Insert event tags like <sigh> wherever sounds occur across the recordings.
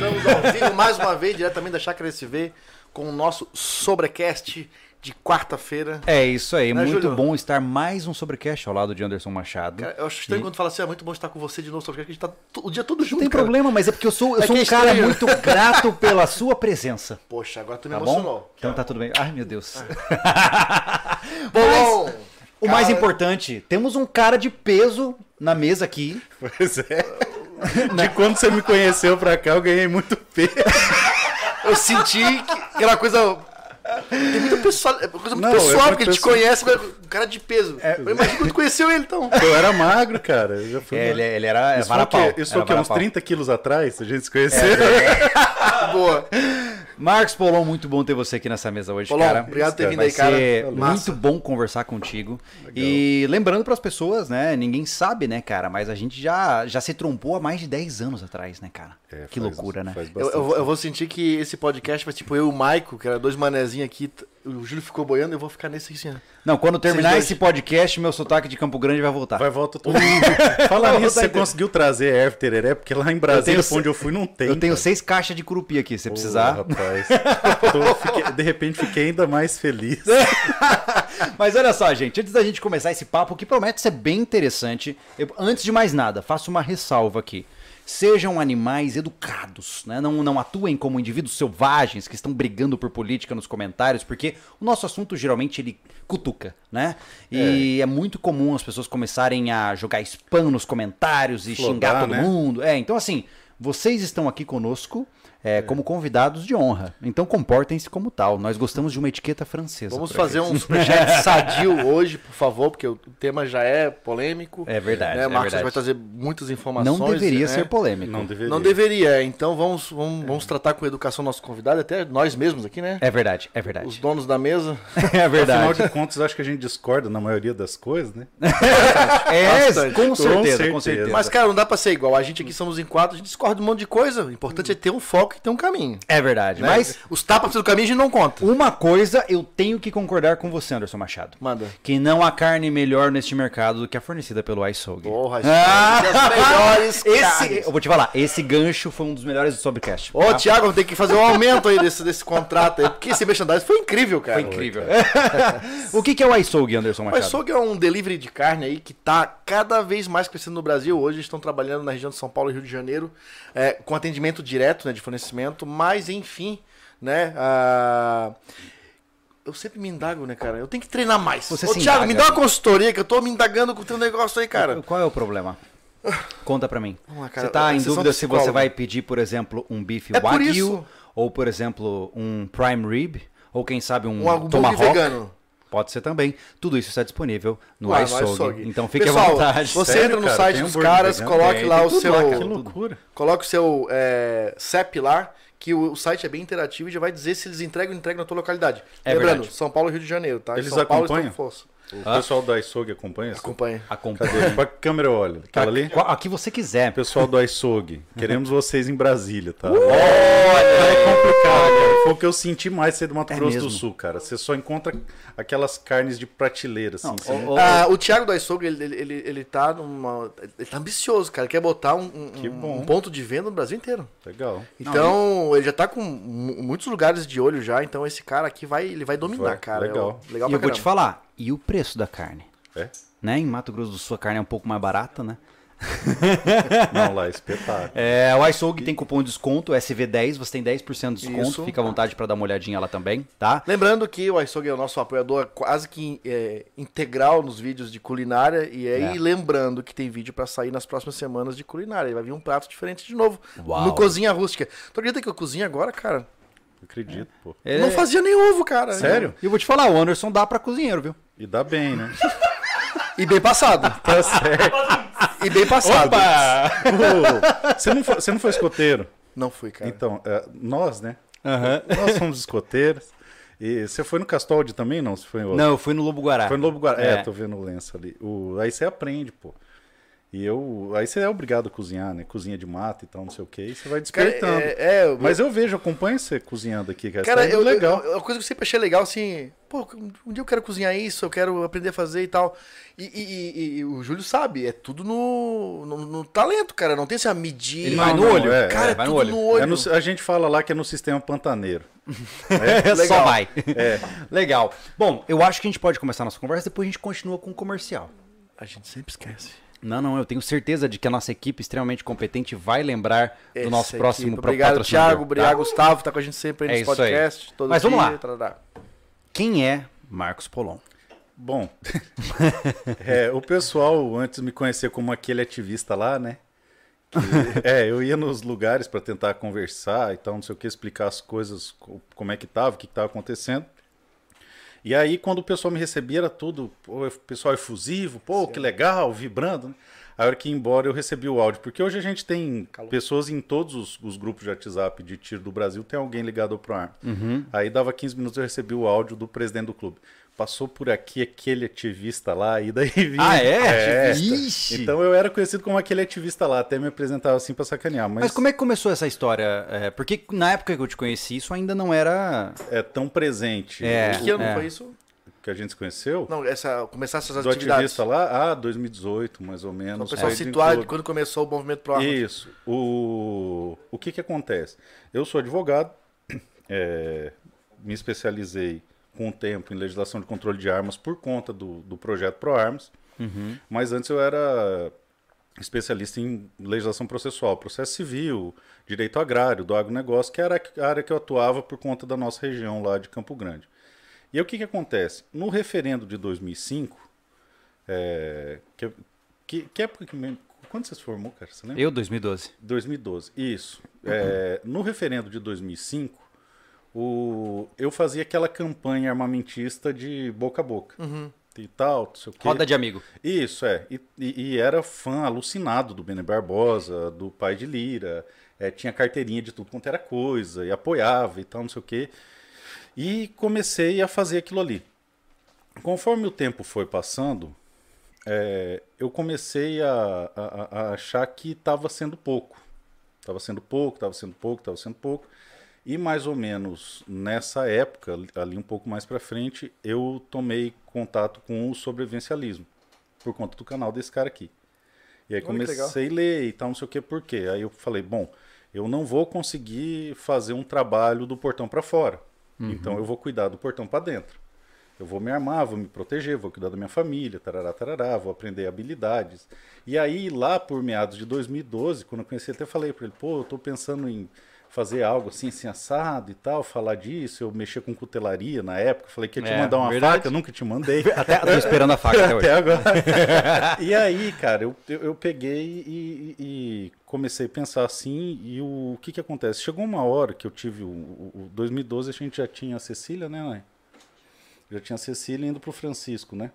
Estamos ao vivo mais uma vez, diretamente da Chácara SV, com o nosso Sobrecast de quarta-feira. É isso aí, Né, muito Júlio? bom estar mais um Sobrecast ao lado de Anderson Machado. Cara, eu acho estranho quando fala assim, é muito bom estar com você de novo, Sobrecast, que a gente tá o dia todo junto, Não tem cara. problema, mas é porque eu sou, eu É sou um é cara muito <laughs> grato pela sua presença. Poxa, agora tu me Tá emocionou. bom? Então tá tudo bem. Ai, meu Deus. <laughs> Bom, O mais cara, importante, temos um cara de peso na mesa aqui. Pois é. <laughs> <laughs> De quando você me conheceu pra cá, eu ganhei muito peso. <laughs> Eu senti que aquela coisa... Tem muita pessoa, é coisa muito Não, é pessoal, muito porque ele te conhece, mas um cara de peso. Eu imagino quando conheceu ele, então. <laughs> Eu era magro, cara. Eu já fui É, magro. ele, ele era Isso varapau. quê? Isso foi o quê? Uns varapau. 30 quilos atrás? A gente se conheceu? Boa. Marcos Polon, muito bom ter você aqui nessa mesa hoje, cara. obrigado por ter vindo aí, cara. Massa. muito bom conversar contigo. E lembrando para as pessoas, né? Ninguém sabe, né, cara? Mas a gente já, já se trompou há mais de 10 anos atrás, né, cara? É, que faz- loucura, né? Eu, eu vou- eu vou sentir que esse podcast vai tipo eu e o Maico, que era dois manezinhos aqui, o Júlio ficou boiando, eu vou ficar nesse assim. Não, quando terminar dois. esse podcast, meu sotaque de Campo Grande vai voltar. Vai volta todo <laughs> mundo. Fala nisso, você entendendo. conseguiu trazer erva tereré, porque lá em Brasília, tenho onde eu fui, não tem. Eu tenho cara. seis caixas de curupi aqui, se você Pô, precisar. rapaz. Tô- fiquei- de repente fiquei ainda mais feliz. <laughs> Mas olha só, gente, antes da gente começar esse papo, que promete ser bem interessante, eu- antes de mais nada, faço uma ressalva aqui. Sejam animais educados, né? não, não atuem como indivíduos selvagens que estão brigando por política nos comentários, porque o nosso assunto geralmente ele cutuca, né? E é, muito comum as pessoas começarem a jogar spam nos comentários e Flodar, xingar todo né? mundo. É, então assim, vocês estão aqui conosco é, como convidados de honra. Então comportem-se como tal. Nós gostamos de uma etiqueta francesa. Vamos fazer um <laughs> superchat sadio hoje, por favor, porque o tema já é polêmico. É verdade, Né? é Marcos verdade. vai trazer muitas informações. Não deveria né? ser polêmico. Não deveria. Não deveria, então vamos, vamos, vamos tratar com educação nosso convidado, até nós mesmos aqui, né? É verdade, é Os verdade. donos da mesa. <laughs> É Afinal verdade. de contas, acho que a gente discorda na maioria das coisas, né? <laughs> É, Bastante. com certeza, com certeza. certeza. Mas, cara, não dá pra ser igual. A gente aqui somos em quatro, a gente discorda de um monte de coisa. O importante é ter um foco e ter um caminho. É verdade. né? Mas os tapas do caminho a gente não conta. uma coisa eu tenho que concordar com você, Anderson Machado. Manda. Que não há carne melhor neste mercado do que a fornecida pelo iSoul. Porra, Ah! as melhores <laughs> Esse, eu vou te falar, esse gancho foi um dos melhores do Sobrecast. Ô, Thiago, vou ter que fazer um aumento aí desse, desse contrato aí, porque esse merchandising foi incrível, cara. Foi incrível. <laughs> o que, que é o iSoul, Anderson O Machado? açougue é um delivery de carne aí que tá cada vez mais crescendo no Brasil. Hoje estão trabalhando na região de São Paulo e Rio de Janeiro é, com atendimento direto né, de fornecimento, mas enfim, né? ah, Eu sempre me indago, né, cara? Eu tenho que treinar mais. Você Ô, Thiago, indaga. me dá uma consultoria que eu tô me indagando com o teu negócio aí, cara. Qual é o problema? Conta pra mim. Lá, cara. Você tá em Vocês são dúvida se você vai pedir, por exemplo, um bife É por wagyu, isso. ou por exemplo, um prime rib, ou quem sabe um, Um tomahawk. vegano. Pode ser também. Tudo isso está disponível no no iSog. iSog. Então fique Pessoal, à vontade. Você Sério, entra no cara? site dos hambúrguer caras, coloque lá o seu. lá, Que loucura. Coloque o seu é, CEP lá, que o, o site é bem interativo e já vai dizer se eles entregam ou não entregam na tua localidade. É Lembrando, verdade. São Paulo e Rio de Janeiro, tá? Em Eles São Paulo acompanham? estão com O pessoal do iSog acompanha? Acompanha. Acompanhe. Cadê? Pra câmera olha? Aquela ali? A que você quiser. Pessoal do iSog, queremos vocês em Brasília, tá? Uh! Olha! É complicado, cara. Foi o que eu senti mais ser do Mato É Grosso mesmo. do Sul, cara. Você só encontra aquelas carnes de prateleira, assim. não- Ô, ô, Ah, o Thiago do iSogo, ele, ele, ele, ele tá numa. Ele tá ambicioso, cara. Ele quer botar um, um- Que bom. um ponto de venda no Brasil inteiro. Legal. Então, ele já tá com mu- muitos lugares de olho já. Então, esse cara aqui vai, ele vai dominar, Vai, cara. legal. É o- legal e eu vou te caramba. falar, e o preço da carne? É? Né? Em Mato Grosso do Sul a carne é um pouco mais barata, né? <laughs> Não, lá, espetáculo. É, o iSog tem cupom de desconto, SV10, você tem 10% de desconto, Isso. fica à vontade para dar uma olhadinha lá também, tá? Lembrando que o iSog é o nosso apoiador quase que é, integral nos vídeos de culinária. E aí, É. lembrando que tem vídeo pra sair nas próximas semanas de culinária. Vai vir um prato diferente de novo. Uau. No Cozinha Rústica. Tu acredita que eu cozinho agora, cara? Acredito, pô. É, Não fazia nem ovo, cara. Sério? E eu vou te falar, o Anderson dá pra cozinheiro, viu? E dá bem, né? E bem passado. <laughs> Tá certo. E bem passado. Pô, você, não foi, você não foi escoteiro? Não fui, cara. Então, é, nós, né? Aham. Nós somos escoteiros. E você foi no Castolde também, não? Você foi em outro? Não, eu fui no Lobo Guará. Foi no Lobo Guará. É. É, tô vendo o lenço ali. O... Aí você aprende, pô. E eu. Aí você é obrigado a cozinhar, né? Cozinha de mata e tal, não sei o que. E você vai Cara, despertando. é, é, eu- Mas eu vejo, acompanho você cozinhando aqui, cara. Cara, Tá eu, legal. eu- uma coisa que eu sempre achei legal, assim, pô, um dia eu quero cozinhar isso, eu quero aprender a fazer e tal. E, e- e- e o Júlio sabe, é tudo no, no, no talento, cara. Não tem essa medir. Ele Não, vai no não, olho. é, Cara, é, vai no tudo olho. no olho. É no- a gente fala lá que é no sistema pantaneiro. <laughs> Só Legal. vai. É. Legal. Bom, eu acho que a gente pode começar a nossa conversa, depois a gente continua com o comercial. A gente sempre esquece. Não, não, eu tenho certeza de que a nossa equipe extremamente competente vai lembrar do Essa nosso próximo equipe. Obrigado, patrocinador, Thiago. Obrigado, tá? Gustavo. Tá com a gente sempre aí É nos aí. podcasts. Todo Mas vamos dia, lá. tarará. Quem é Marcos Polon? Bom, <laughs> é, o pessoal antes me conhecia como aquele ativista lá, né? Que- é, eu ia nos lugares para tentar conversar e tal, não sei o que, explicar as coisas, co- como é que tava, o que, que tava acontecendo. E aí, quando o pessoal me recebia, era tudo, pô, o pessoal efusivo, pô, que legal, vibrando. Né? A hora que ia embora, eu recebi o áudio, porque hoje a gente tem pessoas em todos os, os grupos de WhatsApp de tiro do Brasil, tem alguém ligado ao ProArm. Aí dava 15 minutos, eu recebi o áudio do presidente do clube. Passou por aqui aquele ativista lá, e daí <laughs> vinha. Ah, é? É. Ixi. Então eu era conhecido como aquele ativista lá, até me apresentava assim pra sacanear. Mas, Mas como é que começou essa história? É, porque na época que eu te conheci, isso ainda não era. é tão presente É. Que ano É. foi isso? que a gente se conheceu? Não, essa, começar essas do atividades. ativista lá, ah, 2018, mais ou menos. o pessoal situar de todo. quando começou o movimento pro armas. Isso. O, o que que acontece? Eu sou advogado, <clears throat> é, me especializei com o tempo em legislação de controle de armas por conta do, do projeto ProArmas, mas antes eu era especialista em legislação processual, processo civil, direito agrário, do agronegócio, que era a área que eu atuava por conta da nossa região lá de Campo Grande. E aí o que que acontece? No referendo de 2005, é, que, que, que época que... Quando você se formou, cara? Você lembra? Eu, 2012. 2012, isso. É, no referendo de 2005, o, eu fazia aquela campanha armamentista de boca a boca. E tal, não sei o quê. Roda de amigo. Isso, é. E, e- e era fã alucinado do Bene Barbosa, do pai de Lira. é, tinha carteirinha de tudo quanto era coisa, e apoiava e tal, não sei o quê. E comecei a fazer aquilo ali. Conforme o tempo foi passando, é, eu comecei a, a- a achar que estava sendo pouco. Estava sendo pouco, estava sendo pouco, estava sendo pouco. E mais ou menos nessa época, ali um pouco mais para frente, eu tomei contato com o sobrevivencialismo, por conta do canal desse cara aqui. E aí Olha comecei a ler e tal, não sei o que, por quê. Aí eu falei, bom, eu não vou conseguir fazer um trabalho do portão para fora. Então eu vou cuidar do portão para dentro. Eu vou me armar, vou me proteger, vou cuidar da minha família, tarará, tarará, vou aprender habilidades. E aí, lá por meados de 2012, quando eu conheci ele, até falei para ele, pô, eu tô pensando em fazer algo assim, assim, assado e tal, falar disso. Eu mexia com cutelaria na época, falei que ia te É, mandar uma verdade. faca, eu nunca te mandei. <laughs> Até tô esperando a faca <laughs> até. Até agora. <laughs> e aí, cara, eu, eu, eu peguei e, e- comecei a pensar assim, e o, que que acontece? Chegou uma hora que eu tive, o, o- o 2012 a gente já tinha a Cecília, né, Nai? Já tinha a Cecília indo pro Francisco, né?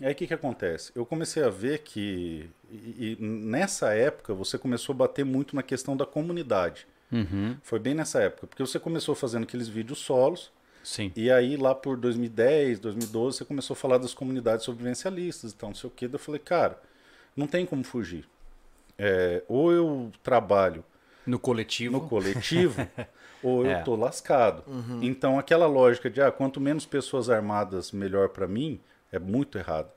E aí o que que acontece? Eu comecei a ver que, e, e nessa época, você começou a bater muito na questão da comunidade. Uhum. Foi bem nessa época, porque você começou fazendo aqueles vídeos solos, Sim. e aí, lá por 2010, 2012, você começou a falar das comunidades sobrevivencialistas e tal, não sei o quê. Daí eu falei, cara, não tem como fugir. É, ou eu trabalho No coletivo. no coletivo, <laughs> ou eu É. tô lascado. Então, aquela lógica de, ah, quanto menos pessoas armadas, melhor para mim, é muito errado.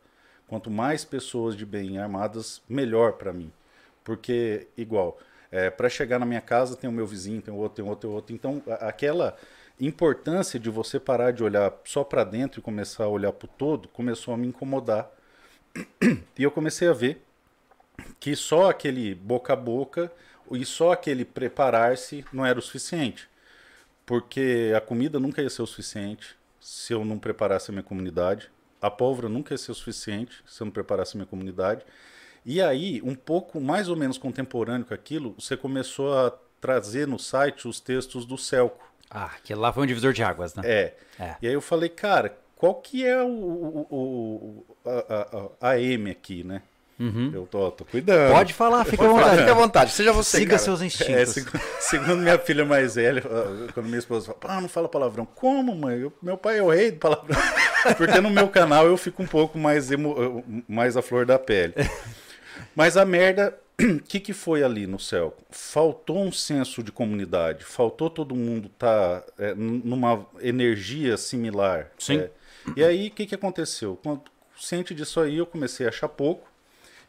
Quanto mais pessoas de bem armadas, melhor para mim. Porque, igual, para chegar na minha casa tem o meu vizinho, tem o outro, tem o outro, tem o outro. Então, aquela importância de você parar de olhar só para dentro e começar a olhar para o todo, começou a me incomodar. E eu comecei a ver que só aquele boca a boca e só aquele preparar-se não era o suficiente. Porque a comida nunca ia ser o suficiente se eu não preparasse a minha comunidade. A pólvora nunca ia ser o suficiente se eu não preparasse a minha comunidade. E aí, um pouco mais ou menos contemporâneo com aquilo, você começou a trazer no site os textos do Celco. Ah, que lá foi um divisor de águas, né? É. É. E aí eu falei, cara, qual que é o, o, o- a, a, a M aqui, né? Eu tô, tô cuidando. Pode falar, fica à vontade. fica à vontade. Seja você, Siga cara. seus É, instintos. seg- <laughs> segundo minha filha mais velha, ah, quando minha esposa fala, ah, não fala palavrão. Como, mãe? Eu- meu pai é o rei do palavrão. <laughs> Porque no meu canal eu fico um pouco mais, emo- mais a flor da pele. Mas a merda, o <clears throat> que, que foi ali no céu? Faltou um senso de comunidade, faltou todo mundo estar tá, é, numa energia similar. Sim. É. E aí, o que, que aconteceu? Quando ciente disso aí, eu comecei a achar pouco.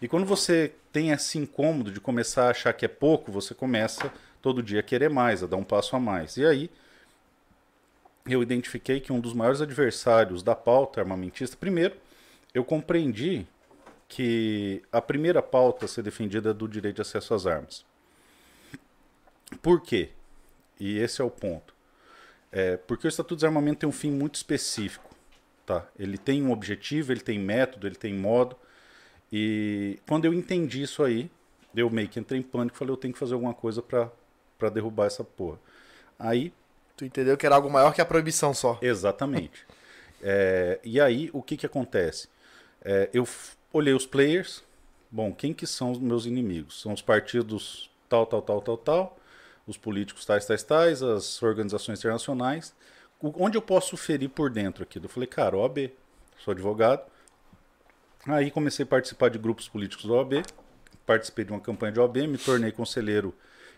E quando você tem esse incômodo de começar a achar que é pouco, você começa todo dia a querer mais, a dar um passo a mais. E aí, eu identifiquei que um dos maiores adversários da pauta armamentista, primeiro, eu compreendi que a primeira pauta a ser defendida é do direito de acesso às armas. Por quê? E esse é o ponto. É porque o Estatuto de Desarmamento tem um fim muito específico. Tá? Ele tem um objetivo, ele tem método, ele tem modo. E quando eu entendi isso aí, eu meio que entrei em pânico e falei, eu tenho que fazer alguma coisa para derrubar essa porra. Aí. Tu entendeu que era algo maior que a proibição só. Exatamente. <laughs> é, e aí, o que que acontece? É, eu olhei os players. Bom, quem que são os meus inimigos? São os partidos tal, tal, tal, tal, tal, os políticos tais, tais, tais, as organizações internacionais. Onde eu posso ferir por dentro aqui? Eu falei, cara, OAB, sou advogado. Aí comecei a participar de grupos políticos da OAB, participei de uma campanha de OAB, me tornei conselheiro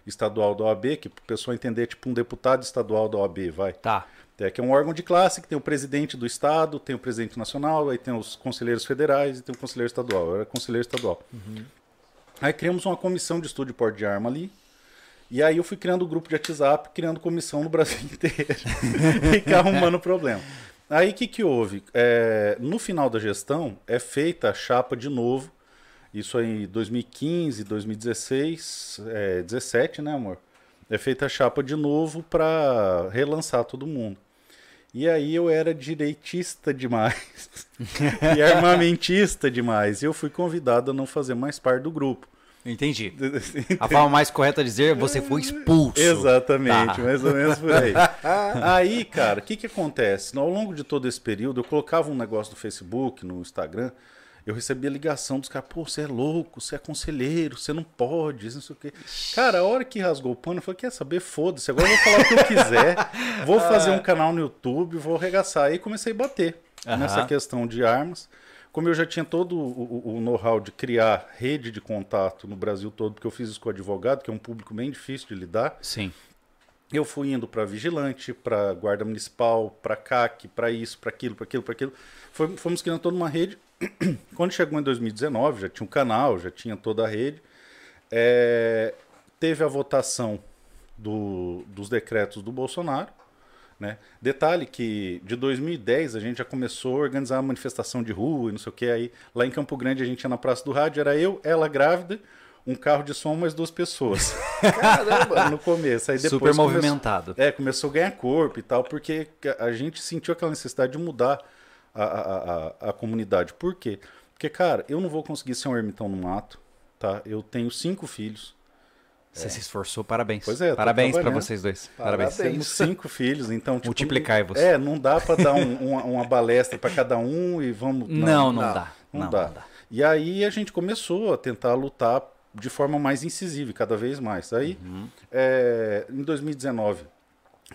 estadual da OAB, que para o pessoal entender, tipo um deputado estadual da OAB, vai. Tá. É, que é um órgão de classe que tem o presidente do estado, tem o presidente nacional, aí tem os conselheiros federais e tem o conselheiro estadual. Eu era conselheiro estadual. Uhum. Aí criamos uma comissão de estudo de porte de arma ali. E aí eu fui criando o um grupo de WhatsApp, criando comissão no Brasil <laughs> inteiro. <laughs> e arrumando problema. Aí o que, que houve? É, no final da gestão é feita a chapa de novo. Isso aí em 2015, 2016, é, 17, né, amor? É feita a chapa de novo para relançar todo mundo. E aí eu era direitista demais <laughs> e armamentista demais. E eu fui convidado a não fazer mais parte do grupo. <laughs> Entendi. A forma mais correta de dizer, você foi expulso. Exatamente, tá. mais ou menos por aí. <laughs> aí, cara, o que, que acontece? Ao longo de todo esse período, eu colocava um negócio no Facebook, no Instagram, eu recebia ligação dos caras, pô, você é louco, você é conselheiro, você não pode, não sei o quê. Cara, a hora que rasgou o pano, eu falei, quer saber? Foda-se, agora eu vou falar o que eu quiser, <laughs> vou fazer um canal no YouTube, vou arregaçar. Aí comecei a bater uhum. nessa questão de armas como eu já tinha todo o, o, know-how de criar rede de contato no Brasil todo, porque eu fiz isso com advogado, que é um público bem difícil de lidar. Sim. Eu fui indo para vigilante, para guarda municipal, para CAC, para isso, para aquilo, para aquilo, para aquilo. Fomos criando toda uma rede. <clears throat> Quando chegou em 2019, já tinha um canal, já tinha toda a rede. É, teve a votação do, dos decretos do Bolsonaro. Né? Detalhe que de 2010 a gente já começou a organizar uma manifestação de rua e não sei o que. Aí lá em Campo Grande a gente ia na Praça do Rádio, era eu, ela grávida, um carro de som, mais duas pessoas. <laughs> Caramba! <laughs> no começo. Aí depois Super movimentado. Começou, é, começou a ganhar corpo e tal, porque a gente sentiu aquela necessidade de mudar a, a, a, a comunidade. Por quê? Porque, cara, eu não vou conseguir ser um ermitão no mato, tá? Eu tenho cinco filhos. Você é. se esforçou, parabéns. Pois é, parabéns para vocês dois. Parabéns. parabéns. Temos cinco filhos, então tipo, multiplicai-vos. É, não dá para dar um, uma, uma balestra para cada um e vamos. Não, não, não, não dá. Não, não, dá. não, dá. E aí a gente começou a tentar lutar de forma mais incisiva, cada vez mais. Aí, uhum. é, em 2019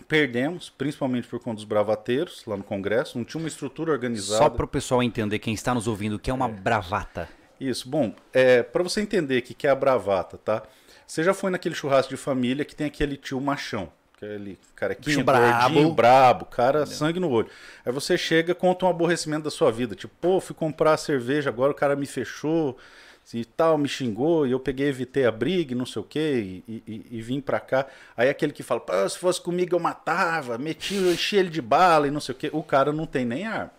Perdemos, principalmente por conta dos bravateiros lá no Congresso, não tinha uma estrutura organizada. Só para o pessoal entender, quem está nos ouvindo, o que é uma é. bravata. Isso, bom, é, para você entender o que é a bravata, tá? Você já foi naquele churrasco de família que tem aquele tio machão, aquele carequinho, brabo, brabo, cara, Entendeu? sangue no olho. Aí você chega conta um aborrecimento da sua vida, tipo, pô, fui comprar cerveja, agora o cara me fechou, e tal, me xingou, e eu peguei, evitei a briga, não sei o quê, e, e, e vim pra cá. Aí aquele que fala, pô, se fosse comigo eu matava, meti, eu enchi ele de bala e não sei o quê. O cara não tem nem arma.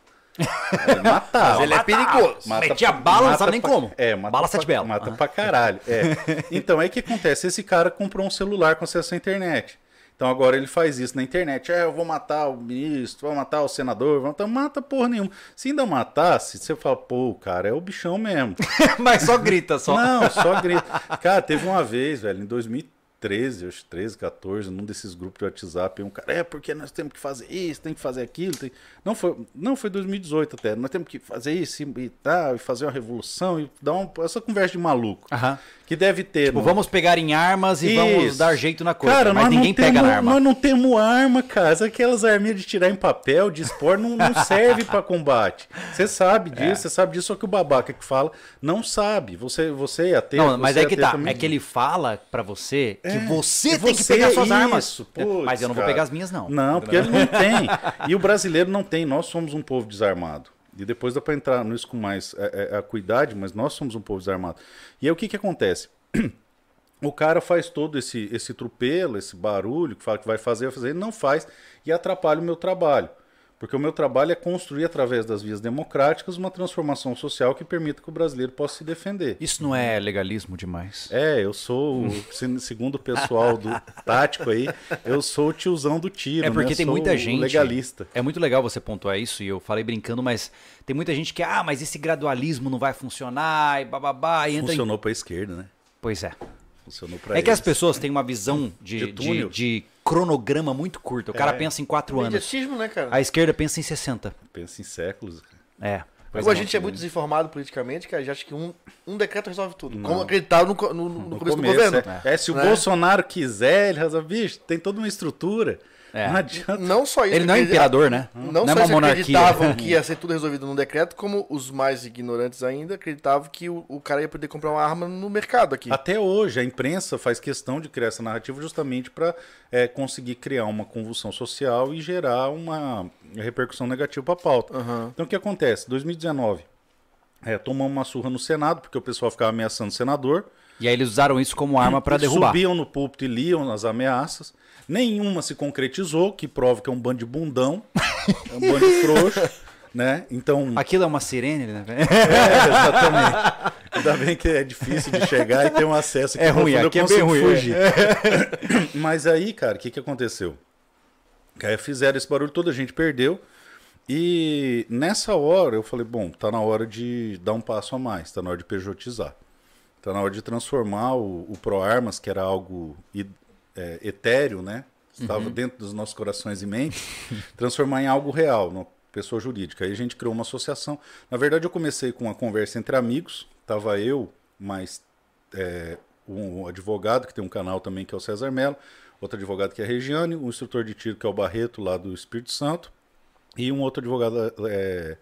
Matava. Mas ele é perigoso. Mata, Metia bala, não sabe nem pra, como. É, mata bala sete bela. Mata pra caralho. É. <laughs> Então, aí o que acontece? Esse cara comprou um celular com acesso à internet. Então agora ele faz isso na internet. É, eu vou matar o ministro, vou matar o senador, vou matar, mata porra nenhuma. Se ainda matasse, você fala, pô, cara, é o bichão mesmo. <laughs> Mas só grita, só. Não, só grita. Cara, teve uma vez, velho, em 2013, 2013, acho 13, 14, num desses grupos de WhatsApp, um cara, é porque nós temos que fazer isso, tem que fazer aquilo. Tem... Não, foi, não foi 2018 até, nós temos que fazer isso e tal, e fazer uma revolução, e dar uma, essa conversa de maluco. Que deve ter. Tipo, no- vamos pegar em armas e vamos Isso. dar jeito na coisa. Cara, mas ninguém pega na arma. Nós não temos arma, cara. Aquelas arminhas de tirar em papel, de expor, não, não serve pra combate. Você sabe <laughs> É. disso, você sabe disso, só que o babaca que fala não sabe. Você, você ia ter. Não, mas é ia que tá. também. É que ele fala pra você que É, você e tem que você, pegar suas armas. isso, putz, mas eu não vou cara. pegar as minhas, não. Não, porque ele não tem. <laughs> E o brasileiro não tem. Nós somos um povo desarmado. E depois dá pra entrar nisso com mais é, é, acuidade, mas nós somos um povo desarmado. E aí o que que acontece? <clears throat> O cara faz todo esse, esse trupelo, esse barulho, que fala que vai fazer, vai fazer, ele não faz e atrapalha o meu trabalho. Porque o meu trabalho é construir, através das vias democráticas, uma transformação social que permita que o brasileiro possa se defender. Isso não é legalismo demais? É, eu sou, o- segundo o pessoal do <laughs> tático aí, eu sou o tiozão do tiro. É porque né? tem Sou muita gente. Legalista. É muito legal você pontuar isso, e eu falei brincando, mas tem muita gente que, ah, mas esse gradualismo não vai funcionar, e bababá, e entra. Funcionou pra esquerda, né? Pois é. Funcionou pra É que as eles. pessoas têm uma visão de, De de, túnel. de cronograma muito curta. O cara É. pensa em quatro anos. Né, cara? A esquerda pensa em 60. Pensa em séculos. É. Ou a gente é muito desinformado politicamente, cara, já acha que um, um decreto resolve tudo. Como acreditava no, co- no, no No começo do começo, governo. é. É, se o Né? Bolsonaro quiser, ele resolve, bicho, tem toda uma estrutura. É. Não adianta. Não só isso. Ele não é imperador, né? Não, é só uma eles monarquia. acreditavam que ia ser tudo resolvido num decreto, como os mais ignorantes ainda acreditavam que o, o cara ia poder comprar uma arma no mercado aqui. Até hoje, a imprensa faz questão de criar essa narrativa justamente para conseguir criar uma convulsão social e gerar uma repercussão negativa para a pauta. Aham. Então, o que acontece? 2019, é, tomamos uma surra no Senado, porque o pessoal ficava ameaçando o senador. E aí eles usaram isso como arma Eles derrubar. Subiam no púlpito e liam as ameaças. Nenhuma se concretizou, que prova que é um bando de bundão, é um bando de frouxo, <laughs> né? Então, Aquilo é uma sirene, né? é, exatamente. Ainda bem que é difícil de chegar e ter um acesso <laughs> É ruim, aqui é bem ruim, fugir. <coughs> Mas aí, cara, o que, que aconteceu? Aí fizeram esse barulho todo, a gente perdeu. E nessa hora eu falei, bom, tá na hora de dar um passo a mais, tá na hora de pejotizar. Tá na hora de transformar o, o ProArmas, que era algo é, etéreo, né? Estava dentro dos nossos corações e mentes, <laughs> transformar em algo real, uma pessoa jurídica. Aí a gente criou uma associação. Na verdade, eu comecei com uma conversa entre amigos. Tava eu, mais é, um advogado que tem um canal também, que é o César Mello, outro advogado que é a Regiane, um instrutor de tiro que é o Barreto, lá do Espírito Santo, e um outro advogado é,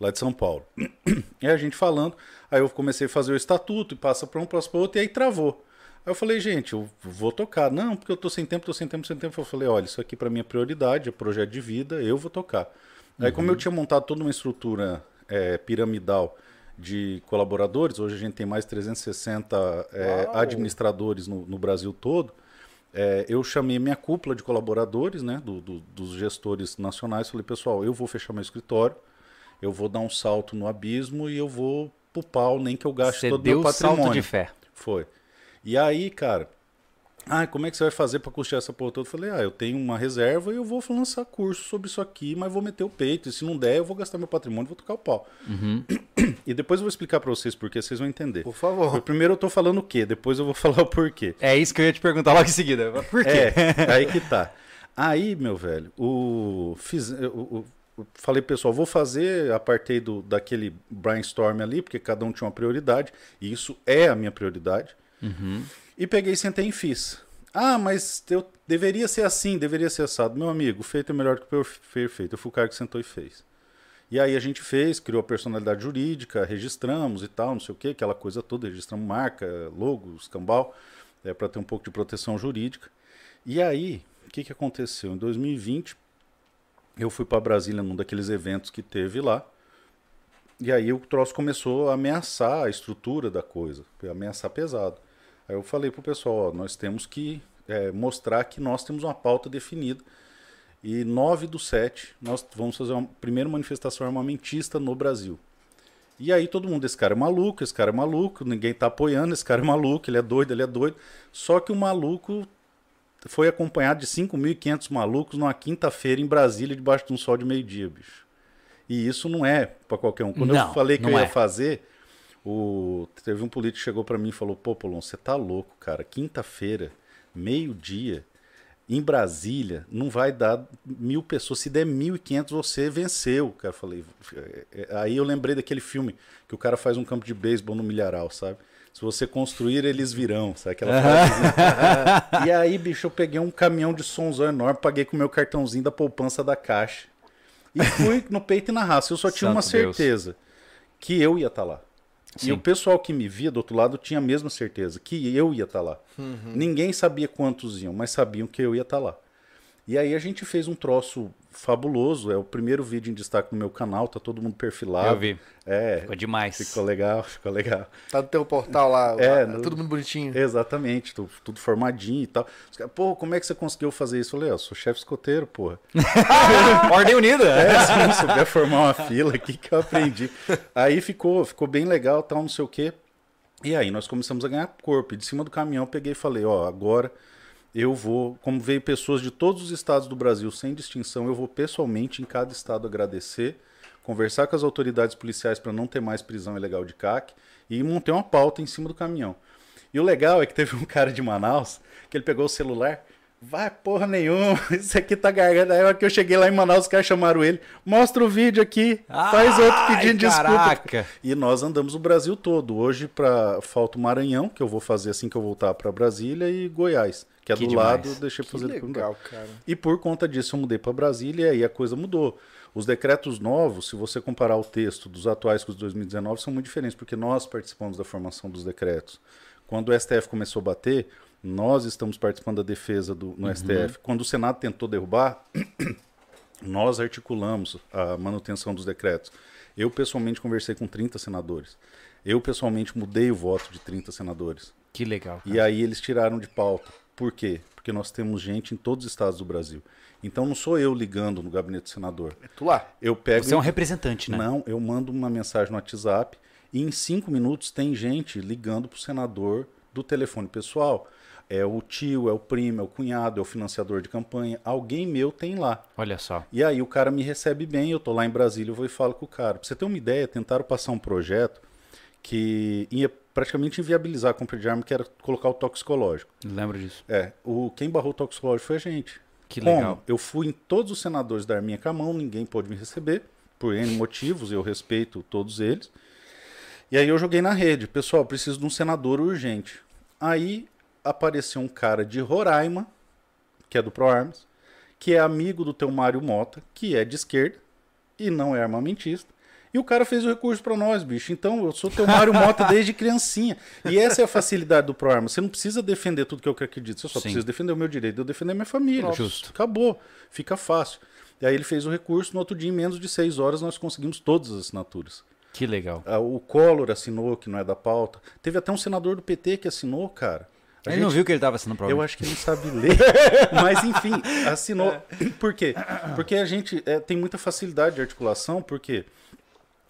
lá de São Paulo. <clears throat> E a gente falando, aí eu comecei a fazer o estatuto, e passa para um, passa para outro, e aí travou. Aí eu falei, gente, eu vou tocar. Não, porque eu tô sem tempo, tô sem tempo, sem tempo. Eu falei, olha, isso aqui para mim é prioridade, é projeto de vida, eu vou tocar. Aí como eu tinha montado toda uma estrutura é, piramidal de colaboradores, hoje a gente tem mais de 360 é, administradores no, no Brasil todo, é, eu chamei minha cúpula de colaboradores, né, do- do- dos gestores nacionais, falei, pessoal, eu vou fechar meu escritório, eu vou dar um salto no abismo e eu vou pro pau, nem que eu gaste Você todo o meu o salto patrimônio. de fé. Foi. E aí, cara, ah, como é que você vai fazer para custear essa porra toda? Eu falei, ah, eu tenho uma reserva e eu vou lançar curso sobre isso aqui, mas vou meter o peito. E se não der, eu vou gastar meu patrimônio e vou tocar o pau. <clears throat> E depois eu vou explicar para vocês porque vocês vão entender. Por favor. Primeiro eu tô falando o quê, depois eu vou <laughs> falar o porquê. É isso que eu ia te perguntar logo em seguida. Por quê? É, <laughs> aí que tá. Aí, meu velho, o, fiz, eu, eu- eu falei, pessoal, vou fazer, apartei do, daquele brainstorm ali, porque cada um tinha uma prioridade, e isso é a minha prioridade. E peguei, sentei e fiz. Ah, mas eu deveria ser assim, deveria ser assado. Meu amigo, feito é melhor que perfeito. Eu fui o cara que sentou e fez. E aí a gente fez, criou a personalidade jurídica, registramos e tal, não sei o que, aquela coisa toda, registramos marca, logo, escambau, é, para ter um pouco de proteção jurídica. E aí, o que, que aconteceu? Em 2020, eu fui para Brasília num daqueles eventos que teve lá, e aí o troço começou a ameaçar a estrutura da coisa, ameaçar pesado. Aí eu falei pro pessoal, ó, nós temos que é, mostrar que nós temos uma pauta definida. E 9 do 7, nós vamos fazer uma primeira manifestação armamentista no Brasil. E aí todo mundo, esse cara é maluco, esse cara é maluco, ninguém tá apoiando, esse cara é maluco, ele é doido, ele é doido. Só que o maluco foi acompanhado de 5.500 malucos numa quinta-feira em Brasília, debaixo de um sol de meio-dia, bicho. E isso não é para qualquer um. Quando Não, eu falei que eu ia é. fazer, o... teve um político que chegou para mim e falou: Pô, Polon, você tá louco, cara. Quinta-feira, meio-dia, em Brasília, não vai dar mil pessoas. Se der 1.500, você venceu. Cara, falei. é, é, Aí eu lembrei daquele filme que o cara faz um campo de beisebol no milharal, sabe? Se você construir, eles virão, sabe aquela frasezinha? <laughs> e aí, bicho, eu peguei um caminhão de sonzão enorme, paguei com o meu cartãozinho da poupança da Caixa. E fui no peito e na raça. Eu só tinha uma Santo Deus. certeza que eu ia estar lá. Sim. E o pessoal que me via do outro lado tinha a mesma certeza que eu ia estar lá. Ninguém sabia quantos iam, mas sabiam que eu ia estar lá. E aí a gente fez um troço fabuloso. É o primeiro vídeo em destaque no meu canal, tá todo mundo perfilado. Eu vi. É, Ficou demais. ficou legal, ficou legal. Tá no teu portal lá, <laughs> É, lá, no- tudo muito bonitinho. Exatamente, tu- tudo formadinho e tal. Pô, como é que você conseguiu fazer isso? Eu falei, ó, sou chefe escoteiro, porra. <laughs> Ordem Unida. É, se não souber formar uma fila, o que, que eu aprendi? Aí ficou, ficou bem legal, tal, não sei o quê. E aí nós começamos a ganhar corpo. E de cima do caminhão eu peguei e falei, ó, agora eu vou, como veio pessoas de todos os estados do Brasil sem distinção, eu vou pessoalmente em cada estado agradecer, conversar com as autoridades policiais para não ter mais prisão ilegal de CAC e montei uma pauta em cima do caminhão. E o legal é que teve um <laughs> cara de Manaus que ele pegou o celular, vai porra nenhuma, <laughs> isso aqui tá garganta. Aí que eu cheguei lá em Manaus, os caras chamaram ele, mostra o vídeo aqui, faz outro Ai, pedindo desculpa. caraca. E nós andamos o Brasil todo. Hoje pra, falta o Maranhão, que eu vou fazer assim que eu voltar para Brasília, e Goiás, que é Que do demais. lado, deixei Que fazer legal, cara. E por conta disso eu mudei para Brasília e aí a coisa mudou. Os decretos novos, se você comparar o texto dos atuais com os de 2019, são muito diferentes, porque nós participamos da formação dos decretos. Quando o STF começou a bater, nós estamos participando da defesa do, no STF. Quando o Senado tentou derrubar, <coughs> nós articulamos a manutenção dos decretos. Eu pessoalmente conversei com 30 senadores. Eu pessoalmente mudei o voto de 30 senadores. Que legal. E aí eles tiraram de pauta. Por quê? Porque nós temos gente em todos os estados do Brasil. Então não sou eu ligando no gabinete do senador. É tu lá. Eu pego. Você é um representante, né? Não, eu mando uma mensagem no WhatsApp e em cinco minutos tem gente ligando pro senador do telefone pessoal. É o tio, é o primo, é o cunhado, é o financiador de campanha. Alguém meu tem lá. Olha só. E aí o cara me recebe bem, eu tô lá em Brasília, eu vou e falo com o cara. Pra você ter uma ideia, tentaram passar um projeto que ia praticamente inviabilizar a compra de arma, que era colocar o toxicológico. Lembro disso. É, o, quem barrou o toxicológico foi a gente. Que Como? legal. Eu fui em todos os senadores da Arminha com a mão, ninguém pôde me receber, por N motivos, eu respeito todos eles. E aí eu joguei na rede, pessoal, preciso de um senador urgente. Aí apareceu um cara de Roraima, que é do ProArmas, que é amigo do teu Mário Mota, que é de esquerda e não é armamentista. E o cara fez o recurso pra nós, bicho. Então, eu sou teu Mário Mota desde criancinha. E essa é a facilidade do ProArmas. Você não precisa defender tudo que eu acredito. Você só Sim. precisa defender o meu direito de eu defender a minha família. Justo. Acabou. Fica fácil. E aí ele fez o recurso. No outro dia, em menos de seis horas, nós conseguimos todas as assinaturas. Que legal. Ah, O Collor assinou, que não é da pauta. Teve até um senador do PT que assinou, cara. A Ele não viu que ele tava assinando prova. eu acho que ele não sabe ler. <laughs> Mas, enfim, assinou. Por quê? Porque a gente é, tem muita facilidade de articulação, porque.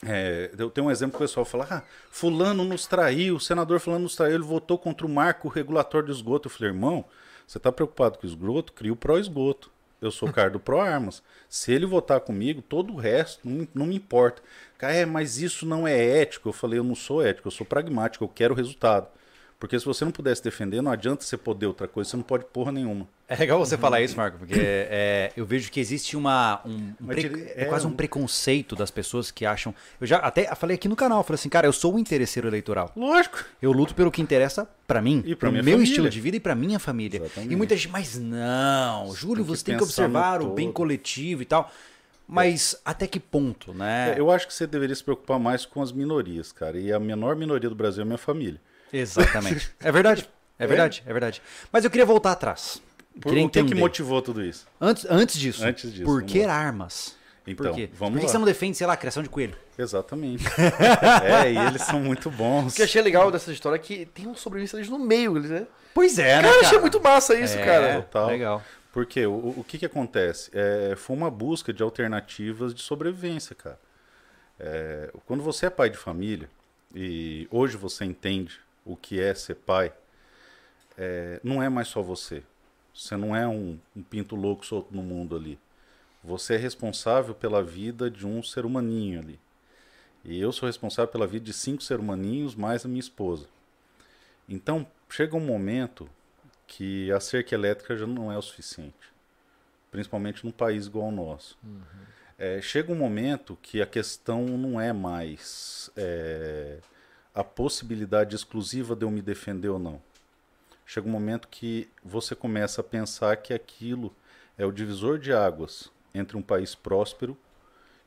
É, eu tenho um exemplo que o pessoal fala: ah, Fulano nos traiu, o senador Fulano nos traiu, ele votou contra o marco regulatório do esgoto. Eu falei, irmão, você está preocupado com o esgoto? Cria o pró-esgoto. Eu sou o cara do pró-armas. Se ele votar comigo, todo o resto não, não me importa. Cara, é, mas isso não é ético. Eu falei, eu não sou ético, eu sou pragmático, eu quero resultado. Porque se você não pudesse defender, não adianta você poder outra coisa, você não pode porra nenhuma. É legal você falar isso, Marco, porque <coughs> é, eu vejo que existe uma, um, um pre- é é quase um preconceito das pessoas que acham. Eu já até falei aqui no canal, falei assim, cara, eu sou um interesseiro eleitoral. Lógico. Eu luto pelo que interessa pra mim, E pro meu família. estilo de vida e pra minha família. Exatamente. E muita gente, mas não, Júlio, tem que você tem que pensar no observar o bem coletivo e tal. Mas até que ponto, né? É, Eu acho que você deveria se preocupar mais com as minorias, cara. E a menor minoria do Brasil é a minha família. Exatamente. É verdade. É verdade, é verdade. Mas eu queria voltar atrás. Por, queria o que, que motivou tudo isso? Antes, antes disso. Antes disso, Por que armas? Então, Por quê? vamos Por que lá. você não defende, sei lá, a criação de coelho? Exatamente. <laughs> é, e eles são muito bons. O que eu achei legal dessa história é que tem um sobrevivência ali no meio, né? Pois é, Cara, eu achei muito massa isso, É, cara. Total. Legal. Porque o, o que, que acontece? É, foi uma busca de alternativas de sobrevivência, cara. É, quando você é pai de família, e hoje você entende o que é ser pai, é, não é mais só você. Você não é um, um pinto louco solto no mundo ali. Você é responsável pela vida de um ser humaninho ali. E eu sou responsável pela vida de cinco ser humaninhos mais a minha esposa. Então, chega um momento que a cerca elétrica já não é o suficiente, principalmente num país igual ao nosso. É, chega um momento que a questão não é mais é, a possibilidade exclusiva de eu me defender ou não. Chega um momento que você começa a pensar que aquilo é o divisor de águas entre um país próspero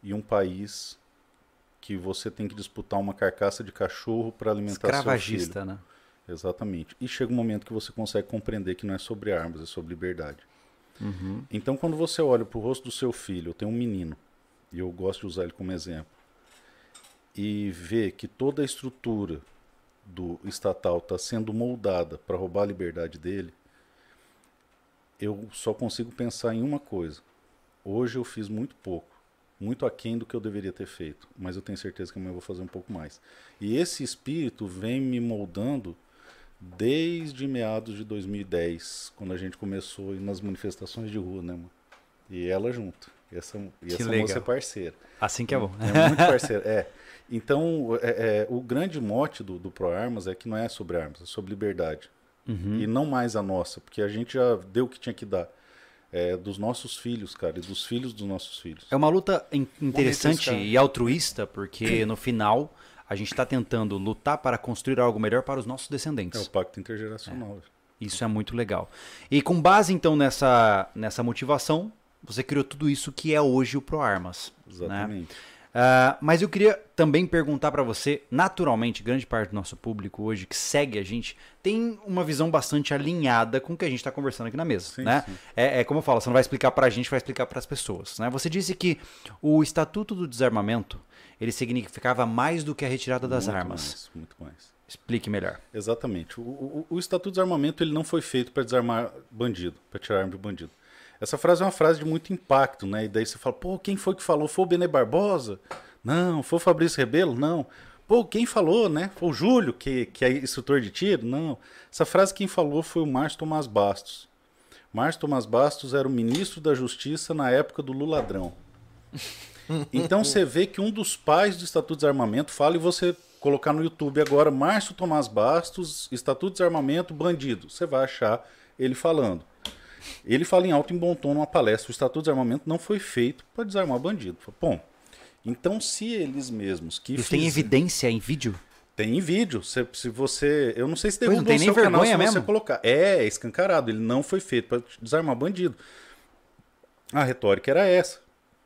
e um país que você tem que disputar uma carcaça de cachorro para alimentar seu filho. Escravagista, né? Exatamente. E chega um momento que você consegue compreender que não é sobre armas, é sobre liberdade. Uhum. Então, quando você olha para o rosto do seu filho, eu tenho um menino, e eu gosto de usar ele como exemplo, e vê que toda a estrutura do estatal está sendo moldada para roubar a liberdade dele, eu só consigo pensar em uma coisa. Hoje eu fiz muito pouco, muito aquém do que eu deveria ter feito, mas eu tenho certeza que amanhã eu vou fazer um pouco mais. E esse espírito vem me moldando desde meados de 2010, quando a gente começou nas manifestações de rua, né, mano? E ela junto. E essa, e Que essa legal. moça é parceira. Assim que é bom. É muito parceira. É. Então, é, é, o grande mote do, do Pro Armas é que não é sobre armas, é sobre liberdade. Uhum. E não mais a nossa, porque a gente já deu o que tinha que dar. É, dos nossos filhos, cara, e dos filhos dos nossos filhos. É uma luta in- interessante e altruísta, porque <coughs> no final a gente está tentando lutar para construir algo melhor para os nossos É o descendentes. pacto intergeracional. Isso é muito legal. E com base então nessa, nessa motivação, você criou tudo isso que é hoje o ProArmas. Né? Ah, mas eu queria também perguntar para você, naturalmente, grande parte do nosso público hoje que segue a gente tem uma visão bastante alinhada com o que a gente está conversando aqui na mesa, Sim, né? sim. É, é como eu falo, você não vai explicar para a gente, vai explicar para as pessoas, né? Você disse que o Estatuto do Desarmamento ele significava mais do que a retirada das Muito armas. mais, muito mais. Explique melhor. Exatamente. O, o, o Estatuto de Desarmamento ele não foi feito para desarmar bandido, para tirar arma de bandido. Essa frase é uma frase de muito impacto, né? E daí você fala, pô, quem foi que falou? Foi o Benê Barbosa? Não. Foi o Fabrício Rebelo? Não. Pô, quem falou, né? Foi o Júlio, que, que é instrutor de tiro? Não. Essa frase quem falou foi o Márcio Tomás Bastos. Márcio Tomás Bastos era o ministro da Justiça na época do Lula Ladrão. <laughs> Então você vê que um dos pais do Estatuto de Desarmamento fala e você colocar no YouTube agora Márcio Tomás Bastos, Estatuto de Desarmamento, bandido. Você vai achar ele falando. Ele fala em alto e em bom tom numa palestra. O Estatuto de Desarmamento não foi feito para desarmar bandido. Bom, então se eles mesmos que Isso tem evidência em vídeo? tem em vídeo. Se, se você. Eu não sei se Pois não tem o nem seu canal se vergonha você mesmo? colocar. É, é escancarado. Ele não foi feito para desarmar bandido. A retórica era essa.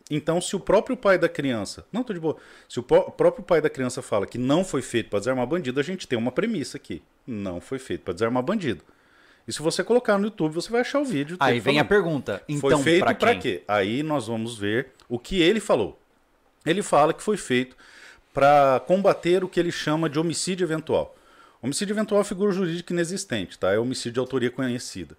Então, se o próprio pai da criança. Não, tô de boa. Se o pró- próprio pai da criança fala que não foi feito para desarmar bandido, a gente tem uma premissa aqui. Não foi feito para desarmar bandido. E se você colocar no YouTube, você vai achar o vídeo. Aí vem a falando. pergunta. Então, Foi feito para quê? Aí nós vamos ver o que ele falou. Ele fala que foi feito para combater o que ele chama de homicídio eventual. Homicídio eventual é figura jurídica inexistente, tá? É homicídio de autoria conhecida.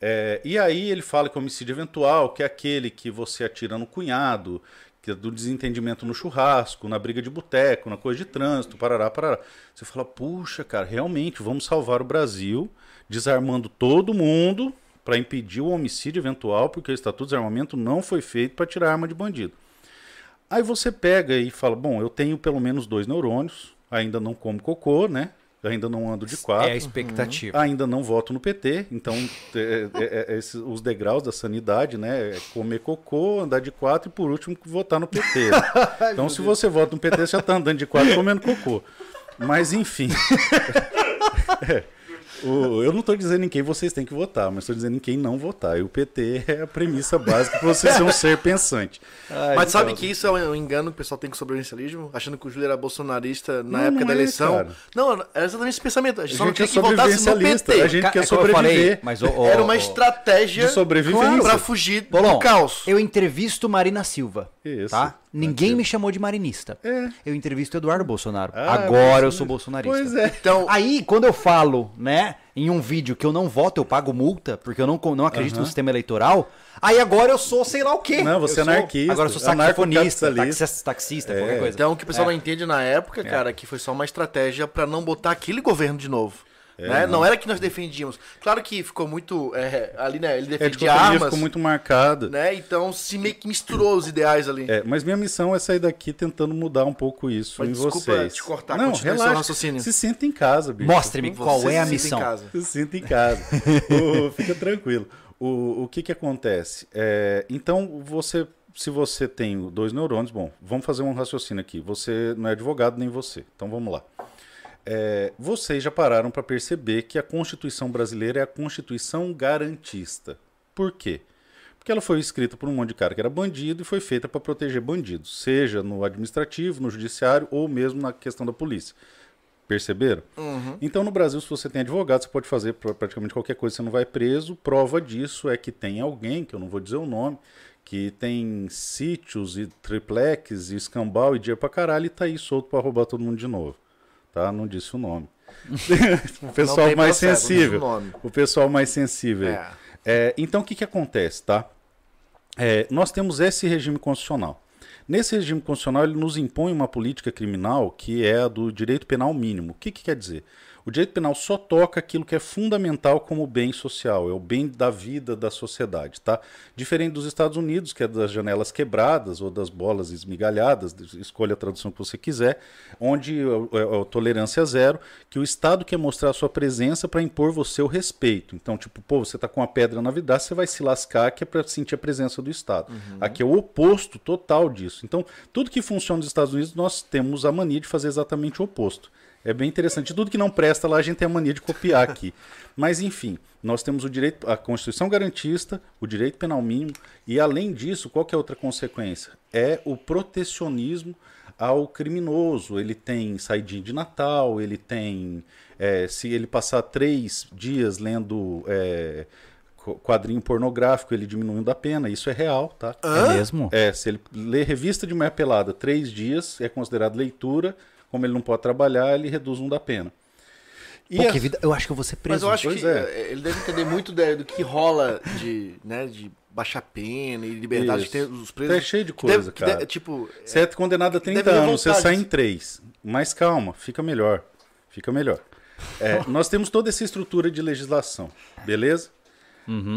É, e aí ele fala que homicídio eventual, que é aquele que você atira no cunhado, que é do desentendimento no churrasco, na briga de boteco, na coisa de trânsito, parará, parará. Você fala, puxa, cara, realmente, vamos salvar o Brasil, desarmando todo mundo para impedir o homicídio eventual, porque o Estatuto de Desarmamento não foi feito para tirar arma de bandido. Aí você pega e fala, bom, eu tenho pelo menos dois neurônios, ainda não como cocô, né? Ainda não ando de quatro. É a expectativa. Ainda não voto no PT, então é, é, é, esses- os degraus da sanidade, né? É comer cocô, andar de quatro e por último votar no PT. <laughs> então, se você vota no PT, você já tá andando de quatro comendo cocô. Mas enfim. É. <laughs> O- eu não estou dizendo em quem vocês têm que votar, mas estou dizendo em quem não votar. E o PT é a premissa básica para você ser um ser pensante. <laughs> Mas sabe que isso é um engano que o pessoal tem com o sobrevivencialismo? Achando que o Júlio era bolsonarista na Não, época não da é, eleição. cara. Não, era exatamente esse pensamento. A gente A só não gente é que votasse no. PT. A gente Ca- quer é como eu falei, sobreviver. mas o- o- Era uma estratégia De sobrevivência. pra fugir Bolão, do caos. eu entrevisto Marina Silva. Isso. Tá? Ninguém me chamou de marinista. É. Eu entrevisto Eduardo Bolsonaro. Ah, Agora eu sou bolsonarista. Pois é. Então, <laughs> Aí, quando eu falo, né, em um vídeo que eu não voto, eu pago multa, porque eu não, não acredito no sistema eleitoral, aí agora eu sou sei lá o quê. Não, você Eu é sou- anarquista, Agora eu sou saxofonista, taxista, taxista É. qualquer coisa. então o que o pessoal É. não entende na época, cara, que foi só uma estratégia pra não botar aquele governo de novo. É, né? não. não. era que nós defendíamos. Claro que ficou muito. é, ali, né? Ele É, de defendia dia armas. ficou muito marcada. Né? Então se meio que misturou os ideais ali. É, mas minha missão é sair daqui tentando mudar um pouco isso Mas em desculpa vocês. te cortar, não, continue seu relaxa. raciocínio. Se sinta em casa, bicho. Mostre-me qual é a se missão. casa. Se sinta em casa. <laughs> Fica tranquilo. O, o que que acontece? É, então, você, se você tem dois neurônios, bom, vamos fazer um raciocínio aqui. Você não é advogado nem você. Então, vamos lá. É, vocês já pararam para perceber que a Constituição brasileira é a Constituição garantista. Por quê? Porque ela foi escrita por um monte de cara que era bandido e foi feita para proteger bandidos, seja no administrativo, no judiciário ou mesmo na questão da polícia. Perceberam? Então, no Brasil, se você tem advogado, você pode fazer pra- praticamente qualquer coisa, você não vai preso. Prova disso é que tem alguém, que eu não vou dizer o nome, que tem sítios e triplex e escambau e dinheiro pra caralho e tá aí solto pra roubar todo mundo de novo. Tá? Não disse o nome. <laughs> o pessoal mais processo, sensível. O pessoal mais sensível. É. É, então, o que, que acontece, tá? É, nós temos esse regime constitucional. Nesse regime constitucional, ele nos impõe uma política criminal que é a do direito penal mínimo. O que, que quer dizer? O direito penal só toca aquilo que é fundamental como bem social, é o bem da vida da sociedade, tá? Diferente dos Estados Unidos, que é das janelas quebradas ou das bolas esmigalhadas, escolha a tradução que você quiser, onde é é a tolerância é zero, que o Estado quer mostrar a sua presença para impor você o respeito. Então, tipo, pô, você tá com uma pedra na vida, você vai se lascar, que é para sentir a presença do Estado. Aqui é o oposto total disso. Então, tudo que funciona nos Estados Unidos, nós temos a mania de fazer exatamente o oposto. É bem interessante. Tudo que não presta lá, a gente tem a mania de copiar aqui. <laughs> Mas, enfim, nós temos o direito, a Constituição garantista, o direito penal mínimo, e além disso, qual que é a outra consequência? É o protecionismo ao criminoso. Ele tem saidinha de Natal, ele tem. é, se ele passar três dias lendo é, qu- quadrinho pornográfico, ele diminuindo a pena. Isso é real, tá? É mesmo? É, se ele lê revista de mulher pelada três dias, é considerado leitura. Como ele não pode trabalhar, ele reduz um da pena. E Pô, a- que vida. Eu acho que eu vou ser preso. Mas eu acho Pois que é. eh, ele deve entender muito do que rola de, né, de baixar pena e liberdade tem os presos. Tá cheio de deve- coisa, que cara. deve- tipo, Você é condenado a 30 Deve anos, você sai em disso. 3. Mas calma, fica melhor. Fica melhor. É, <laughs> nós temos toda essa estrutura de legislação, beleza?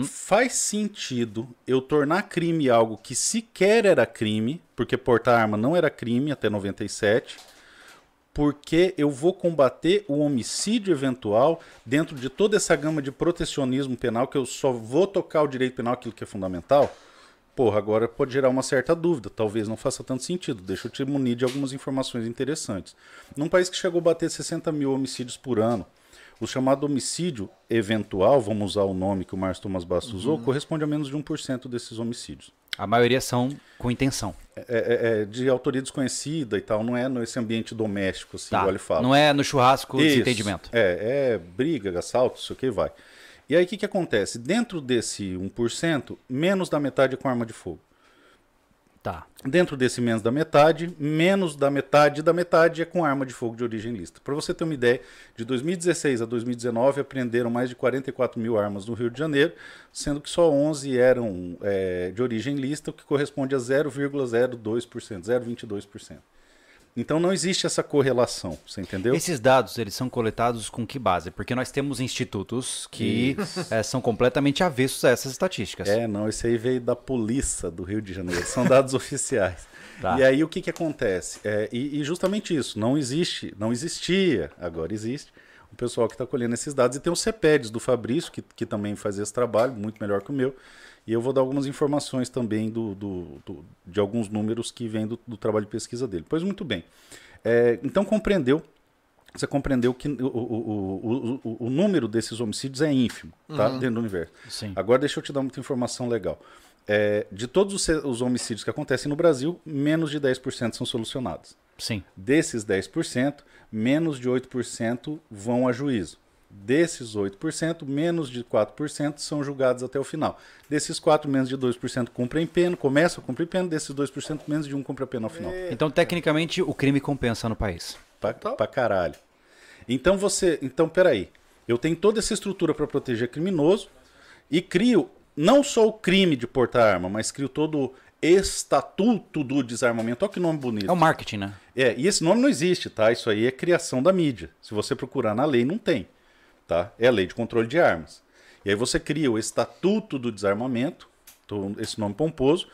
Faz sentido eu tornar crime algo que sequer era crime, porque portar arma não era crime até 97, porque eu vou combater o homicídio eventual dentro de toda essa gama de protecionismo penal, que eu só vou tocar o direito penal, aquilo que é fundamental. Porra, agora pode gerar uma certa dúvida. Talvez não faça tanto sentido. Deixa eu te munir de algumas informações interessantes. Num país que chegou a bater 60 mil homicídios por ano, o chamado homicídio eventual, vamos usar o nome que o Márcio Thomas Bastos usou, corresponde a menos de 1% desses homicídios. A maioria são com intenção. É, é- é de autoria desconhecida e tal, não é nesse ambiente doméstico, assim, Tá. igual ele fala. Não é no churrasco Isso. desentendimento. É, é briga, assalto, isso que vai. E aí o que, que acontece? Dentro desse 1%, menos da metade é com arma de fogo. Tá. Dentro desse menos da metade, menos da metade da metade é com arma de fogo de origem lista. Para você ter uma ideia, de 2016 a 2019 apreenderam mais de 44 mil armas no Rio de Janeiro, sendo que só 11 eram é, de origem lista, o que corresponde a 0,02%, 0,22%. Então não existe essa correlação, você entendeu? Esses dados, eles são coletados com que base? Porque nós temos institutos que eh, são completamente avessos a essas estatísticas. É, não, esse aí veio da polícia do Rio de Janeiro, são dados <laughs> oficiais. Tá. E aí o que, que acontece? É, e, e justamente isso, não existe, não existia, agora existe, o pessoal que está colhendo esses dados. E tem o CEPEDS do Fabrício, que, que também faz esse trabalho, muito melhor que o meu. E eu vou dar algumas informações também do, do- do- de alguns números que vêm do, do trabalho de pesquisa dele. Pois muito bem. É, então compreendeu você compreendeu que o, o, o, o, número desses homicídios é ínfimo, tá? Dentro do universo. Sim. Agora deixa eu te dar muita informação legal. É, de todos os, os homicídios que acontecem no Brasil, menos de 10% são solucionados. Sim. Desses 10%, menos de 8% vão a juízo. Desses 8%, menos de 4% são julgados até o final. Desses 4, menos de 2% cumprem pena, começam a cumprir pena. Desses 2%, menos de 1 cumpre a pena ao final. Então, tecnicamente, o crime compensa no país. Pra, pra caralho. Então você. Então, peraí. Eu tenho toda essa estrutura para proteger criminoso e crio não só o crime de portar arma, mas crio todo o estatuto do desarmamento. Olha que nome bonito. É o marketing, né? É, e esse nome não existe, tá? Isso aí é criação da mídia. Se você procurar na lei, não tem. Tá? É a lei de controle de armas. E aí você cria o Estatuto do Desarmamento, esse nome pomposo,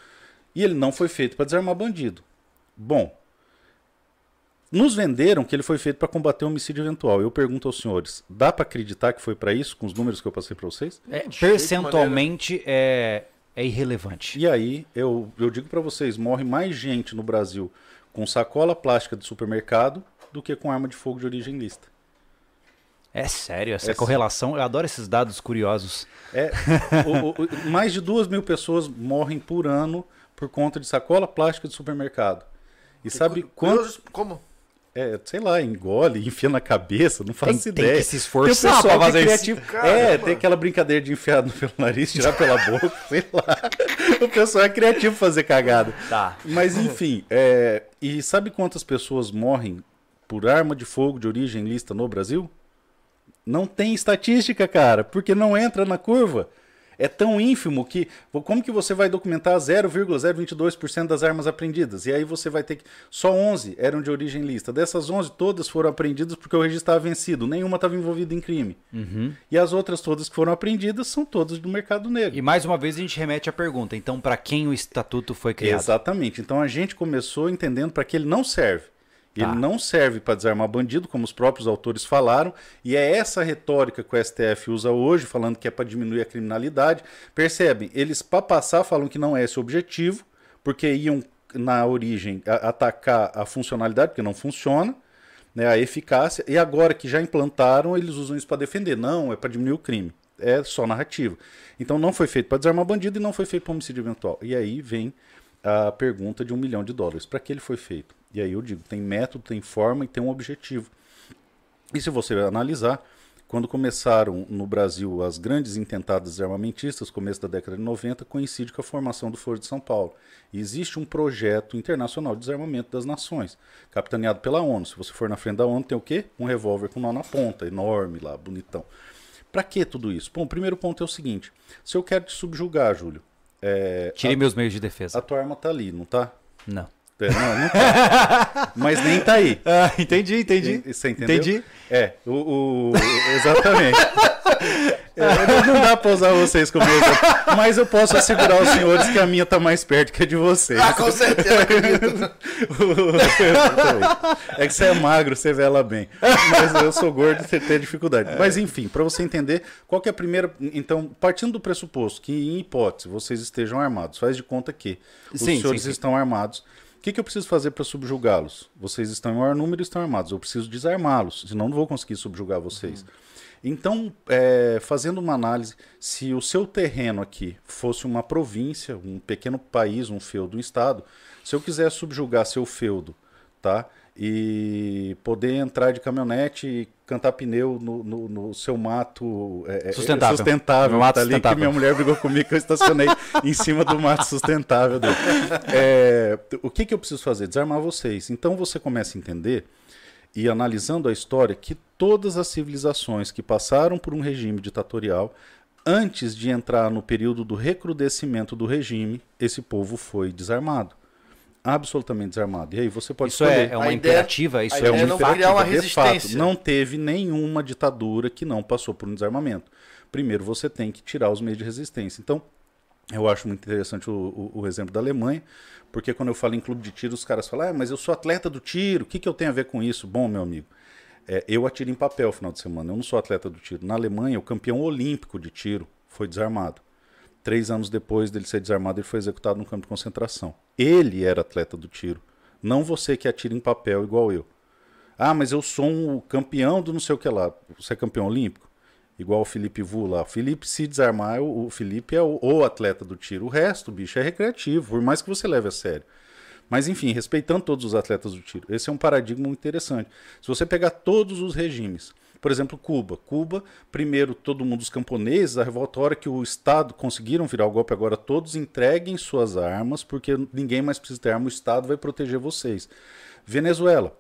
e ele não foi feito para desarmar bandido. Bom, nos venderam que ele foi feito para combater o homicídio eventual. Eu pergunto aos senhores, dá para acreditar que foi para isso, com os números que eu passei para vocês? É, percentualmente é, é irrelevante. E aí, eu, eu digo para vocês, morre mais gente no Brasil com sacola plástica de supermercado do que com arma de fogo de origem lícita. É sério, essa É correlação. Eu adoro esses dados curiosos. É, o- o- mais de duas mil pessoas morrem por ano por conta de sacola plástica de supermercado. E sabe Cu- quanto? curioso, Como? É, sei lá, engole, <laughs> enfia na cabeça, não faço Tem- tem ideia. que se esforçar Tem o pessoal pra que é fazer isso. criativo. Cara, é, mano. tem aquela brincadeira de enfiar no- pelo nariz, tirar pela boca, <laughs> sei lá. O pessoal é criativo fazer cagada. Tá. Mas enfim, é, e sabe quantas pessoas morrem por arma de fogo de origem lista no Brasil? Não tem estatística, cara, porque não entra na curva. É tão ínfimo que. Como que você vai documentar 0,022% das armas apreendidas? E aí você vai ter que. Só 11 eram de origem lista. Dessas 11, todas foram apreendidas porque o registro estava vencido. Nenhuma estava envolvida em crime. E as outras todas que foram apreendidas são todas do mercado negro. E mais uma vez a gente remete à pergunta. Então, para quem o estatuto foi criado? Exatamente. Então a gente começou entendendo para que ele não serve. Ele Tá. não serve para desarmar bandido, como os próprios autores falaram, e é essa retórica que o STF usa hoje, falando que é para diminuir a criminalidade. Percebem? Eles, para passar, falam que não é esse o objetivo, porque iam, na origem, a- atacar a funcionalidade, porque não funciona, né, a eficácia, e agora que já implantaram, eles usam isso para defender. Não, é para diminuir o crime. É só narrativa. Então não foi feito para desarmar bandido e não foi feito para homicídio eventual. E aí vem a pergunta de um milhão de dólares. Para que ele foi feito? E aí eu digo, tem método, tem forma e tem um objetivo. E se você analisar, quando começaram no Brasil as grandes intentadas armamentistas, começo da década de 90, coincide com a formação do Foro de São Paulo. E existe um projeto internacional de desarmamento das nações, capitaneado pela ONU. Se você for na frente da ONU, tem o quê? Um revólver com nó na ponta, enorme lá, bonitão. Para que tudo isso? Bom, o primeiro ponto é o seguinte: se eu quero te subjugar, Júlio, é, Tirei meus meios de defesa. a tua arma tá ali, não tá? Não. É, não, não tá. <laughs> Mas nem tá aí. Ah, entendi, entendi. E- Você entendeu? Entendi. É, o, o- exatamente. É, não- dá pra usar vocês como exemplo, mas eu posso assegurar aos senhores que a minha tá mais perto que a de vocês. Ah, com certeza, <laughs> é que você é magro, você vela bem. Mas eu sou gordo e você tem dificuldade. Mas enfim, para você entender, qual que é a primeira. Então, partindo do pressuposto que, em hipótese, vocês estejam armados, faz de conta que os Sim, senhores sim, sim. estão armados. O que, que eu preciso fazer para subjugá-los? Vocês estão em maior número e estão armados. Eu preciso desarmá-los, senão não vou conseguir subjugar vocês. Então, é, fazendo uma análise, se o seu terreno aqui fosse uma província, um pequeno país, um feudo, um estado, se eu quiser subjugar seu feudo, tá? E poder entrar de caminhonete e cantar pneu no, no- no seu mato é, é, Sustentável. sustentável Meu mato tá ali, sustentável. que minha mulher brigou comigo que eu estacionei <laughs> em cima do mato sustentável dele. É, o que, que eu preciso fazer? Desarmar vocês. Então você começa a entender e analisando a história que todas as civilizações que passaram por um regime ditatorial, antes de entrar no período do recrudescimento do regime, esse povo foi desarmado. Absolutamente desarmado. E aí você pode Isso escolher. é, é uma A ideia- imperativa? Isso a é, ideia um é não fato? criar uma resistência. fato, não teve nenhuma ditadura que não passou por um desarmamento. Primeiro você tem que tirar os meios de resistência. Então, eu acho muito interessante o, o- o exemplo da Alemanha, porque quando eu falo em clube de tiro, os caras falam, ah, mas eu sou atleta do tiro, o que, que eu tenho a ver com isso? Bom, meu amigo, é, eu atiro em papel no final de semana, eu não sou atleta do tiro. Na Alemanha, o campeão olímpico de tiro foi desarmado. Três anos depois dele ser desarmado, ele foi executado no campo de concentração. Ele era atleta do tiro, não você que atira em papel igual eu. Ah, mas eu sou um campeão do não sei o que lá. Você é campeão olímpico? Igual o Felipe Vu lá. O Felipe, se desarmar, o, Felipe é o, o atleta do tiro. O resto, bicho, é recreativo, por mais que você leve a sério. Mas, enfim, respeitando todos os atletas do tiro. Esse é um paradigma interessante. Se você pegar todos os regimes, por exemplo, Cuba. Cuba, primeiro, todo mundo, os camponeses, a revolta, a hora que o Estado conseguiram virar o golpe, agora todos entreguem suas armas, porque ninguém mais precisa ter arma, o Estado vai proteger vocês. Venezuela.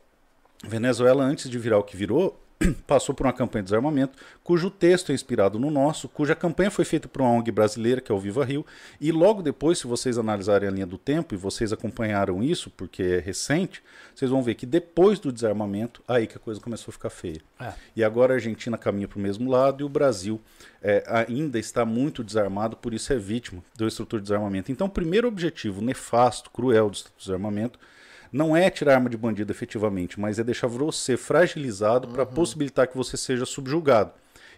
Venezuela, antes de virar o que virou, <clears throat> passou por uma campanha de desarmamento, cujo texto é inspirado no nosso, cuja campanha foi feita por uma ONG brasileira, que é o Viva Rio, e logo depois, se vocês analisarem a linha do tempo, e vocês acompanharam isso, porque é recente, vocês vão ver que depois do desarmamento, aí que a coisa começou a ficar feia. É. E agora a Argentina caminha para o mesmo lado e o Brasil é, ainda está muito desarmado, por isso é vítima do estrutura de desarmamento. Então, o primeiro objetivo nefasto, cruel do estatuto de desarmamento não é tirar arma de bandido efetivamente, mas é deixar você fragilizado para possibilitar que você seja subjugado.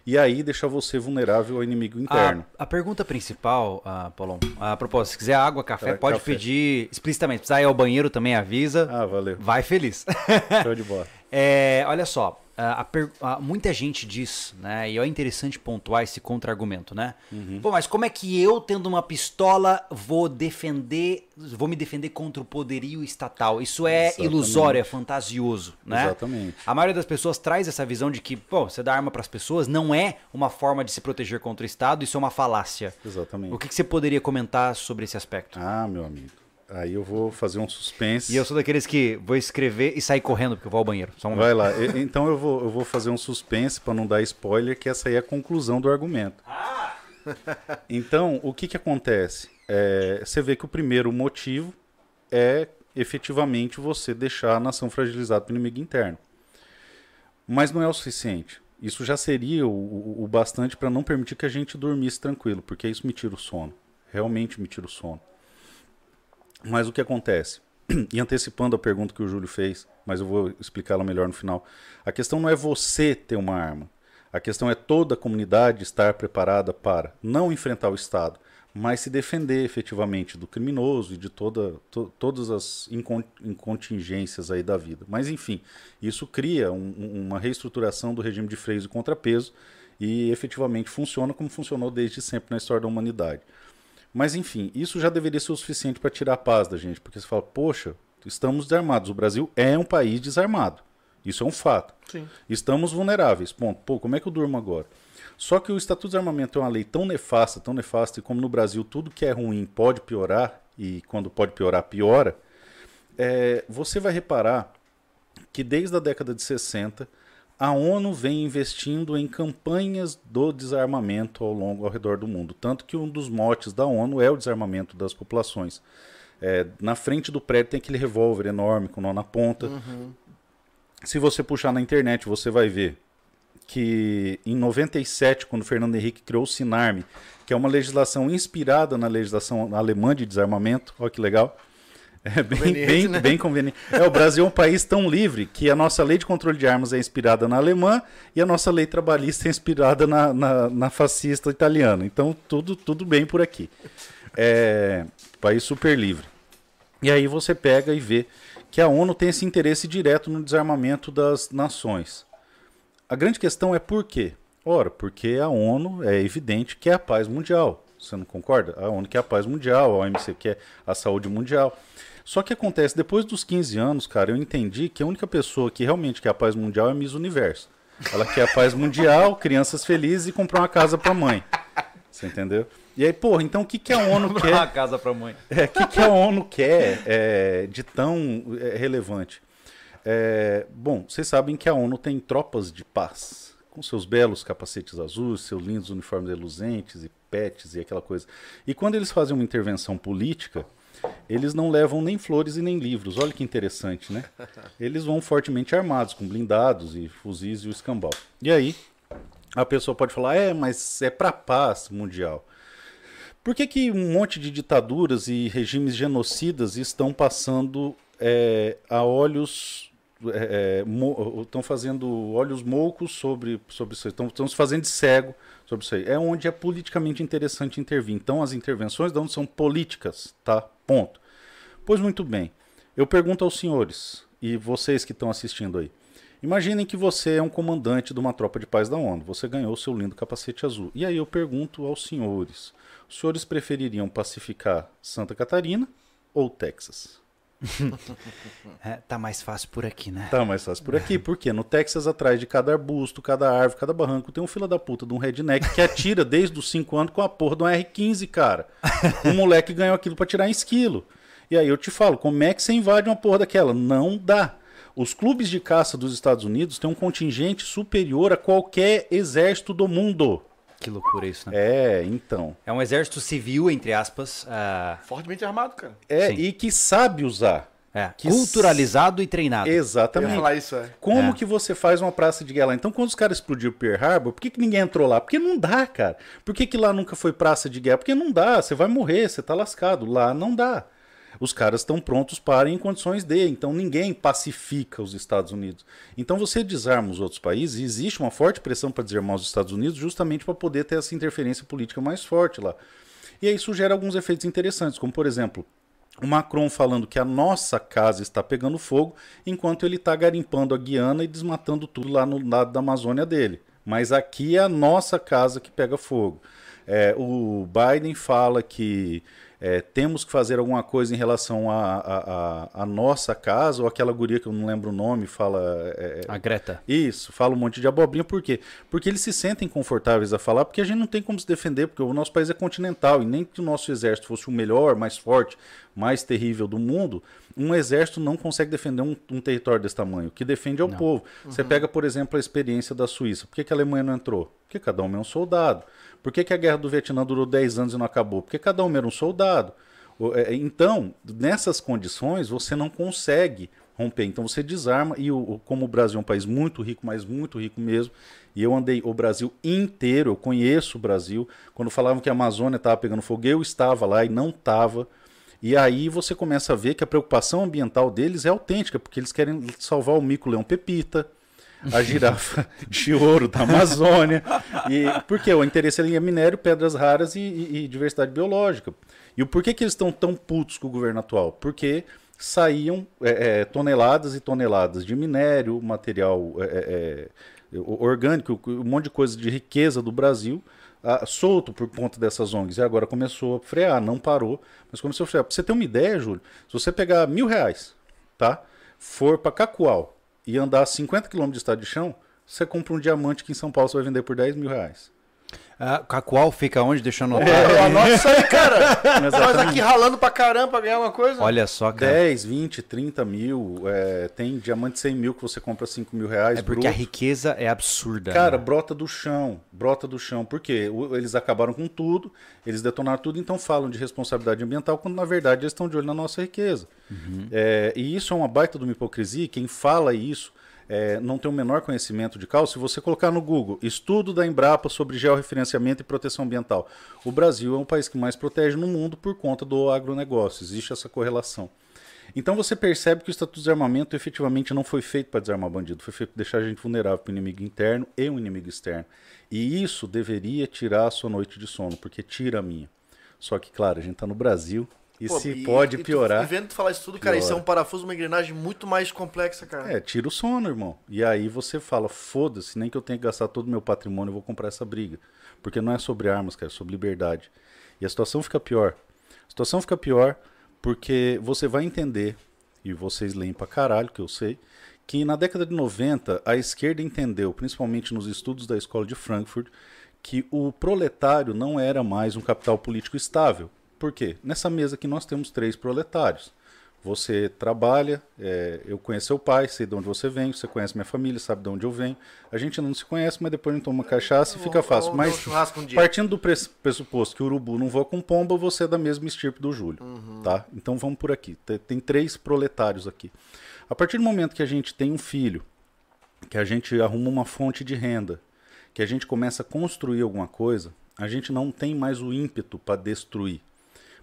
E aí deixar você vulnerável ao inimigo interno. A, a pergunta principal, uh, Paulão, a propósito, se quiser água, café, pode café. pedir explicitamente. Precisar ir ao banheiro também avisa. Ah, valeu. Vai feliz. Show de bola. <laughs> É, olha só, a- a muita gente diz, né? E é interessante pontuar esse contra-argumento, né? Uhum. Pô, mas como é que eu, tendo uma pistola, vou defender, vou me defender contra o poderio estatal? Isso é Exatamente. ilusório, é fantasioso, né? Exatamente. A maioria das pessoas traz essa visão de que, pô, você dá arma para as pessoas não é uma forma de se proteger contra o Estado, isso é uma falácia. Exatamente. O que, que você poderia comentar sobre esse aspecto? Ah, meu amigo. Aí eu vou fazer um suspense. E eu sou daqueles que vou escrever e sair correndo porque eu vou ao banheiro. Um Vai lá. Então eu vou, eu vou fazer um suspense para não dar spoiler, que essa aí é a conclusão do argumento. Então, o que, que acontece? É, você vê que o primeiro motivo é efetivamente você deixar a nação fragilizada pelo inimigo interno. Mas não é o suficiente. Isso já seria o, o- o bastante para não permitir que a gente dormisse tranquilo, porque isso me tira o sono. Realmente me tira o sono. Mas o que acontece? <clears throat> E antecipando a pergunta que o Júlio fez, mas eu vou explicá-la melhor no final. A questão não é você ter uma arma. A questão é toda a comunidade estar preparada para não enfrentar o Estado, mas se defender efetivamente do criminoso e de toda, to- todas as incon- incontingências aí da vida. Mas enfim, isso cria um- uma reestruturação do regime de freios e contrapeso e efetivamente funciona como funcionou desde sempre na história da humanidade. Mas enfim, isso já deveria ser o suficiente para tirar a paz da gente, porque você fala, poxa, estamos desarmados. O Brasil é um país desarmado. Isso é um fato. Sim. Estamos vulneráveis. Ponto. Pô, como é que eu durmo agora? Só que o Estatuto de Desarmamento é uma lei tão nefasta, tão nefasta, e como no Brasil tudo que é ruim pode piorar, e quando pode piorar, piora, é, você vai reparar que desde a década de 60 a ONU vem investindo em campanhas do desarmamento ao longo ao redor do mundo. Tanto que um dos motes da ONU é o desarmamento das populações. É, na frente do prédio tem aquele revólver enorme com nó na ponta. Se você puxar na internet, você vai ver que em 97, quando Fernando Henrique criou o Sinarme, que é uma legislação inspirada na legislação alemã de desarmamento, olha que legal. É bem, Conveniente, bem, né? bem conveniente. É, o Brasil é um país tão livre que a nossa lei de controle de armas é inspirada na alemã e a nossa lei trabalhista é inspirada na, na, na fascista italiana. Então, tudo, tudo bem por aqui. É, país super livre. E aí você pega e vê que a ONU tem esse interesse direto no desarmamento das nações. A grande questão é por quê? Ora, porque a ONU é evidente que é a paz mundial. Você não concorda? A ONU quer a paz mundial, a OMC quer a saúde mundial. Só que acontece, depois dos 15 anos, cara, eu entendi que a única pessoa que realmente quer a paz mundial é a Miss Universo. Ela quer a paz mundial, <laughs> crianças felizes e comprar uma casa pra mãe. Você entendeu? E aí, porra, então o que, que a <laughs> ONU quer? uma casa pra mãe. É, o que, que a ONU quer é, de tão é, relevante? É, bom, vocês sabem que a ONU tem tropas de paz, com seus belos capacetes azuis, seus lindos uniformes reluzentes e pets e aquela coisa. E quando eles fazem uma intervenção política, eles não levam nem flores e nem livros. Olha que interessante, né? <laughs> Eles vão fortemente armados, com blindados e fuzis e o escambau. E aí, a pessoa pode falar, é, mas é para paz mundial. Por que, que um monte de ditaduras e regimes genocidas estão passando é, a olhos. é, é, estão fazendo olhos moucos sobre, sobre isso aí, estão, estão se fazendo de cego sobre isso aí. É onde é politicamente interessante intervir. Então as intervenções onde são políticas, tá? Ponto. Pois muito bem. Eu pergunto aos senhores e vocês que estão assistindo aí. Imaginem que você é um comandante de uma tropa de paz da ONU. Você ganhou seu lindo capacete azul. E aí eu pergunto aos senhores: os senhores prefeririam pacificar Santa Catarina ou Texas? É, tá mais fácil por aqui, né? Tá mais fácil por aqui, porque no Texas, atrás de cada arbusto, cada árvore, cada barranco, tem um fila da puta de um redneck que atira desde os 5 anos com a porra de um R15, cara. O moleque ganhou aquilo pra tirar em esquilo. E aí eu te falo, como é que você invade uma porra daquela? Não dá. Os clubes de caça dos Estados Unidos têm um contingente superior a qualquer exército do mundo. Que loucura isso, né? É, então. É um exército civil, entre aspas. ah, Fortemente armado, cara. É, Sim. e que sabe usar. é, Que culturalizado e treinado. Eu Exatamente. falar isso, é. Como É. que você faz uma praça de guerra lá? Então, quando os caras explodiram Pearl Harbor, por que, que ninguém entrou lá? Porque não dá, cara. Por que, que lá nunca foi praça de guerra? Porque não dá, você vai morrer, você tá lascado. Lá não dá. Os caras estão prontos para em condições de, então ninguém pacifica os Estados Unidos. Então você desarma os outros países, e existe uma forte pressão para desarmar os Estados Unidos justamente para poder ter essa interferência política mais forte lá. E aí isso gera alguns efeitos interessantes, como por exemplo, o Macron falando que a nossa casa está pegando fogo, enquanto ele está garimpando a Guiana e desmatando tudo lá no lado da Amazônia dele. Mas aqui é a nossa casa que pega fogo. É, o Biden fala que é, temos que fazer alguma coisa em relação à a, a, a nossa casa, ou aquela guria que eu não lembro o nome, fala. é, A Greta. isso, fala um monte de abobrinha, por quê? Porque eles se sentem confortáveis a falar, porque a gente não tem como se defender, porque o nosso país é continental, e nem que o nosso exército fosse o melhor, mais forte, mais terrível do mundo, um exército não consegue defender um, um território desse tamanho. O que defende é o povo. Você pega, por exemplo, a experiência da Suíça. Por que, que a Alemanha não entrou? Porque cada um é um soldado. Por que, que a guerra do Vietnã durou 10 anos e não acabou? Porque cada um era um soldado. O- é, Então, nessas condições, você não consegue romper. Então você desarma, e o- como o Brasil é um país muito rico, mas muito rico mesmo, e eu andei o Brasil inteiro, eu conheço o Brasil. Quando falavam que a Amazônia estava pegando fogo, eu estava lá e não estava. E aí você começa a ver que a preocupação ambiental deles é autêntica, porque eles querem salvar o mico-leão pepita, a girafa <laughs> de ouro da Amazônia. E porque o interesse ali é minério, pedras raras e, e- e diversidade biológica. E o porquê que eles estão tão putos com o governo atual? Porque saíam é, é, toneladas e toneladas de minério, material é, é, orgânico, um monte de coisa de riqueza do Brasil. ah, solto por conta dessas ONGs. E agora começou a frear, não parou, mas começou a frear. Pra você ter uma ideia, Júlio, se você pegar mil reais, tá? For para Cacoal e andar 50 km de estado de chão, você compra um diamante que em São Paulo você vai vender por 10 mil reais. Ah, Cacoal fica onde? Deixa eu anotar. Eu anoto isso aí, cara. <laughs> Nós Exatamente. aqui ralando pra caramba pra ganhar uma coisa. Olha só, cara. 10, 20, 30 mil, é, tem diamante 100 mil que você compra 5 mil reais. É porque a bruto. riqueza é absurda. Cara, né? brota do chão, brota do chão. Por quê? Eles acabaram com tudo, eles detonaram tudo, então falam de responsabilidade ambiental, quando na verdade eles estão de olho na nossa riqueza. É, e isso é uma baita de uma hipocrisia, quem fala isso é, não tem o menor conhecimento de causa. Se você colocar no Google, estudo da Embrapa sobre georreferenciamento e proteção ambiental. O Brasil é o país que mais protege no mundo por conta do agronegócio, existe essa correlação. Então você percebe que o Estatuto de Desarmamento efetivamente não foi feito para desarmar bandido, foi feito para deixar a gente vulnerável para o inimigo interno e o inimigo externo. E isso deveria tirar a sua noite de sono, porque tira a minha. Só que, claro, a gente está no Brasil e Pô, se e- pode e piorar. E vendo tu falar isso tudo, cara, isso é piora. um parafuso, uma engrenagem muito mais complexa, cara. É, tira o sono, irmão. E aí você fala, foda-se, nem que eu tenha que gastar todo o meu patrimônio, eu vou comprar essa briga. Porque não é sobre armas, cara, é sobre liberdade. E a situação fica pior. A situação fica pior porque você vai entender, e vocês leem pra caralho, que eu sei, que na década de 90 a esquerda entendeu, principalmente nos estudos da escola de Frankfurt, que o proletário não era mais um capital político estável. Por quê? Nessa mesa aqui nós temos três proletários. Você trabalha, é, eu conheço seu pai, sei de onde você vem, você conhece minha família, sabe de onde eu venho. A gente não se conhece, mas depois a gente toma cachaça e fica fácil. Mas um partindo do pres- pressuposto que o urubu não voa com pomba, você é da mesma estirpe do Júlio. Uhum. Tá? Então vamos por aqui. Tem três proletários aqui. A partir do momento que a gente tem um filho, que a gente arruma uma fonte de renda, que a gente começa a construir alguma coisa, a gente não tem mais o ímpeto para destruir.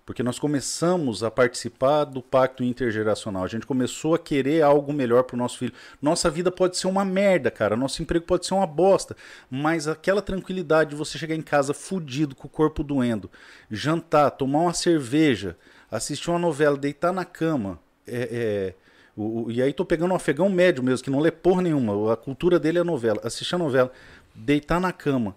Porque nós começamos a participar do pacto intergeracional. A gente começou a querer algo melhor para o nosso filho. Nossa vida pode ser uma merda, cara. Nosso emprego pode ser uma bosta. Mas aquela tranquilidade de você chegar em casa fudido, com o corpo doendo, jantar, tomar uma cerveja, assistir uma novela, deitar na cama. É, é, o- o- e aí tô pegando um afegão médio mesmo, que não lê porra nenhuma. A cultura dele é novela. Assistir a novela, deitar na cama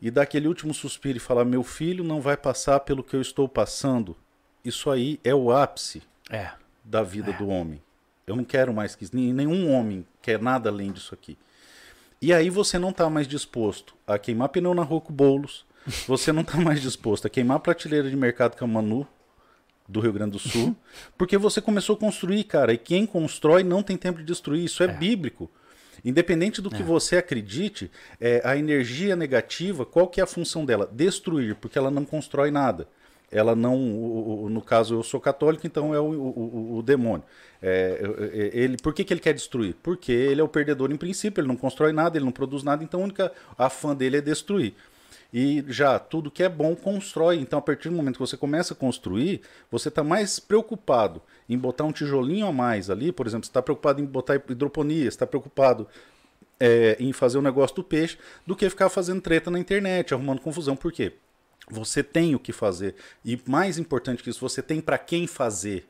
e dar aquele último suspiro e falar: meu filho não vai passar pelo que eu estou passando. Isso aí é o ápice É. da vida do homem. Eu não quero mais que Nenhum homem quer nada além disso aqui. E aí você não está mais disposto a queimar pneu na rua com bolos. Você não está mais disposto a queimar prateleira de mercado com a Manu. do Rio Grande do Sul, <laughs> porque você começou a construir, cara, e quem constrói não tem tempo de destruir, isso é, é. bíblico. Independente do que é. você acredite, é, a energia negativa, qual que é a função dela? Destruir, porque ela não constrói nada. Ela não, o, o, no caso eu sou católico, então é o, o, o demônio. É, ele, por que, que ele quer destruir? Porque ele é o perdedor em princípio, ele não constrói nada, ele não produz nada, então a única afã dele é destruir. E já tudo que é bom constrói. Então, a partir do momento que você começa a construir, você está mais preocupado em botar um tijolinho a mais ali. Por exemplo, você está preocupado em botar hidroponia, está preocupado é, em fazer o negócio do peixe, do que ficar fazendo treta na internet, arrumando confusão. Por quê? Você tem o que fazer. E mais importante que isso, você tem para quem fazer.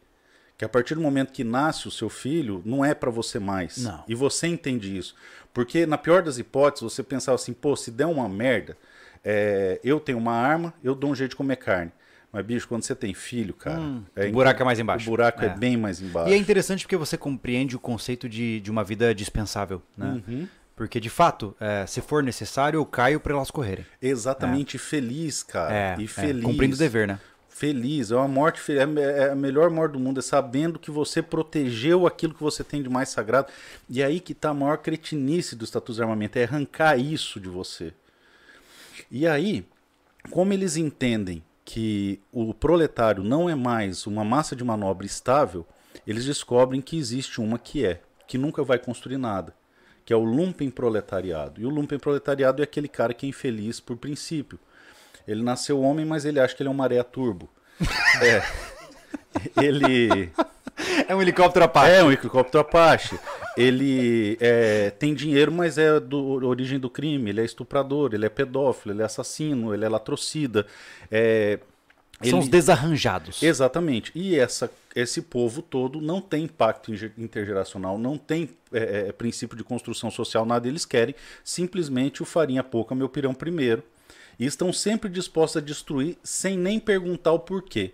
Que a partir do momento que nasce o seu filho, não é para você mais. Não. E você entende isso. Porque, na pior das hipóteses, você pensava assim, pô, se der uma merda, é, eu tenho uma arma, eu dou um jeito de comer carne. Mas, bicho, quando você tem filho, cara. Hum, é, o buraco é mais embaixo. O buraco é. é. bem mais embaixo. E é interessante porque você compreende o conceito de, de uma vida dispensável, né? Uhum. Porque, de fato, é, se for necessário, eu caio para elas correrem. Exatamente, é. feliz, cara. É, e é, feliz. cumprindo o dever, né? Feliz, é uma morte feliz. É, é a melhor morte do mundo, é sabendo que você protegeu aquilo que você tem de mais sagrado. E aí que está a maior cretinice do status de armamento, é arrancar isso de você. E aí, como eles entendem que o proletário não é mais uma massa de manobra estável, eles descobrem que existe uma que é, que nunca vai construir nada, que é o lumpen proletariado. E o lumpen proletariado é aquele cara que é infeliz por princípio. Ele nasceu homem, mas ele acha que ele é um maré turbo. <laughs> é. Ele é um helicóptero Apache. É um helicóptero Apache. Ele é, tem dinheiro, mas é do origem do crime. Ele é estuprador, ele é pedófilo, ele é assassino, ele é latrocida. É, São os desarranjados. Exatamente. E essa, esse povo todo não tem impacto intergeracional, não tem é, é, princípio de construção social, nada eles querem. Simplesmente o farinha pouca, meu pirão primeiro. E estão sempre dispostos a destruir sem nem perguntar o porquê.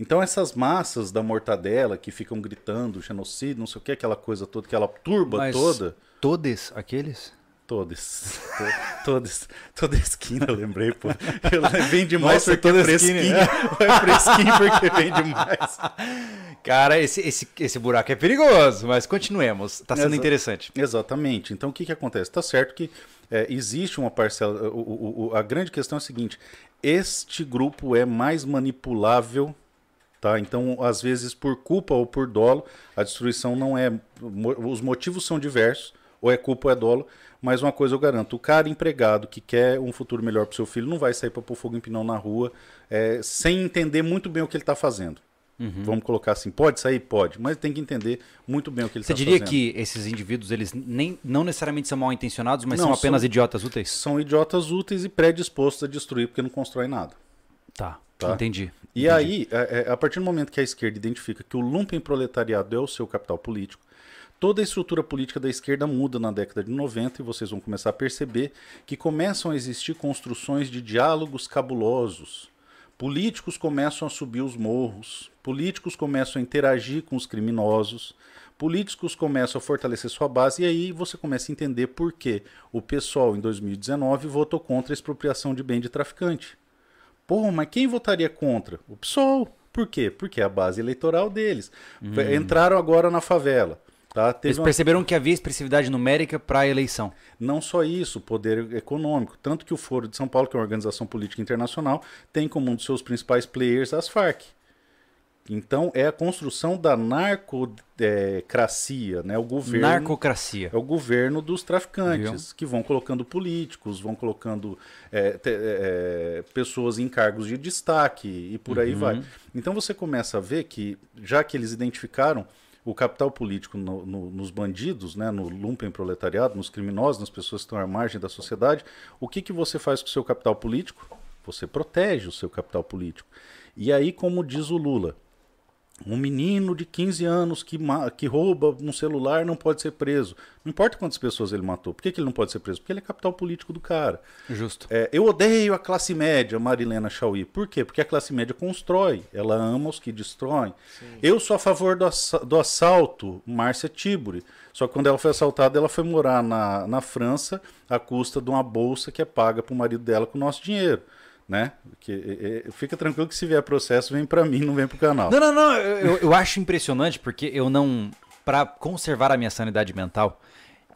Então essas massas da mortadela que ficam gritando genocídio, não sei o que, aquela coisa toda, aquela turba Mas toda. Todos aqueles? Todos. <laughs> Todos. Toda esquina, eu lembrei, pô. Eu vem demais Nossa, porque é fresquinho. Esquina, <laughs> é fresquinho porque vem demais. Cara, esse, esse, esse buraco é perigoso, mas continuemos. Tá sendo Exa interessante. Exatamente. Então o que, que acontece? Tá certo que é, existe uma parcela. O, o, o, a grande questão é a seguinte: este grupo é mais manipulável Tá? Então, às vezes, por culpa ou por dolo, a destruição não é. Os motivos são diversos, ou é culpa ou é dolo, mas uma coisa eu garanto: o cara empregado que quer um futuro melhor para seu filho não vai sair para pôr fogo em pinão na rua é, sem entender muito bem o que ele está fazendo. Uhum. Vamos colocar assim, pode sair? Pode, mas tem que entender muito bem o que ele está fazendo. Você diria que esses indivíduos, eles nem, não necessariamente são mal intencionados, mas não, são apenas são, idiotas úteis? São idiotas úteis e predispostos a destruir porque não constrói nada. Tá. Tá? Entendi. E Entendi. aí, é, é, a partir do momento que a esquerda identifica que o lumpen proletariado é o seu capital político, toda a estrutura política da esquerda muda na década de 90 e vocês vão começar a perceber que começam a existir construções de diálogos cabulosos. Políticos começam a subir os morros, políticos começam a interagir com os criminosos, políticos começam a fortalecer sua base e aí você começa a entender por que o pessoal em 2019 votou contra a expropriação de bem de traficante. Pô, mas quem votaria contra? O PSOL. Por quê? Porque é a base eleitoral deles. Hum. Entraram agora na favela. Tá? Eles uma... perceberam que havia expressividade numérica para a eleição. Não só isso, poder econômico. Tanto que o Foro de São Paulo, que é uma organização política internacional, tem como um dos seus principais players as Farc. Então é a construção da narcocracia, né? O governo. Narcocracia. É o governo dos traficantes, Viu? que vão colocando políticos, vão colocando é, te, é, pessoas em cargos de destaque e por uhum. aí vai. Então você começa a ver que, já que eles identificaram o capital político no, no, nos bandidos, né, no lumpen proletariado, nos criminosos, nas pessoas que estão à margem da sociedade, o que, que você faz com o seu capital político? Você protege o seu capital político. E aí, como diz o Lula, um menino de 15 anos que, que rouba um celular não pode ser preso. Não importa quantas pessoas ele matou. Por que, que ele não pode ser preso? Porque ele é capital político do cara. Justo. É, eu odeio a classe média, Marilena Chauí. Por quê? Porque a classe média constrói. Ela ama os que destroem. Sim. Eu sou a favor do, ass do assalto, Márcia Tiburi. Só que quando ela foi assaltada, ela foi morar na, na França à custa de uma bolsa que é paga para o marido dela com o nosso dinheiro. Né? Que, é, fica tranquilo que se vier processo, vem para mim, não vem pro canal. Não, não, não. Eu, eu acho impressionante porque eu não. Para conservar a minha sanidade mental,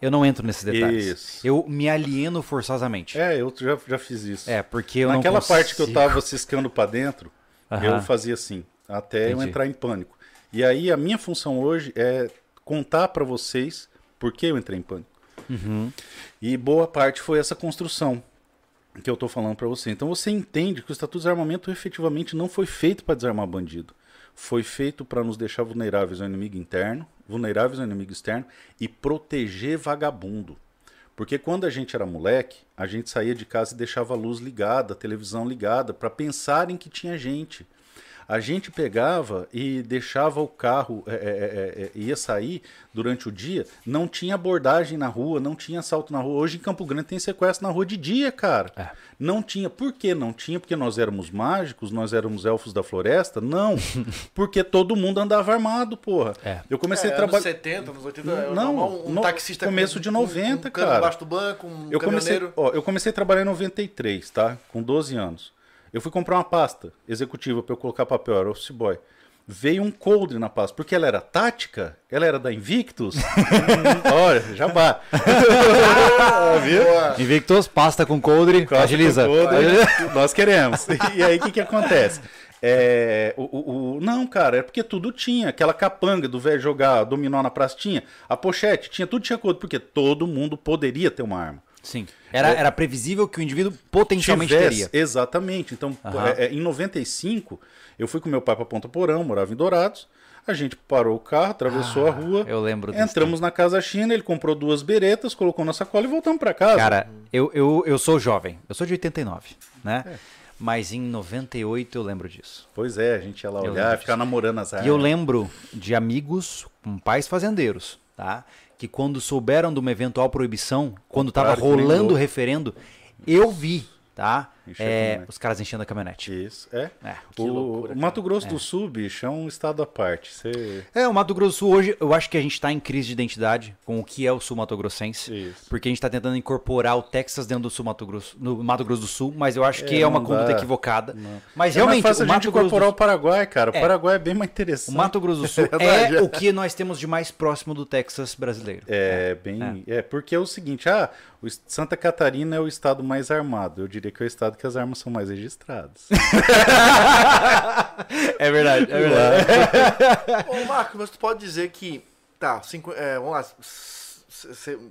eu não entro nesses detalhes. Isso. Eu me alieno forçosamente. É, eu já, já fiz isso. É, porque eu Naquela parte que eu tava ciscando para dentro, Aham. eu fazia assim, até eu Entendi. entrar em pânico. E aí a minha função hoje é contar para vocês por que eu entrei em pânico. Uhum. E boa parte foi essa construção que eu tô falando para você. Então você entende que o Estatuto de Desarmamento efetivamente não foi feito para desarmar bandido. Foi feito para nos deixar vulneráveis ao inimigo interno, vulneráveis ao inimigo externo e proteger vagabundo. Porque quando a gente era moleque, a gente saía de casa e deixava a luz ligada, a televisão ligada, para pensarem que tinha gente. A gente pegava e deixava o carro, é, é, é, é, ia sair durante o dia, não tinha abordagem na rua, não tinha assalto na rua. Hoje em Campo Grande tem sequestro na rua de dia, cara. É. Não tinha. Por que não tinha? Porque nós éramos mágicos, nós éramos elfos da floresta? Não. <laughs> Porque todo mundo andava armado, porra. É. Eu comecei a anos trabalhar. 70, anos 80, Não, é normal, um no- taxista começo com- de com- 90, um cano cara. embaixo do banco, um Eu comecei, ó, eu comecei a trabalhar em 93, tá? Com 12 anos. Eu fui comprar uma pasta executiva para eu colocar papel, era office boy. Veio um coldre na pasta, porque ela era tática, ela era da Invictus. <laughs> Olha, já vá. Boa. Invictus, pasta com coldre, Costa agiliza. com coldre, nós queremos. E aí o que, que acontece? É, o, o- o- não, cara, é porque tudo tinha. Aquela capanga do velho jogar dominó na praça tinha. A pochete tinha, tudo tinha coldre, porque todo mundo poderia ter uma arma. Sim. Era, era previsível que o indivíduo potencialmente tivesse. teria. Exatamente. Então, Aham. é, é, em 95, eu fui com meu pai para Ponta Porão, morava em Dourados. A gente parou o carro, atravessou Ah, a rua. eu lembro disso Entramos na casa China, ele comprou duas beretas, colocou na sacola e voltamos para casa. Cara, eu, eu, eu sou jovem. Eu sou de 89, né? É. Mas em 98 eu lembro disso. Pois é, a gente ia lá Eu olhar, ficar namorando as armas. E eu lembro de amigos com pais fazendeiros, tá? Que quando souberam de uma eventual proibição, quando tava Compraram que nem rolando o referendo, eu vi, tá? É, os caras enchendo a caminhonete. Isso, é. É. Que o loucura, o Mato Grosso do Sul, bicho, é um estado à parte. Você... É, o Mato Grosso do Sul hoje, eu acho que a gente tá em crise de identidade com o que é o Sul Mato Grossense. Isso. Porque a gente tá tentando incorporar o Texas dentro do Sul Mato Grosso, no Mato Grosso do Sul, mas eu acho que É, é, uma não conduta dá. equivocada. Não. Mas é mais realmente, fácil o a gente Mato Grosso do incorporar o Paraguai, cara. O É. Paraguai é bem mais O interessante. Mato Grosso do <laughs> Sul verdade. é o que nós temos de mais próximo do Texas brasileiro. É, bem. É. porque é o seguinte, ah, o Santa Catarina é o estado mais armado. Eu diria que é o estado que as armas são mais registradas. <laughs> É verdade, é verdade. <laughs> Ô, Marco, mas tu pode dizer que. Tá, cinco, é, vamos lá.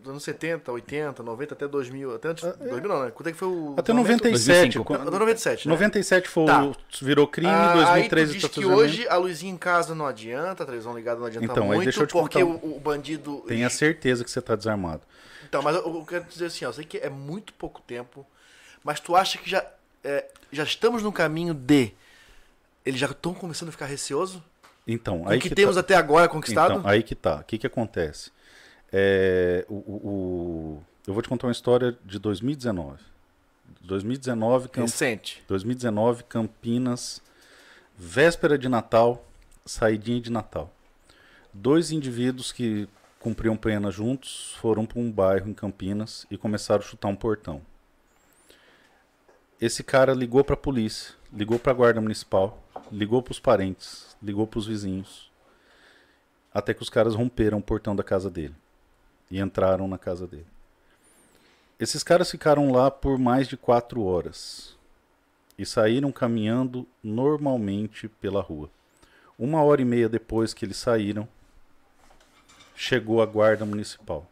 Anos 70, 80, 90, até 2000. Até antes. 2000 não, né? Quando é que foi o. Até desarmamento? 97. 2005. quando- Até 97, né? 97 foi, Tá. o- virou crime, Ah, 2003 aí tu diz que hoje a luzinha em casa não adianta, a televisão ligada não adianta Então, aí muito, deixa eu te porque contar o, o bandido... Tenha certeza que você está desarmado. Então, mas eu, eu quero dizer assim, ó, eu sei que é muito pouco tempo, mas tu acha que já, é, já estamos no caminho de... Eles já estão começando a ficar receosos? Então, aí o que, que temos tá. até agora conquistado? Então, aí que tá. O que que acontece? É, o- o- eu vou te contar uma história de 2019. 2019, Camp- Recente. 2019, Campinas, véspera de Natal, saidinha de Natal. Dois indivíduos que cumpriam pena juntos foram para um bairro em Campinas e começaram a chutar um portão. Esse cara ligou para a polícia, ligou para a guarda municipal, ligou para os parentes, ligou para os vizinhos, até que os caras romperam o portão da casa dele e entraram na casa dele. Esses caras ficaram lá por mais de quatro horas e saíram caminhando normalmente pela rua. Uma hora e meia depois que eles saíram, chegou a guarda municipal.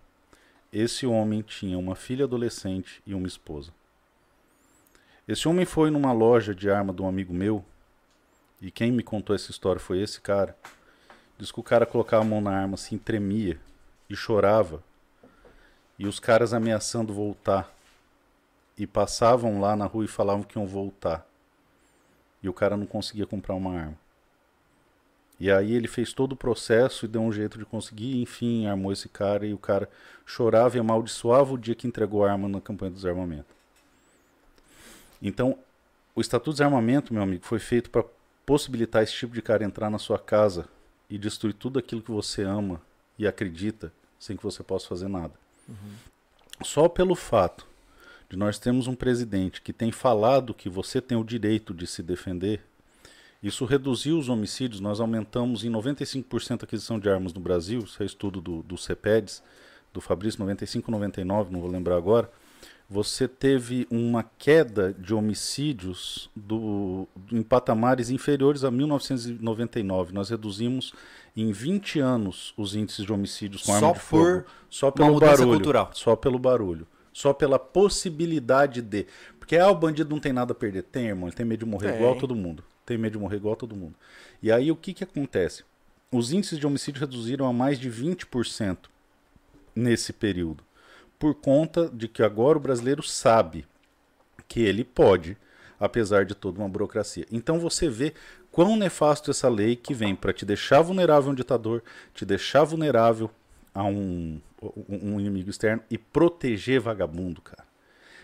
Esse homem tinha uma filha adolescente e uma esposa. Esse homem foi numa loja de arma de um amigo meu, e quem me contou essa história foi esse cara. Diz que o cara colocava a mão na arma assim, tremia e chorava. E os caras ameaçando voltar. E passavam lá na rua e falavam que iam voltar. E o cara não conseguia comprar uma arma. E aí ele fez todo o processo e deu um jeito de conseguir, enfim, armou esse cara e o cara chorava e amaldiçoava o dia que entregou a arma na campanha do desarmamento. Então, o Estatuto de Desarmamento, meu amigo, foi feito para possibilitar esse tipo de cara entrar na sua casa e destruir tudo aquilo que você ama e acredita sem que você possa fazer nada. Só pelo fato de nós termos um presidente que tem falado que você tem o direito de se defender, isso reduziu os homicídios. Nós aumentamos em 95% a aquisição de armas no Brasil. Isso é estudo do, do CEPEDS, do Fabrício, 95, 99, não vou lembrar agora. Você teve uma queda de homicídios do, em patamares inferiores a 1999. Nós reduzimos em 20 anos os índices de homicídios com Só arma de fogo. por Só pelo mudança barulho. cultural. Só pelo barulho. Só pela possibilidade de. Porque ah, o bandido não tem nada a perder. Tem, irmão. Ele tem medo de morrer igual todo mundo. Tem medo de morrer igual todo mundo. E aí o que, que acontece? Os índices de homicídio reduziram a mais de 20% nesse período. Por conta de que agora o brasileiro sabe que ele pode, apesar de toda uma burocracia. Então você vê quão nefasto essa lei que vem para te deixar vulnerável a um ditador, te deixar vulnerável a um, um inimigo externo e proteger vagabundo, cara.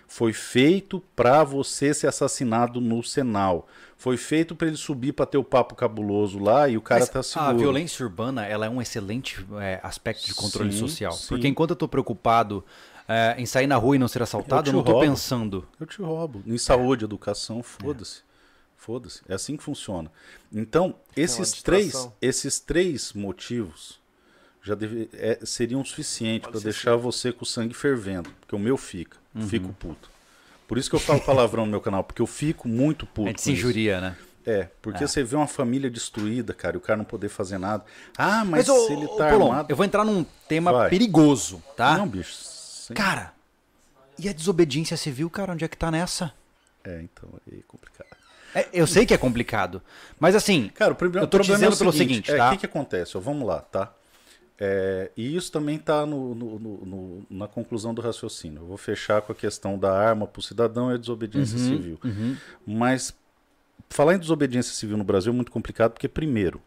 Foi feito para você ser assassinado no Senal. Foi feito para ele subir para ter o papo cabuloso lá e o cara Mas tá seguro. A violência urbana ela é um excelente é, aspecto de controle Sim, social. sim. Porque enquanto eu tô preocupado é, em sair na rua e não ser assaltado, Eu eu, não tô roubo. pensando. Eu te roubo. Em saúde, educação, foda-se. Foda-se. É assim que funciona. Então, esses três, distração. esses três motivos já deve, é, seriam suficientes para deixar você com o sangue fervendo. Porque o meu fica. Uhum. Fico puto. Por isso que eu falo palavrão no meu canal, porque eu fico muito puto. A gente com se injuria, né? É, porque você vê uma família destruída, cara, e o cara não poder fazer nada. Ah, mas, ô, se ele ô, tá Polon, armado. eu vou entrar num tema Vai. perigoso, tá? Não, bicho. sem- Cara, e a desobediência civil, cara, onde é que tá nessa? É, então, é complicado. É, eu sei que é complicado, mas assim, Cara, o problema, eu tô problema é o dizendo pelo seguinte, é, tá? O que, que acontece? Ó, vamos lá, tá? É, e isso também está na conclusão do raciocínio. Eu vou fechar com a questão da arma para o cidadão e a desobediência Uhum, civil. Mas falar em desobediência civil no Brasil é muito complicado porque, primeiro,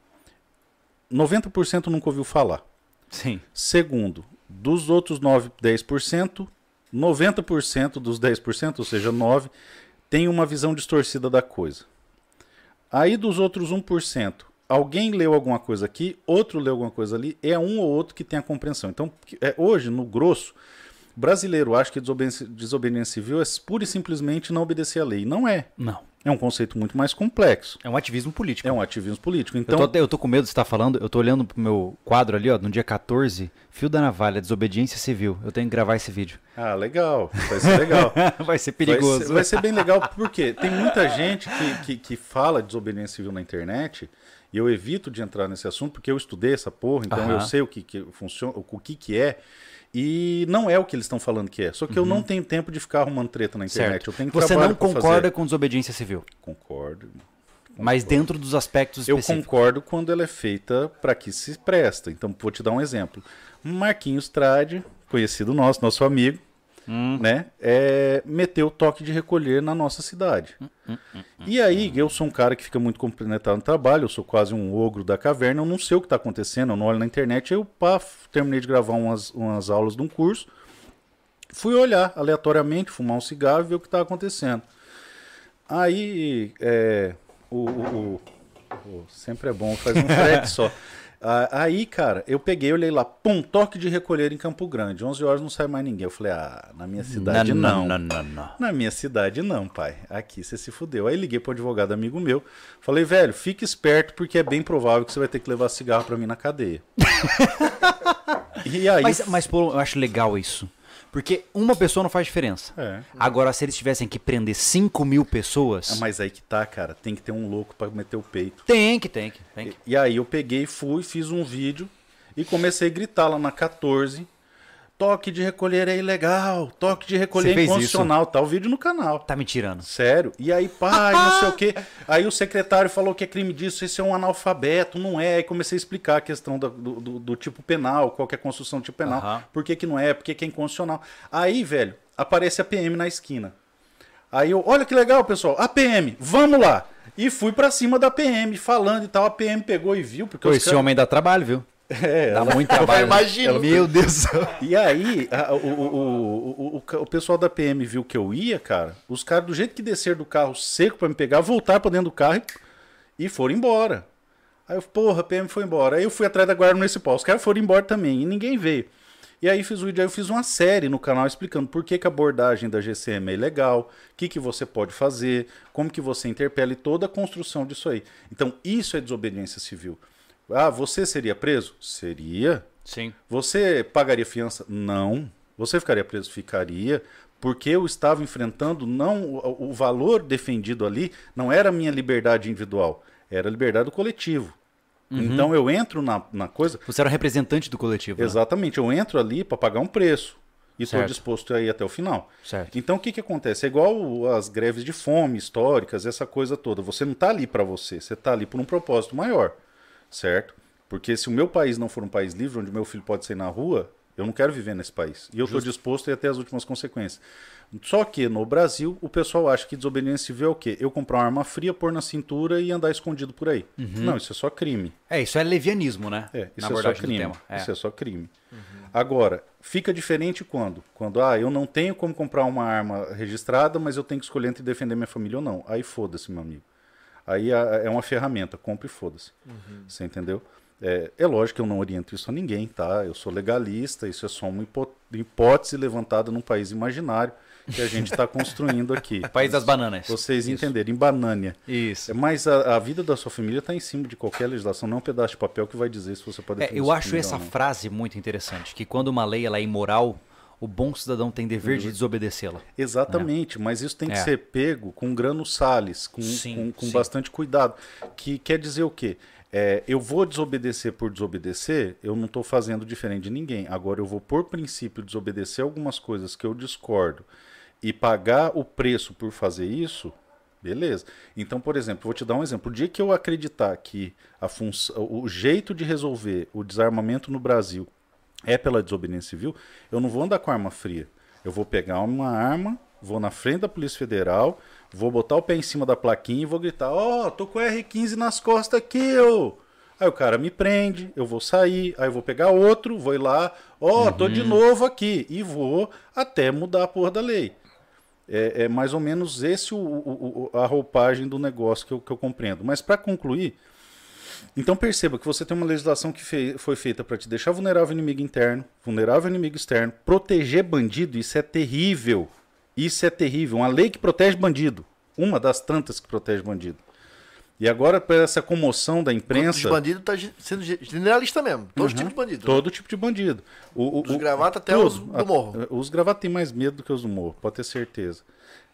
90% nunca ouviu falar. sim. Segundo, dos outros 9, 10%, 90% dos 10%, ou seja, 9, tem uma visão distorcida da coisa. Aí dos outros 1%, alguém leu alguma coisa aqui, outro leu alguma coisa ali, é um ou outro que tem a compreensão. Então, é, hoje, no grosso, brasileiro acha que desobediência, desobediência civil é pura e simplesmente não obedecer à lei. Não é. Não. É um conceito muito mais complexo. É um ativismo político. É um ativismo político. Então, eu, tô, eu tô com medo de estar falando, eu tô olhando pro meu quadro ali, ó, no dia 14, Fio da Navalha, Desobediência Civil. Eu tenho que gravar esse vídeo. ah, legal. Vai ser legal. <laughs> Vai ser Vai perigoso. ser, vai ser bem legal, porque tem muita gente que, que, que fala de desobediência civil na internet, e eu evito de entrar nesse assunto, porque eu estudei essa porra, então Aham. eu sei o que, que funciona, o que, que é, e não é o que eles estão falando que é. Só que eu não tenho tempo de ficar arrumando treta na internet. Uhum. Certo. Eu tenho Você não concorda fazer. com desobediência civil, Concordo. irmão. mas dentro dos aspectos Eu concordo quando ela é feita para que se presta. Então, vou te dar um exemplo. Marquinhos Trade, conhecido nosso, nosso amigo, Hum. né? É, meteu o toque de recolher na nossa cidade. Hum, e aí, eu sou um cara que fica muito compenetrado no trabalho, eu sou quase um ogro da caverna, eu não sei o que está acontecendo, eu não olho na internet, eu pá, terminei de gravar umas, umas aulas de um curso, fui olhar aleatoriamente, fumar um cigarro e ver o que está acontecendo. Aí, é, o, o- o- sempre é bom, faz um <laughs> frete só. Ah, Aí, cara, eu peguei, olhei lá, pum, toque de recolher em Campo Grande. 11 horas não sai mais ninguém. Eu falei, ah, na minha cidade não. não, não, não. Na minha cidade não, pai. Aqui você se fudeu. Aí liguei pro advogado amigo meu. Falei, velho, fique esperto porque é bem provável que você vai ter que levar cigarro pra mim na cadeia. <laughs> e aí. Mas, mas pô, eu acho legal isso. Porque uma pessoa não faz diferença. É. Agora, se eles tivessem que prender 5 mil pessoas. Ah, Mas aí que tá, cara. Tem que ter um louco pra meter o peito. Tem que, tem que. Tem que. E, e aí eu peguei, fui, fiz um vídeo e comecei a gritar lá na 14. Toque de recolher é ilegal, toque de recolher é inconstitucional. Tá o vídeo no canal. Tá me tirando. Sério? E aí, pai, não sei o quê. <laughs> Aí o secretário falou que é crime disso, esse é um analfabeto, não é. Aí comecei a explicar a questão do, do- do tipo penal, qual que é a construção do tipo penal, Aham. por que, que não é, por que, que é inconstitucional. Aí, velho, aparece a PM na esquina. Aí eu, olha que legal, pessoal, a PM, vamos lá. E fui pra cima da PM, falando e tal. A PM pegou e viu, porque Pô, esse caras- homem dá trabalho, viu? É, Dá muito <laughs> trabalho. né? imagino. Meu Deus. E aí, a- o, o, o, o, pessoal da PM viu que eu ia, cara. Os caras, do jeito que desceram do carro seco pra me pegar, voltaram pra dentro do carro e, e foram embora. Aí eu, porra, a PM foi embora. Aí eu fui atrás da guarda municipal. Os caras foram embora também e ninguém veio. E aí fiz o vídeo, aí eu fiz uma série no canal explicando por que, que a abordagem da GCM é ilegal, o que, que você pode fazer, como que você interpela e toda a construção disso aí. Então, isso é desobediência civil. Ah, você seria preso? Seria. Sim. Você pagaria fiança? Não. Você ficaria preso? Ficaria. Porque eu estava enfrentando não o, o valor defendido ali não era a minha liberdade individual, era a liberdade do coletivo. Uhum. Então eu entro na, na coisa. Você era representante do coletivo. né? Exatamente, eu entro ali para pagar um preço. E estou disposto a ir até o final. Certo. Então o que, que acontece? É igual as greves de fome históricas, essa coisa toda. Você não está ali para você, você está ali por um propósito maior, certo? Porque se o meu país não for um país livre, onde meu filho pode sair na rua, eu não quero viver nesse país. E eu estou disposto a ir até as últimas consequências. Só que no Brasil, o pessoal acha que desobediência civil é o quê? Eu comprar uma arma fria, pôr na cintura e andar escondido por aí. Não, isso é só crime. É, isso é levianismo, né? É, isso Na é só crime. É. Isso é só crime. Agora, fica diferente quando? Quando, ah, eu não tenho como comprar uma arma registrada, mas eu tenho que escolher entre defender minha família ou não. Aí foda-se, meu amigo. Aí é é uma ferramenta, compre e foda-se. Você entendeu? É, é lógico que eu não oriento isso a ninguém, tá? Eu sou legalista, isso é só uma hipó- hipótese levantada num país imaginário que a gente está <laughs> construindo aqui. País das bananas. Vocês Isso. entenderem, em Banânia. Isso. Mas a, a vida da sua família está em cima de qualquer legislação, não é um pedaço de papel que vai dizer se você pode É, eu acho essa frase muito interessante, que quando uma lei ela é imoral, o bom cidadão tem dever de desobedecê-la. Exatamente, mas isso tem que É. ser pego com grano sales, com, Sim, com, com sim. bastante cuidado. Que quer dizer o quê? É, eu vou desobedecer por desobedecer, eu não estou fazendo diferente de ninguém. Agora, eu vou, por princípio, desobedecer algumas coisas que eu discordo e pagar o preço por fazer isso, beleza. Então, por exemplo, vou te dar um exemplo. O dia que eu acreditar que a função, o jeito de resolver o desarmamento no Brasil é pela desobediência civil, eu não vou andar com arma fria. Eu vou pegar uma arma, vou na frente da Polícia Federal, vou botar o pé em cima da plaquinha e vou gritar: Ó, tô com R15 nas costas aqui, ô! Aí o cara me prende, eu vou sair, aí eu vou pegar outro, vou ir lá, ó, tô de novo aqui, e vou até mudar a porra da lei. É, é mais ou menos esse o, o- o- a roupagem do negócio que eu, que eu compreendo. Mas para concluir, então perceba que você tem uma legislação que foi feita para te deixar vulnerável ao inimigo interno, vulnerável ao inimigo externo, proteger bandido, isso é terrível. Isso é terrível. Uma lei que protege bandido. Uma das tantas que protege bandido. E agora, por essa comoção da Os imprensa. bandidos tá sendo ge- generalista mesmo. Todos os tipos de bandido. né? Todo tipo de bandido. O, o, Dos o- gravata até os do morro. Os gravatas têm mais medo do que os do morro, pode ter certeza.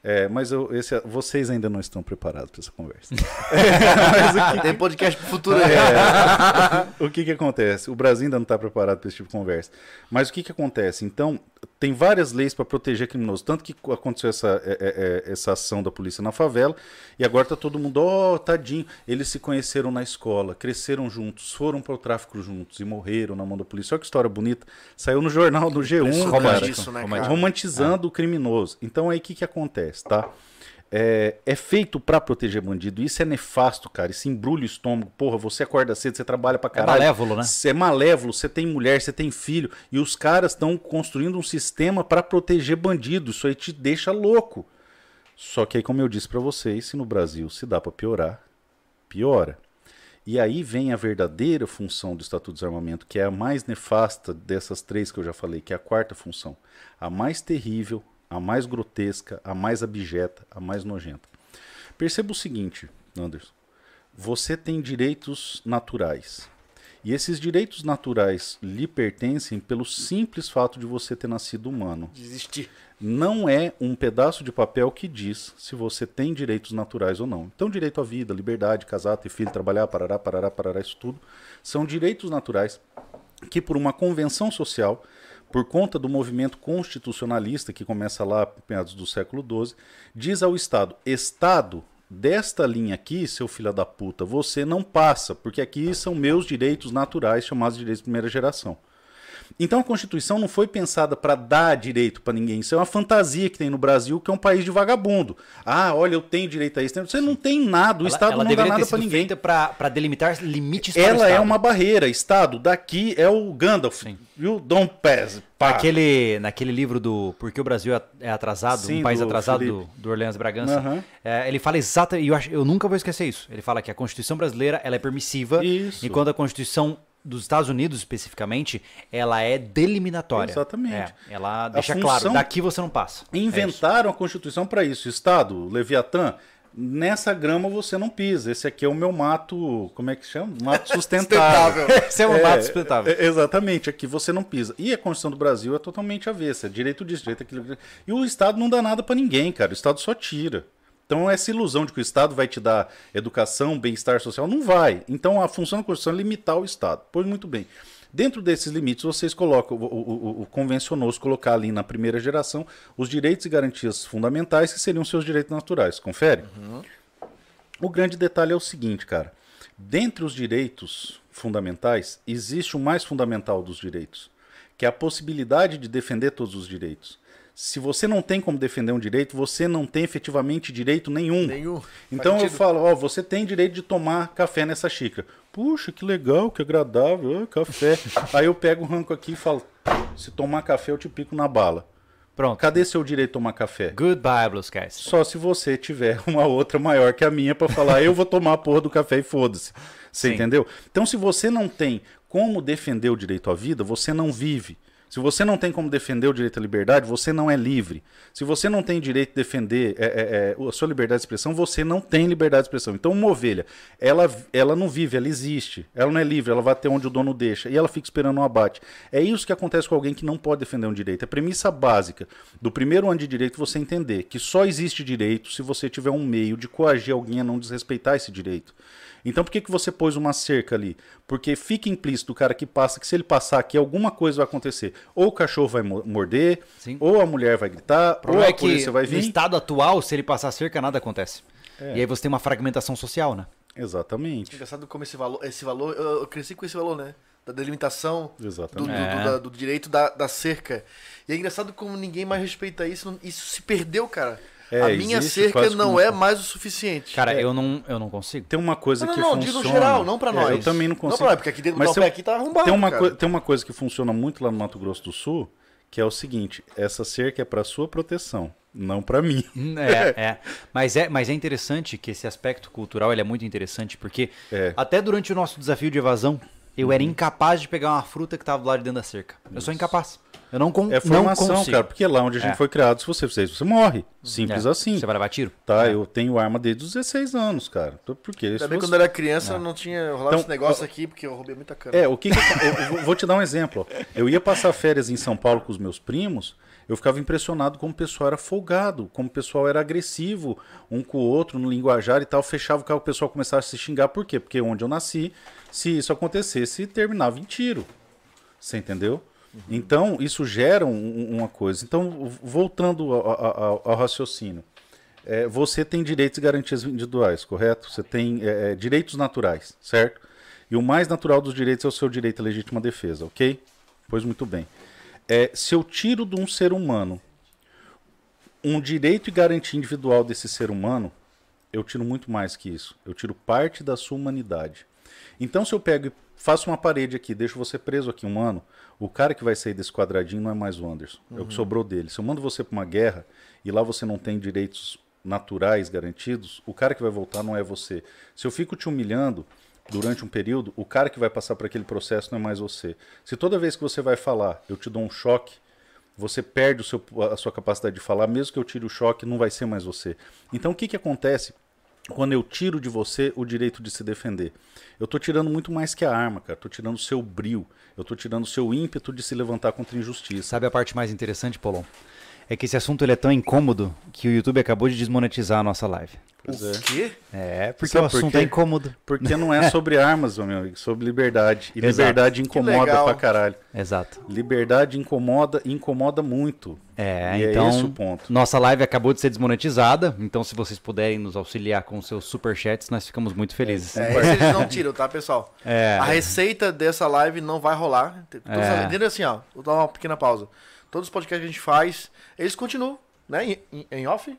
É, mas eu- esse- vocês ainda não estão preparados para essa conversa. <laughs> Tem podcast pro futuro aí. É. o que que acontece? O Brasil ainda não está preparado para esse tipo de conversa. Mas o que que acontece? Então, tem várias leis para proteger criminosos. Tanto que aconteceu essa, é, é, é, essa ação da polícia na favela, e agora tá todo mundo, ó, tadinho. Eles se conheceram na escola, cresceram juntos, foram para o tráfico juntos e morreram na mão da polícia. Olha que história bonita. Saiu no jornal do G1, cara. Isso, né, cara? romantizando o criminoso. Então aí o que, que acontece, tá? É, é feito pra proteger bandido. Isso é nefasto, cara. Isso embrulha o estômago. Porra, você acorda cedo, você trabalha pra caralho. malévolo, né? Você é malévolo, você tem mulher, você tem filho. E os caras estão construindo um sistema pra proteger bandido. Isso aí te deixa louco. Só que aí, como eu disse pra vocês, se no Brasil se dá pra piorar, piora. E aí vem a verdadeira função do Estatuto de Desarmamento, que é a mais nefasta dessas três que eu já falei, que é a quarta função. A mais terrível, a mais grotesca, a mais abjeta, a mais nojenta. Perceba o seguinte, Anderson. Você tem direitos naturais. E esses direitos naturais lhe pertencem pelo simples fato de você ter nascido humano Desistir. não é um pedaço de papel que diz se você tem direitos naturais ou não. Então, direito à vida, liberdade, casar, ter filho, trabalhar, parará, parará, parará, isso tudo, são direitos naturais que, por uma convenção social, por conta do movimento constitucionalista que começa lá meados do século XII, diz ao Estado: Estado, desta linha aqui, seu filho da puta, você não passa, porque aqui são meus direitos naturais, chamados de direitos de primeira geração. Então a Constituição não foi pensada para dar direito para ninguém. Isso é uma fantasia que tem no Brasil, que é um país de vagabundo. Ah, olha, eu tenho direito a isso. Você não tem nada, o Ela- Estado ela não dá nada para ninguém. pra delimitar limites para o Ela é uma barreira. Estado, daqui é o Gandalf. You don't pass. Pá. Aquele, naquele livro do Por que o Brasil é- é atrasado, Sim, um país do atrasado do, do Orleans Bragança, Aham. é, ele fala exata, e eu, acho, eu nunca vou esquecer isso. Ele fala que a Constituição brasileira ela é permissiva, Isso. enquanto a Constituição dos Estados Unidos especificamente, ela é delimiнаtória. Exatamente. É, ela deixa claro, daqui você não passa. É. Inventaram a Constituição para isso. Estado, Leviatã, nessa grama você não pisa. Esse aqui é o meu mato, como é que chama? <laughs> Mato sustentável. Esse é um mato sustentável. é, exatamente, aqui você não pisa. E a Constituição do Brasil é totalmente avessa. É direito disso, direito aquilo. E o Estado não dá nada para ninguém, cara. O Estado só tira. Então essa ilusão de que o Estado vai te dar educação, bem-estar social, não vai. Então a função da Constituição é limitar o Estado. Pois muito bem. Dentro desses limites, vocês colocam, o, o, o- convencionou-se colocar ali na primeira geração os direitos e garantias fundamentais, que seriam seus direitos naturais. Confere? O grande detalhe é o seguinte, cara. Dentre os direitos fundamentais, existe o mais fundamental dos direitos, que é a possibilidade de defender todos os direitos. Se você não tem como defender um direito, você não tem efetivamente direito nenhum. Nenhum. Então eu falo, ó, você tem direito de tomar café nessa xícara. Puxa, que legal, que agradável, ah, café. <laughs> Aí eu pego o ranco aqui e falo, se tomar café eu te pico na bala. Pronto. Cadê seu direito de tomar café? Goodbye, Blue Skies. Só se você tiver uma outra maior que a minha pra falar, eu vou tomar a porra do café e foda-se. Você Sim. entendeu? Então, se você não tem como defender o direito à vida, você não vive. Se você não tem como defender o direito à liberdade, você não é livre. Se você não tem direito de defender é, é, é, a sua liberdade de expressão, você não tem liberdade de expressão. Então, uma ovelha, ela, ela não vive, ela existe. Ela não é livre, ela vai até onde o dono deixa. E ela fica esperando um abate. É isso que acontece com alguém que não pode defender um direito. A premissa básica do primeiro ano de direito é você entender que só existe direito se você tiver um meio de coagir alguém a não desrespeitar esse direito. Então por que, que você pôs uma cerca ali? Porque fica implícito o cara que passa que se ele passar aqui, alguma coisa vai acontecer. Ou o cachorro vai mo- morder, Sim. ou a mulher vai gritar, O ou a é que polícia vai no vir. estado atual, se ele passar cerca, nada acontece. E aí você tem uma fragmentação social, né? Exatamente. Engraçado como esse valor, esse valor eu, cresci com esse valor, né? Da delimitação, do, do, Exatamente. do- É. da- do direito da, da cerca. E é engraçado como ninguém mais respeita isso. Isso se perdeu, cara. É, a minha existe cerca não é mais o suficiente. Cara, eu, não, eu não consigo. Tem uma coisa não, que não, não, funciona. digo geral, não pra É, nós. eu também não consigo. Não pra nós, porque aqui dentro do Mas pé aqui tá arrombado, Tem uma, cara. tem uma coisa que funciona muito lá no Mato Grosso do Sul, que é o seguinte: essa cerca é para sua proteção, não para mim. <laughs> É, é. Mas é, mas é interessante que esse aspecto cultural ele é muito interessante, porque É. até durante o nosso desafio de evasão, eu era incapaz de pegar uma fruta que estava do lado de dentro da cerca. Eu sou incapaz. Eu não, con É formação, não consigo. cara, porque lá onde a gente É. foi criado, se você fizer isso, você morre. Simples É. assim. Você vai levar tiro? Tá, eu tenho arma desde os 16 anos, cara. Porque Também você- quando eu era criança não tinha rolado Então, esse negócio aqui, porque eu roubei muita cana. É, o que, que eu, eu vou- te dar um exemplo. ó. Eu ia passar férias em São Paulo com os meus primos, eu ficava impressionado como o pessoal era folgado, como o pessoal era agressivo um com o outro no linguajar e tal. Fechava o carro, o pessoal começava a se xingar. Por quê? Porque onde eu nasci, se isso acontecesse, terminava em tiro. Você entendeu? Então, isso gera um- um- uma coisa. Então, voltando ao, ao- ao raciocínio. É, você tem direitos e garantias individuais, correto? Você tem é, é, direitos naturais, certo? E o mais natural dos direitos é o seu direito à legítima defesa, ok? Pois muito bem. É, se eu tiro de um ser humano um direito e garantia individual desse ser humano, eu tiro muito mais que isso. Eu tiro parte da sua humanidade. Então, se eu pego e faço uma parede aqui, deixo você preso aqui um ano, o cara que vai sair desse quadradinho não é mais o Anderson, é o que sobrou dele. Se eu mando você para uma guerra e lá você não tem direitos naturais garantidos, o cara que vai voltar não é você. Se eu fico te humilhando durante um período, o cara que vai passar por aquele processo não é mais você. Se toda vez que você vai falar, eu te dou um choque, você perde o seu- a sua capacidade de falar, mesmo que eu tire o choque, não vai ser mais você. Então o que, que acontece quando eu tiro de você o direito de se defender? Eu estou tirando muito mais que a arma, cara. Estou tirando o seu brio. Eu estou tirando o seu ímpeto de se levantar contra injustiça. Sabe a parte mais interessante, Paulão? É que esse assunto ele é tão incômodo que o YouTube acabou de desmonetizar a nossa live. Pois o é. quê? É, porque Sabe o assunto quê? é incômodo. Porque <laughs> não é sobre armas, meu amigo, é sobre liberdade. E Exato. liberdade incomoda legal. pra caralho. Exato. Liberdade incomoda e incomoda muito. É, E é então esse o ponto. nossa live acabou de ser desmonetizada, então se vocês puderem nos auxiliar com seus superchats, nós ficamos muito felizes. É, esse eles não <laughs> tiram, tá, pessoal? É. A receita dessa live não vai rolar. Todos É. Entendeu assim, ó? Vou dar uma pequena pausa. Todos os podcasts que a gente faz, eles continuam, né? Em, em- em off?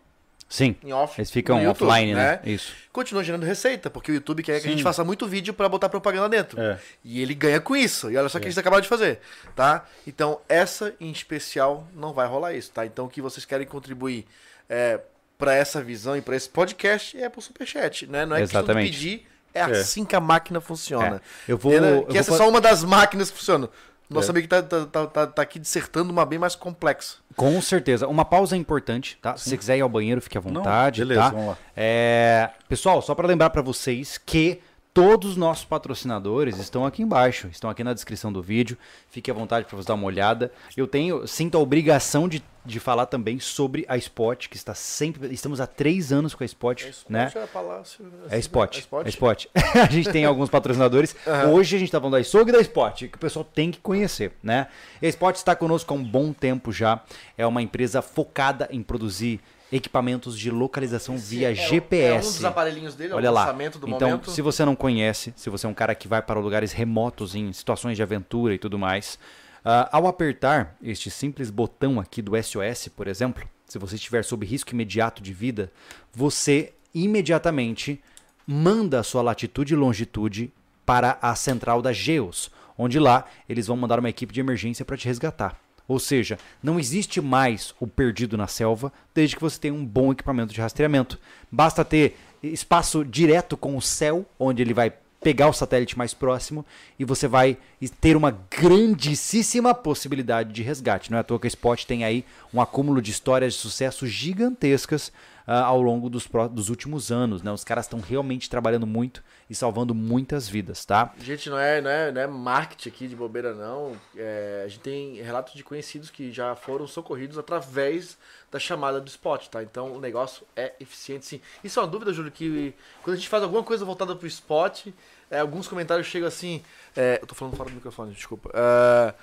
Sim. Em off. Eles ficam YouTube, offline, né? Isso. Continua gerando receita, porque o YouTube quer que a gente Sim. faça muito vídeo pra botar propaganda dentro. É. E ele ganha com isso. E olha só o que a gente acabou de fazer, tá? Então, essa em especial não vai rolar isso, tá? Então, o que vocês querem contribuir é, para essa visão e para esse podcast é pro Superchat, né? Não é questão de Exatamente. pedir, É, assim que a máquina funciona. É, eu vou- Entendeu? eu que vou essa é só uma das máquinas que funciona. Nosso É. amigo tá, tá, tá, tá- tá aqui dissertando uma bem mais complexa. Com certeza. Uma pausa é importante, tá? Se você quiser ir ao banheiro, fique à Não, vontade, beleza, tá? vamos lá. É, Pessoal, só para lembrar para vocês que todos os nossos patrocinadores estão aqui embaixo, estão aqui na descrição do vídeo. Fique à vontade para você dar uma olhada. Eu tenho, sinto a obrigação de, de falar também sobre a Spot, que está sempre, estamos há três anos com a Spot, né? É palácio. É Spot. É Spot? É <laughs> Spot. a gente tem alguns patrocinadores. Hoje a gente tá falando da Açougue e da Spot, que o pessoal tem que conhecer, né? A Spot está conosco há um bom tempo já. É uma empresa focada em produzir equipamentos de localização via É, GPS. É um dos aparelhinhos dele, é Olha o lá. lançamento do então, momento. se você não conhece, se você é um cara que vai para lugares remotos em situações de aventura e tudo mais, ah, ao apertar este simples botão aqui do SOS, por exemplo, se você estiver sob risco imediato de vida, você imediatamente manda a sua latitude e longitude para a central da Geos, onde lá eles vão mandar uma equipe de emergência para te resgatar. Ou seja, não existe mais o perdido na selva desde que você tenha um bom equipamento de rastreamento. Basta ter espaço direto com o céu, onde ele vai pegar o satélite mais próximo e você vai ter uma grandíssima possibilidade de resgate. Não é à toa que a Spot tem aí um acúmulo de histórias de sucesso gigantescas ah, ao longo dos, dos últimos anos. Né? Os caras estão realmente trabalhando muito e salvando muitas vidas, tá? Gente, não é, não é, não é marketing aqui de bobeira, não. É, a gente tem relatos de conhecidos que já foram socorridos através da chamada do spot, tá? Então o negócio é eficiente sim. Isso é uma dúvida, Júlio, que quando a gente faz alguma coisa voltada pro spot, é, alguns comentários chegam assim. é, eu tô falando fora do microfone, desculpa. É,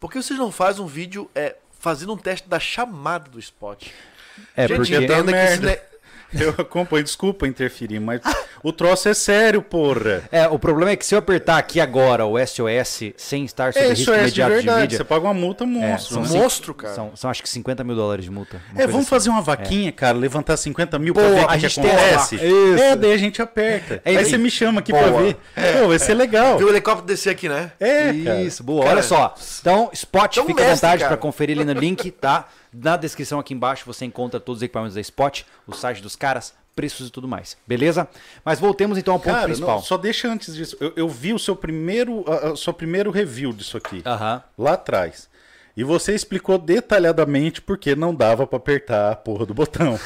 por que vocês não fazem um vídeo é, fazendo um teste da chamada do spot? É gente, porque entenda que Eu acompanho, desculpa interferir, mas o troço é sério, porra. É, o problema é que se eu apertar aqui agora o SOS sem estar sob É risco isso é de imediato de, verdade. vida, Você paga uma multa é, monstro. são, né? cin- monstro, cara. São, são acho que 50 mil dólares de multa. É, vamos assim. fazer uma vaquinha, cara, levantar 50 mil pra Pô, ver o a que, que acontece. essa. Isso. É, daí a gente aperta. É, Aí você me chama aqui pra Boa. ver. Pô, vai ser legal. Viu o helicóptero descer aqui, né? É, cara. Isso, boa. Cara, Olha só. Então, Spot, então fica à mestre, vontade cara. para conferir ali no link, tá? <laughs> Na descrição aqui embaixo você encontra todos os equipamentos da Spot, o site dos caras, preços e tudo mais. Beleza? Mas voltemos então ao ponto Cara, principal. não, só deixa antes disso. Eu, eu vi o seu primeiro, a- seu primeiro review disso aqui. Lá atrás. E você explicou detalhadamente por que não dava pra apertar a porra do botão.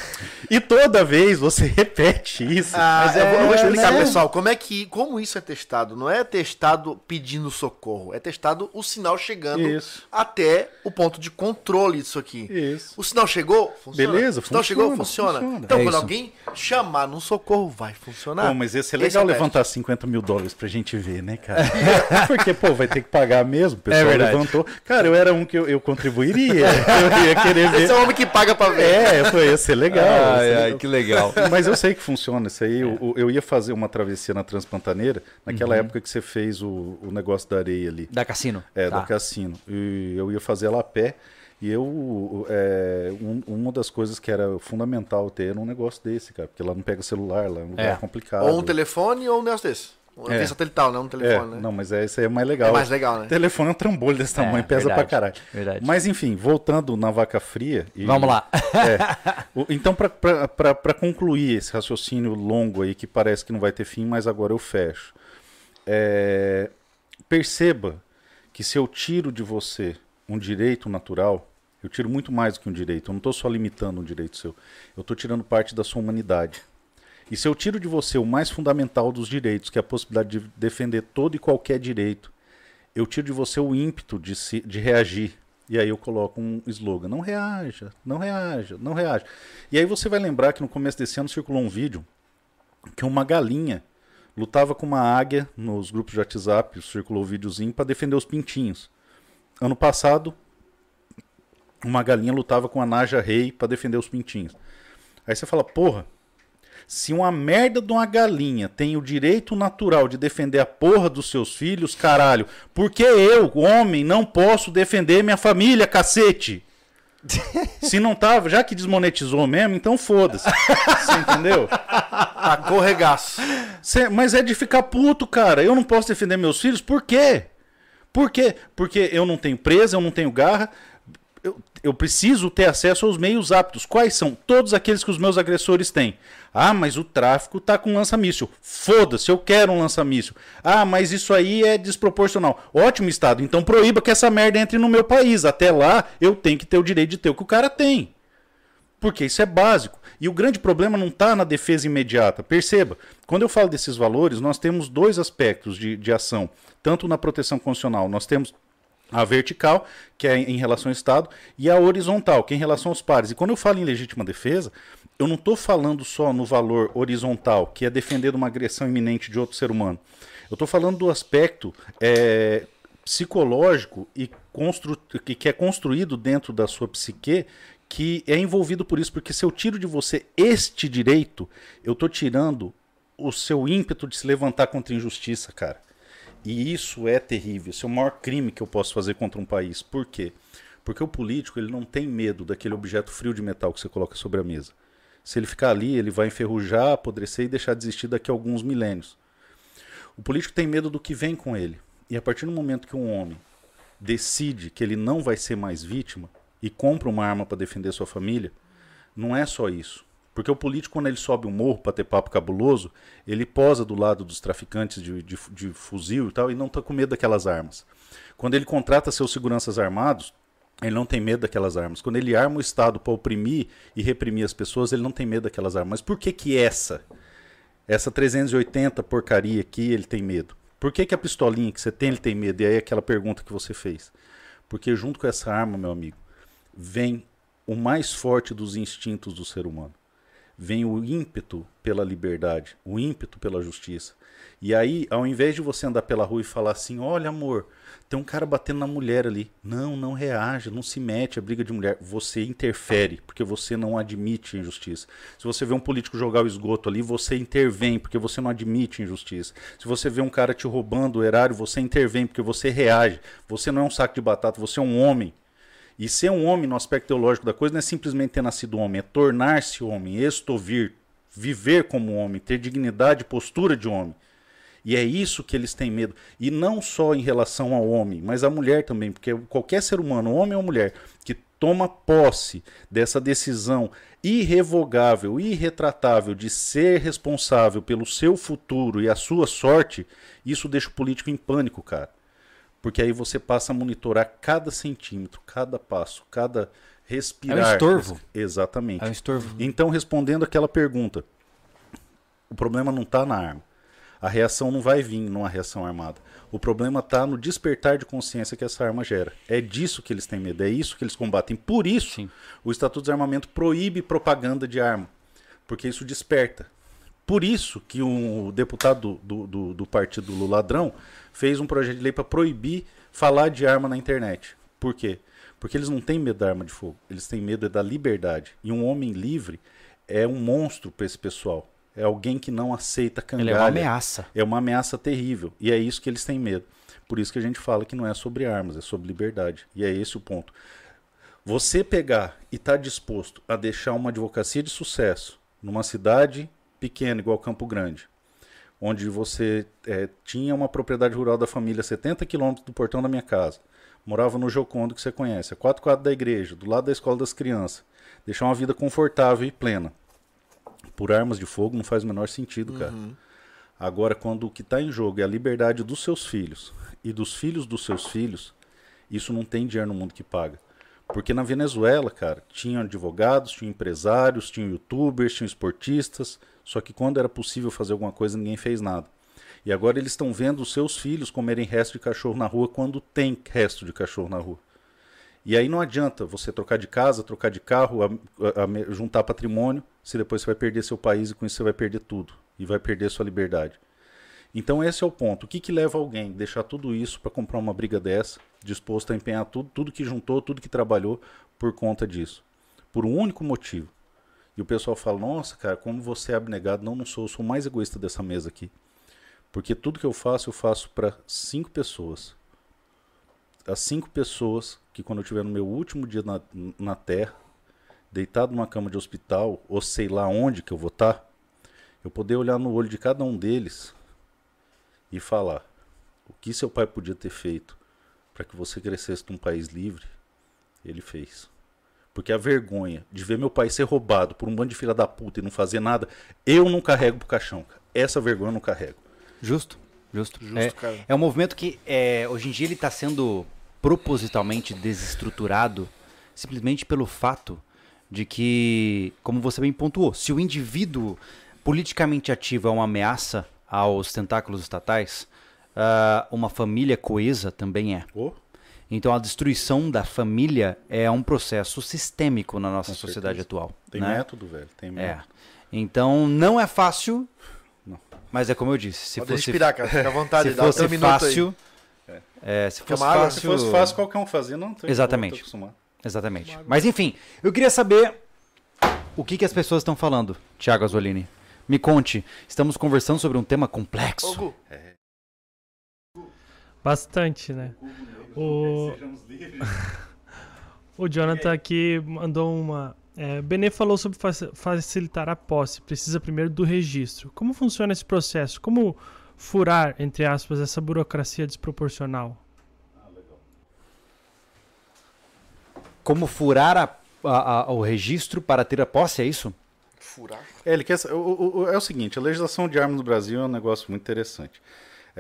E toda vez você <laughs> repete isso. Ah, Mas eu vou- eu vou é, explicar, né? pessoal, como é que, como isso é testado. Não é testado pedindo socorro, é testado o sinal chegando Isso. até o ponto de controle disso aqui. Isso. O sinal chegou, funciona. Beleza, o sinal funciona, chegou, funciona. funciona. Então, É quando isso. alguém chamar num socorro, vai funcionar. Pô, mas esse é Esse legal é levantar 50 mil dólares pra gente ver, né, cara? <laughs> Porque, pô, vai ter que pagar mesmo. O pessoal É verdade. levantou. Cara, eu era um que eu, eu contribuiria. Eu ia querer ver. Esse é o homem que paga pra ver. É, foi, ia ser legal. ia ser legal. que legal. Mas eu sei que funciona isso aí. Eu, eu ia fazer uma travessia na Transpantaneira, naquela época que você fez o, o negócio da areia ali. Da Cassino. É, Tá. do cassino. E eu ia fazer ela a pé. E eu, é, um- uma das coisas que era fundamental ter era um negócio desse, cara. Porque lá não pega celular, lá é um lugar É. complicado. Ou um telefone ou um negócio desse. Um É. é. satelital, né? Um É, telefone, né? não, mas é, esse aí é mais legal. É mais legal, né? O telefone é um trambolho desse tamanho, É, pesa verdade, pra caralho. verdade. Mas enfim, voltando na vaca fria. e- Vamos lá. É, <laughs> o- então, para concluir esse raciocínio longo aí, que parece que não vai ter fim, mas agora eu fecho. É, perceba que se eu tiro de você um direito natural, eu tiro muito mais do que um direito. Eu não estou só limitando um direito seu. Eu estou tirando parte da sua humanidade. E se eu tiro de você o mais fundamental dos direitos, que é a possibilidade de defender todo e qualquer direito, eu tiro de você o ímpeto de, se, de reagir. E aí eu coloco um slogan: não reaja, não reaja, não reaja. E aí você vai lembrar que no começo desse ano circulou um vídeo que uma galinha lutava com uma águia nos grupos de WhatsApp, circulou o videozinho para defender os pintinhos. Ano passado, uma galinha lutava com a Naja Rei para defender os pintinhos. Aí você fala, porra, se uma merda de uma galinha tem o direito natural de defender a porra dos seus filhos, caralho, por que eu, homem, não posso defender minha família, cacete? <laughs> Se não tava, já que desmonetizou mesmo, então foda-se. Você entendeu? Tacou regaço. Cê- mas é de ficar puto, cara. Eu não posso defender meus filhos, por quê? Por quê? Porque eu não tenho presa, eu não tenho garra. Eu, eu preciso ter acesso aos meios aptos. Quais são? Todos aqueles que os meus agressores têm. Ah, mas o tráfico tá com lança-míssil. Foda-se, eu quero um lança-míssil. Ah, mas isso aí é desproporcional. Ótimo, Estado. Então proíba que essa merda entre no meu país. Até lá, eu tenho que ter o direito de ter o que o cara tem. Porque isso é básico. E o grande problema não está na defesa imediata. Perceba, quando eu falo desses valores, nós temos dois aspectos de, de ação. Tanto na proteção constitucional, nós temos a vertical, que é em relação ao Estado, e a horizontal, que é em relação aos pares. E quando eu falo em legítima defesa, eu não estou falando só no valor horizontal, que é defender uma agressão iminente de outro ser humano. Eu estou falando do aspecto é, psicológico e constru que é construído dentro da sua psique, que é envolvido por isso, porque se eu tiro de você este direito, eu estou tirando o seu ímpeto de se levantar contra a injustiça, cara. E isso é terrível. Isso é o maior crime que eu posso fazer contra um país. Por quê? Porque o político ele não tem medo daquele objeto frio de metal que você coloca sobre a mesa. Se ele ficar ali, ele vai enferrujar, apodrecer e deixar de existir daqui a alguns milênios. O político tem medo do que vem com ele. E a partir do momento que um homem decide que ele não vai ser mais vítima e compra uma arma para defender sua família, não é só isso. Porque o político, quando ele sobe um morro para ter papo cabuloso, ele posa do lado dos traficantes de, de, de fuzil e tal, e não está com medo daquelas armas. Quando ele contrata seus seguranças armados, ele não tem medo daquelas armas. Quando ele arma o Estado para oprimir e reprimir as pessoas, ele não tem medo daquelas armas. Mas por que que essa, essa 380 porcaria aqui, ele tem medo? Por que que a pistolinha que você tem, ele tem medo? E aí aquela pergunta que você fez. Porque junto com essa arma, meu amigo, vem o mais forte dos instintos do ser humano vem o ímpeto pela liberdade, o ímpeto pela justiça. E aí, ao invés de você andar pela rua e falar assim: olha, amor, tem um cara batendo na mulher ali. Não, não reage, não se mete a briga de mulher. Você interfere, porque você não admite injustiça. Se você vê um político jogar o esgoto ali, você intervém, porque você não admite injustiça. Se você vê um cara te roubando o erário, você intervém, porque você reage. Você não é um saco de batata, você é um homem. E ser um homem no aspecto teológico da coisa não é simplesmente ter nascido homem, é tornar-se homem, estovir, viver como homem, ter dignidade, postura de homem. E é isso que eles têm medo. E não só em relação ao homem, mas à mulher também, porque qualquer ser humano, homem ou mulher, que toma posse dessa decisão irrevogável, irretratável de ser responsável pelo seu futuro e a sua sorte, isso deixa o político em pânico, cara. Porque aí você passa a monitorar cada centímetro, cada passo, cada respirar. É um estorvo. Exatamente. É um estorvo. Então, respondendo aquela pergunta, o problema não está na arma. A reação não vai vir numa reação armada. O problema está no despertar de consciência que essa arma gera. É disso que eles têm medo, é isso que eles combatem. Por isso, Sim. o Estatuto de Desarmamento proíbe propaganda de arma, porque isso desperta. Por isso que um deputado do, do, do partido Lula Ladrão fez um projeto de lei para proibir falar de arma na internet. Por quê? Porque eles não têm medo da arma de fogo, eles têm medo da liberdade. E um homem livre é um monstro para esse pessoal. É alguém que não aceita cangalha. Ele é uma ameaça. É uma ameaça terrível. E é isso que eles têm medo. Por isso que a gente fala que não é sobre armas, é sobre liberdade. E é esse o ponto. Você pegar e estar tá disposto a deixar uma advocacia de sucesso numa cidade pequena, igual Campo Grande, onde você é, tinha uma propriedade rural da família a 70 quilômetros do portão da minha casa, morava no Jocondo, que você conhece, a quatro quadros da igreja, do lado da escola das crianças, deixar uma vida confortável e plena. Por armas de fogo não faz o menor sentido, cara. Uhum. Agora, quando o que está em jogo é a liberdade dos seus filhos e dos filhos dos seus filhos, isso não tem dinheiro no mundo que paga. Porque na Venezuela, cara, tinha advogados, tinha empresários, tinha youtubers, tinha esportistas, só que quando era possível fazer alguma coisa, ninguém fez nada. E agora eles estão vendo os seus filhos comerem resto de cachorro na rua quando tem resto de cachorro na rua. E aí não adianta você trocar de casa, trocar de carro, a, a, a, juntar patrimônio, se depois você vai perder seu país e com isso você vai perder tudo. E vai perder sua liberdade. Então esse é o ponto. O que, que leva alguém a deixar tudo isso para comprar uma briga dessa, disposto a empenhar tudo, tudo que juntou, tudo que trabalhou por conta disso? Por um único motivo. E o pessoal fala: Nossa, cara, como você é abnegado. Não, não sou. Eu sou o mais egoísta dessa mesa aqui. Porque tudo que eu faço, eu faço para cinco pessoas. As cinco pessoas que, quando eu estiver no meu último dia na, na Terra, deitado numa cama de hospital, ou sei lá onde que eu vou estar, tá, eu poder olhar no olho de cada um deles e falar o que seu pai podia ter feito para que você crescesse num país livre Ele fez. Porque a vergonha de ver meu pai ser roubado por um bando de filha da puta e não fazer nada, eu não carrego pro caixão. Cara. Essa vergonha eu não carrego. Justo, justo. Justo, é, cara. é um movimento que é, hoje em dia ele está sendo propositalmente desestruturado simplesmente pelo fato de que, como você bem pontuou, se o indivíduo politicamente ativo é uma ameaça aos tentáculos estatais, ah, uma família coesa também é. Ô, Então a destruição da família é um processo sistêmico na nossa Com sociedade certeza. atual. tem né? método, velho. Tem É. método. Então não é fácil, Não. mas é como eu disse, se Pode fosse, respirar, cara. Fica à vontade. se dá fosse um fácil, é, se Quer fosse água? fácil, Se fosse fácil, qualquer um fazia, não. tô- Exatamente. tô. Exatamente. Mas enfim, eu queria saber o que, que as pessoas estão falando, Thiago Azolini. Me conte, estamos conversando sobre um tema complexo. Gu, Bastante, né? O, <laughs> o Jonathan aqui mandou uma. É, Benê falou sobre faci- facilitar a posse. Precisa primeiro do registro. Como funciona esse processo? Como furar, entre aspas, essa burocracia desproporcional? Como furar a- a- a- o registro para ter a posse, é isso? furar. É, ele quer, o- o- é o seguinte, a legislação de armas no Brasil é um negócio muito interessante.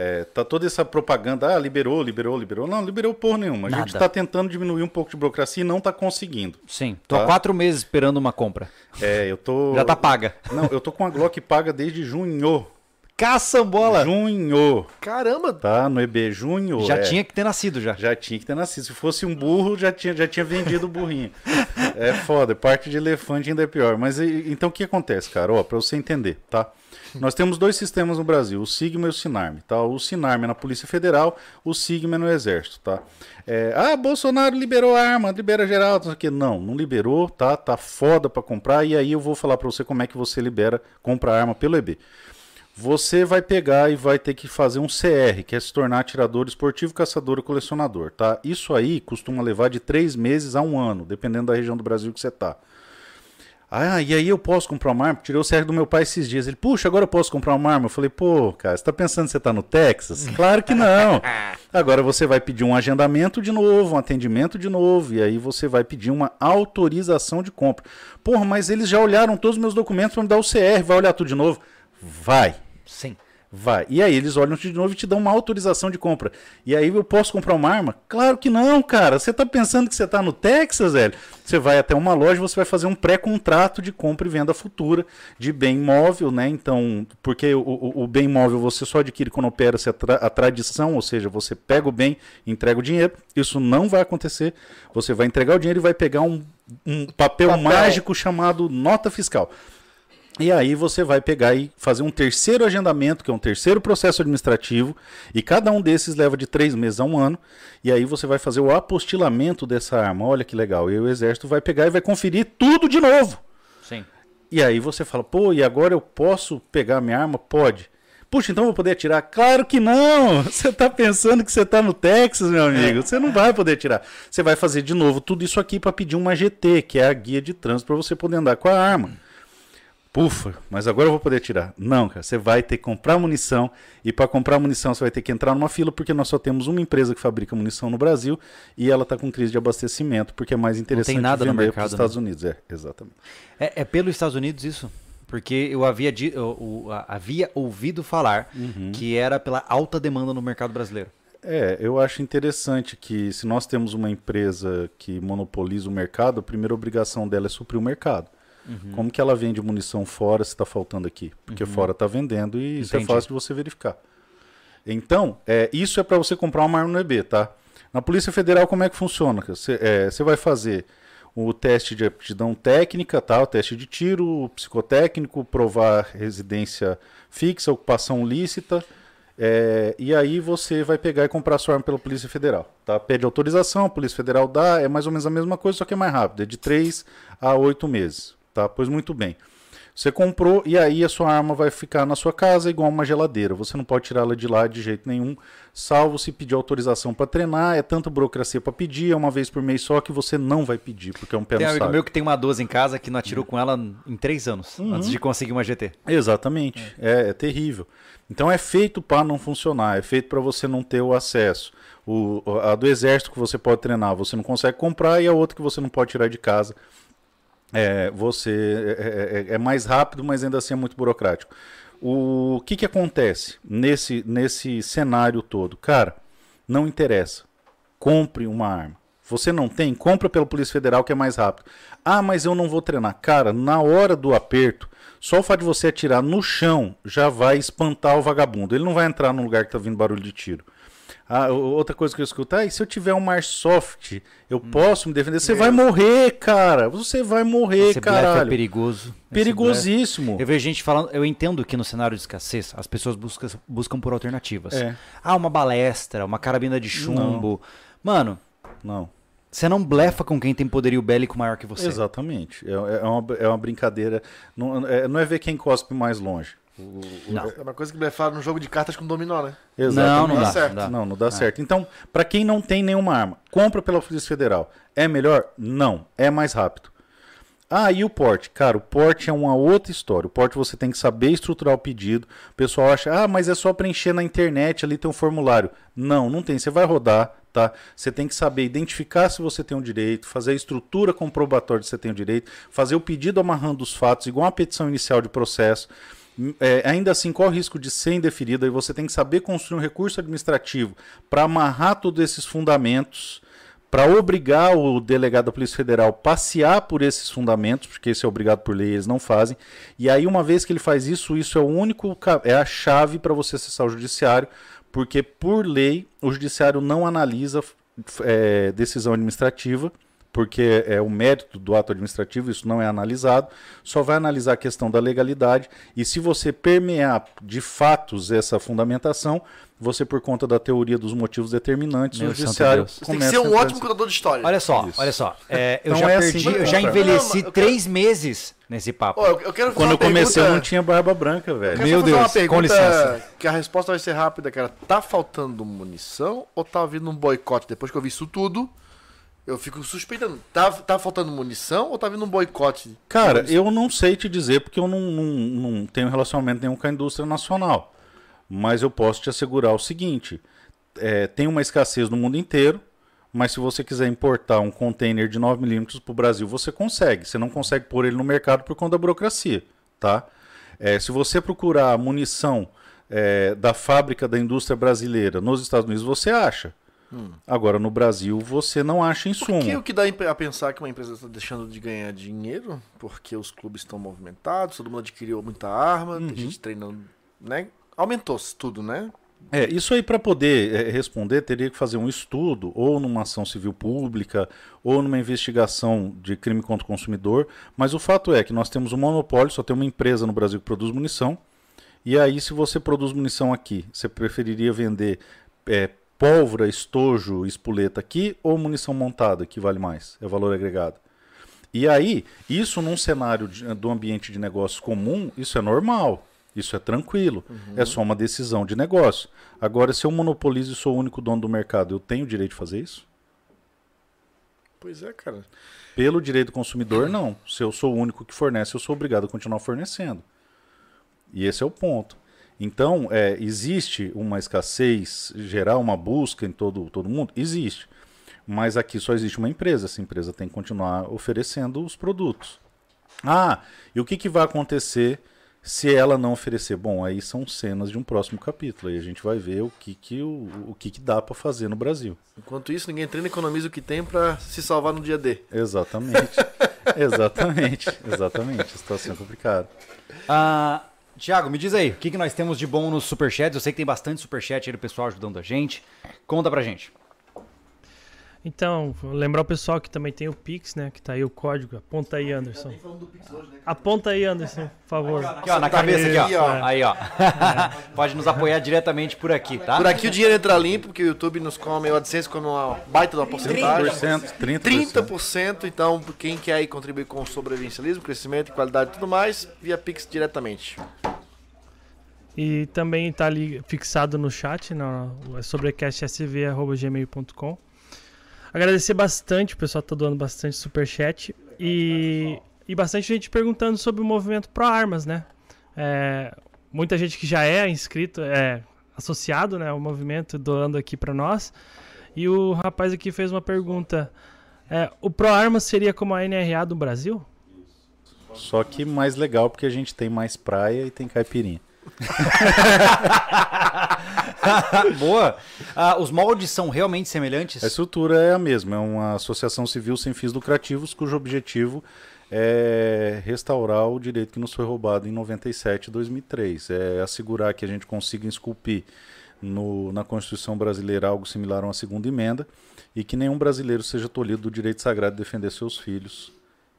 É, tá toda essa propaganda, ah, liberou, liberou, liberou. Não, liberou porra nenhuma. A gente está tentando diminuir um pouco de burocracia e não está conseguindo. Sim. Tô Tá. há quatro meses esperando uma compra. É, eu tô. <laughs> Já tá paga. Não, eu tô com a Glock paga desde junho. Caçambola! Junho, Caramba! tá? No EB, junho. Já é. tinha que ter nascido já. Já tinha que ter nascido. Se fosse um burro, já tinha, já tinha vendido o burrinho. <laughs> É foda, parte de elefante ainda é pior. Mas então o que acontece, cara? Ó, pra você entender, tá? Nós temos dois sistemas no Brasil, o Sigma e o Sinarme, tá? O Sinarme é na Polícia Federal, o Sigma é no Exército, tá? É, ah, Bolsonaro liberou a arma, libera geral, não. Não, não liberou, tá? Tá foda pra comprar e aí eu vou falar pra você como é que você libera, compra arma pelo EB. Você vai pegar e vai ter que fazer um CR, que é se tornar atirador esportivo, caçador ou colecionador, tá? Isso aí costuma levar de três meses a um ano, dependendo da região do Brasil que você tá. Ah, e aí eu posso comprar uma arma? Tirei o CR do meu pai esses dias. Ele, puxa, agora eu posso comprar uma arma? Eu falei, pô, cara, você tá pensando que você tá no Texas? <laughs> Claro que não. <laughs> Agora você vai pedir um agendamento de novo, um atendimento de novo, e aí você vai pedir uma autorização de compra. Porra, mas eles já olharam todos os meus documentos para me dar o CR, vai olhar tudo de novo? Vai. Sim. Vai. E aí eles olham de novo e te dão uma autorização de compra. E aí eu posso comprar uma arma? Claro que não, cara. Você tá pensando que você tá no Texas, velho? Você vai até uma loja, você vai fazer um pré-contrato de compra e venda futura de bem móvel, né? Então, porque o, o, o bem móvel você só adquire quando opera-se a, tra a tradição, ou seja, você pega o bem entrega o dinheiro. Isso não vai acontecer. Você vai entregar o dinheiro e vai pegar um, um papel, Papel. mágico chamado nota fiscal. E aí você vai pegar e fazer um terceiro agendamento, que é um terceiro processo administrativo, e cada um desses leva de três meses a um ano, e aí você vai fazer o apostilamento dessa arma. Olha que legal. E o exército vai pegar e vai conferir tudo de novo. Sim. E aí você fala, pô, e agora eu posso pegar minha arma? Pode. Puxa, então eu vou poder atirar? Claro que não! <laughs> Você tá pensando que você tá no Texas, meu amigo. Você não vai poder atirar. Você vai fazer de novo tudo isso aqui para pedir uma GT, que é a guia de trânsito para você poder andar com a arma. Pufa, mas agora eu vou poder tirar. Não, cara, você vai ter que comprar munição e para comprar munição você vai ter que entrar numa fila porque nós só temos uma empresa que fabrica munição no Brasil e ela está com crise de abastecimento porque é mais interessante nada no vender mercado, para os Estados Unidos. É, exatamente. É, é pelos Estados Unidos isso? Porque eu havia, eu- eu- havia ouvido falar Uhum. que era pela alta demanda no mercado brasileiro. É, eu acho interessante que se nós temos uma empresa que monopoliza o mercado, a primeira obrigação dela é suprir o mercado. Uhum. Como que ela vende munição fora se está faltando aqui? Porque fora está vendendo e isso é Entendi. fácil de você verificar. Então, é, isso é para você comprar uma arma no EB, tá? Na Polícia Federal, como é que funciona? Você é, vai fazer o teste de aptidão técnica, tá? o teste de tiro, o psicotécnico, provar residência fixa, ocupação lícita, é, e aí você vai pegar e comprar sua arma pela Polícia Federal. Tá? Pede autorização, a Polícia Federal dá, é mais ou menos a mesma coisa, só que é mais rápido, é de 3 a 8 meses. Tá? Pois muito bem. Você comprou e aí a sua arma vai ficar na sua casa igual uma geladeira. Você não pode tirá-la de lá de jeito nenhum, salvo se pedir autorização para treinar. É tanta burocracia para pedir, é uma vez por mês só que você não vai pedir, porque é um pé Tem um no amigo saco. meu que tem uma 12 em casa que não atirou com ela em três anos, Uhum. antes de conseguir uma GT. Exatamente. É, é terrível. Então é feito para não funcionar, é feito para você não ter o acesso. O, a do exército que você pode treinar, você não consegue comprar, e a outra que você não pode tirar de casa. É, você é, é, é mais rápido, mas ainda assim é muito burocrático. O que, que acontece nesse, nesse cenário todo? Cara, não interessa. Compre uma arma. Você não tem? Compra pela Polícia Federal que é mais rápido. Ah, mas eu não vou treinar. Cara, na hora do aperto, só o fato de você atirar no chão já vai espantar o vagabundo. Ele não vai entrar num lugar que tá vindo barulho de tiro. Ah, outra coisa que eu escuto, ah, e se eu tiver um Marsoft, eu hum. posso me defender? Você é. vai morrer, cara. Você vai morrer, Esse caralho. é perigoso. Perigosíssimo. Eu vejo gente falando, eu entendo que no cenário de escassez as pessoas buscam, buscam por alternativas. É. Ah, uma balestra, uma carabina de chumbo. Não. Mano, não. Você não blefa com quem tem poderio bélico maior que você. Exatamente. É, é, uma, é uma brincadeira. Não é, não é ver quem cospe mais longe. O, o, não. É uma coisa que blefaram no jogo de cartas com dominó, né? Exatamente. Não, não dá, certo. Não, dá. não, não dá é. certo. Então, para quem não tem nenhuma arma, compra pela Polícia Federal. É melhor? Não. É mais rápido. Ah, e o porte? Cara, o porte é uma outra história. O porte você tem que saber estruturar o pedido. O pessoal acha, ah, mas é só preencher na internet, ali tem um formulário. Não, não tem. Você vai rodar, tá? Você tem que saber identificar se você tem o um direito, fazer a estrutura comprobatória de você tem o um direito, fazer o pedido amarrando os fatos, igual a petição inicial de processo. É, ainda assim, o risco de ser indeferida? E você tem que saber construir um recurso administrativo para amarrar todos esses fundamentos para obrigar o delegado da Polícia Federal a passear por esses fundamentos, porque isso é obrigado por lei, eles não fazem. E aí, uma vez que ele faz isso, isso é o único é a chave para você acessar o judiciário, porque por lei o judiciário não analisa é, decisão administrativa, porque é o mérito do ato administrativo, isso não é analisado, só vai analisar a questão da legalidade, e se você permear de fatos essa fundamentação, você, por conta da teoria dos motivos determinantes, Meu o judiciário começa Tem que ser um ótimo contador de história. Olha só, Isso. olha só. É, eu, já é perdi, assim, eu já envelheci não, três quero... meses nesse papo. Oh, eu, quero Quando eu comecei, pergunta... eu não tinha barba branca, velho. Meu Deus, uma pergunta com licença. Que a resposta vai ser rápida, cara. Tá faltando munição ou tá vindo um boicote? Depois que eu vi isso tudo, eu fico suspeitando. Tá, tá faltando munição ou tá vindo um boicote? Cara, eu não sei te dizer porque eu não, não, não tenho relacionamento nenhum com a indústria nacional. Mas eu posso te assegurar o seguinte: é, tem uma escassez no mundo inteiro, mas se você quiser importar um container de 9 milímetros para o Brasil, você consegue. Você não consegue pôr ele no mercado por conta da burocracia. Tá? É, se você procurar munição é, da fábrica da indústria brasileira nos Estados Unidos, você acha. Hum. Agora, no Brasil, você não acha insumo. Por que o que dá a pensar que uma empresa está deixando de ganhar dinheiro? Porque os clubes estão movimentados, todo mundo adquiriu muita arma, uhum. tem gente treinando, né? aumentou-se tudo, né? É, isso aí para poder é, responder teria que fazer um estudo ou numa ação civil pública ou numa investigação de crime contra o consumidor, mas o fato é que nós temos um monopólio, só tem uma empresa no Brasil que produz munição, e aí se você produz munição aqui, você preferiria vender é, pólvora, estojo, espoleta aqui ou munição montada, que vale mais, é valor agregado? E aí, isso num cenário de, do ambiente de negócios comum, isso é normal. Isso é tranquilo. Uhum. É só uma decisão de negócio. Agora, se eu monopolizo e sou o único dono do mercado, eu tenho o direito de fazer isso? Pois é, cara. Pelo direito do consumidor, não. Se eu sou o único que fornece, eu sou obrigado a continuar fornecendo. E esse é o ponto. Então, é, existe uma escassez geral, uma busca em todo, todo mundo? Existe. Mas aqui só existe uma empresa. Essa empresa tem que continuar oferecendo os produtos. Ah, e o que, que vai acontecer se ela não oferecer, bom, aí são cenas de um próximo capítulo. Aí a gente vai ver o que, que, o, o que, que dá para fazer no Brasil. Enquanto isso, ninguém treina e economiza o que tem para se salvar no dia D. Exatamente. <laughs> exatamente. Exatamente. A situação é complicada. Ah, Tiago, me diz aí, o que, que nós temos de bom nos superchats? Eu sei que tem bastante superchat aí do pessoal ajudando a gente. Conta pra gente. Então, lembrar o pessoal que também tem o Pix, né? Que tá aí o código. Aponta aí, Anderson. Hoje, né, Aponta aí, Anderson, por favor. Aqui, ó, na cabeça aqui, ó. É. Aí, ó. <laughs> Pode nos apoiar diretamente por aqui, tá? Por aqui o dinheiro entra limpo, porque o YouTube nos come, o AdSense come uma baita de uma porcentagem. 30%, 30%. 30%, então, quem quer aí contribuir com o sobrevivencialismo, crescimento, qualidade e tudo mais, via Pix diretamente. E também tá ali fixado no chat, no, é sobrecastsv.gmail.com. Agradecer bastante, o pessoal tá doando bastante superchat. E, e bastante gente perguntando sobre o movimento Pro Armas, né? É, muita gente que já é inscrito, é associado né, ao movimento, doando aqui para nós. E o rapaz aqui fez uma pergunta. É, o ProArmas seria como a NRA do Brasil? Só que mais legal porque a gente tem mais praia e tem caipirinha. <laughs> Boa. Ah, os moldes são realmente semelhantes? A estrutura é a mesma, é uma associação civil sem fins lucrativos cujo objetivo é restaurar o direito que nos foi roubado em 97 e 2003. É assegurar que a gente consiga esculpir no, na Constituição brasileira algo similar a uma segunda emenda e que nenhum brasileiro seja tolhido do direito sagrado de defender seus filhos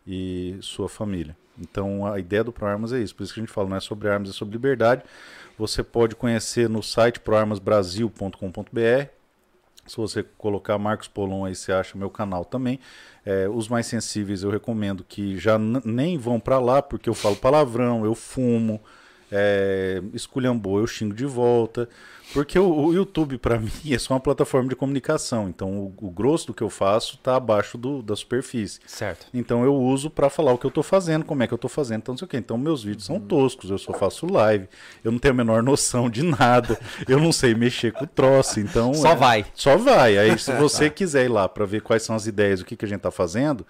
e sua família. Então a ideia do ProArmas é isso, por isso que a gente fala, não é sobre armas, é sobre liberdade. Você pode conhecer no site proarmasbrasil.com.br. Se você colocar Marcos Polon aí, você acha meu canal também. É, os mais sensíveis eu recomendo que já nem vão para lá, porque eu falo palavrão, eu fumo, é, esculhambou, eu xingo de volta. Porque o, o YouTube, para <laughs> mim, é só uma plataforma de comunicação. Então, o, o grosso do que eu faço está abaixo do, da superfície. Certo. Então, eu uso para falar o que eu estou fazendo, como é que eu estou fazendo, então não sei o quê. Então, meus vídeos são toscos, eu só faço live, eu não tenho a menor noção de nada, eu não sei mexer com o troço. Então, Só é- vai. Só vai. Aí, se <laughs> você quiser ir lá para ver quais são as ideias, o que, que a gente está fazendo,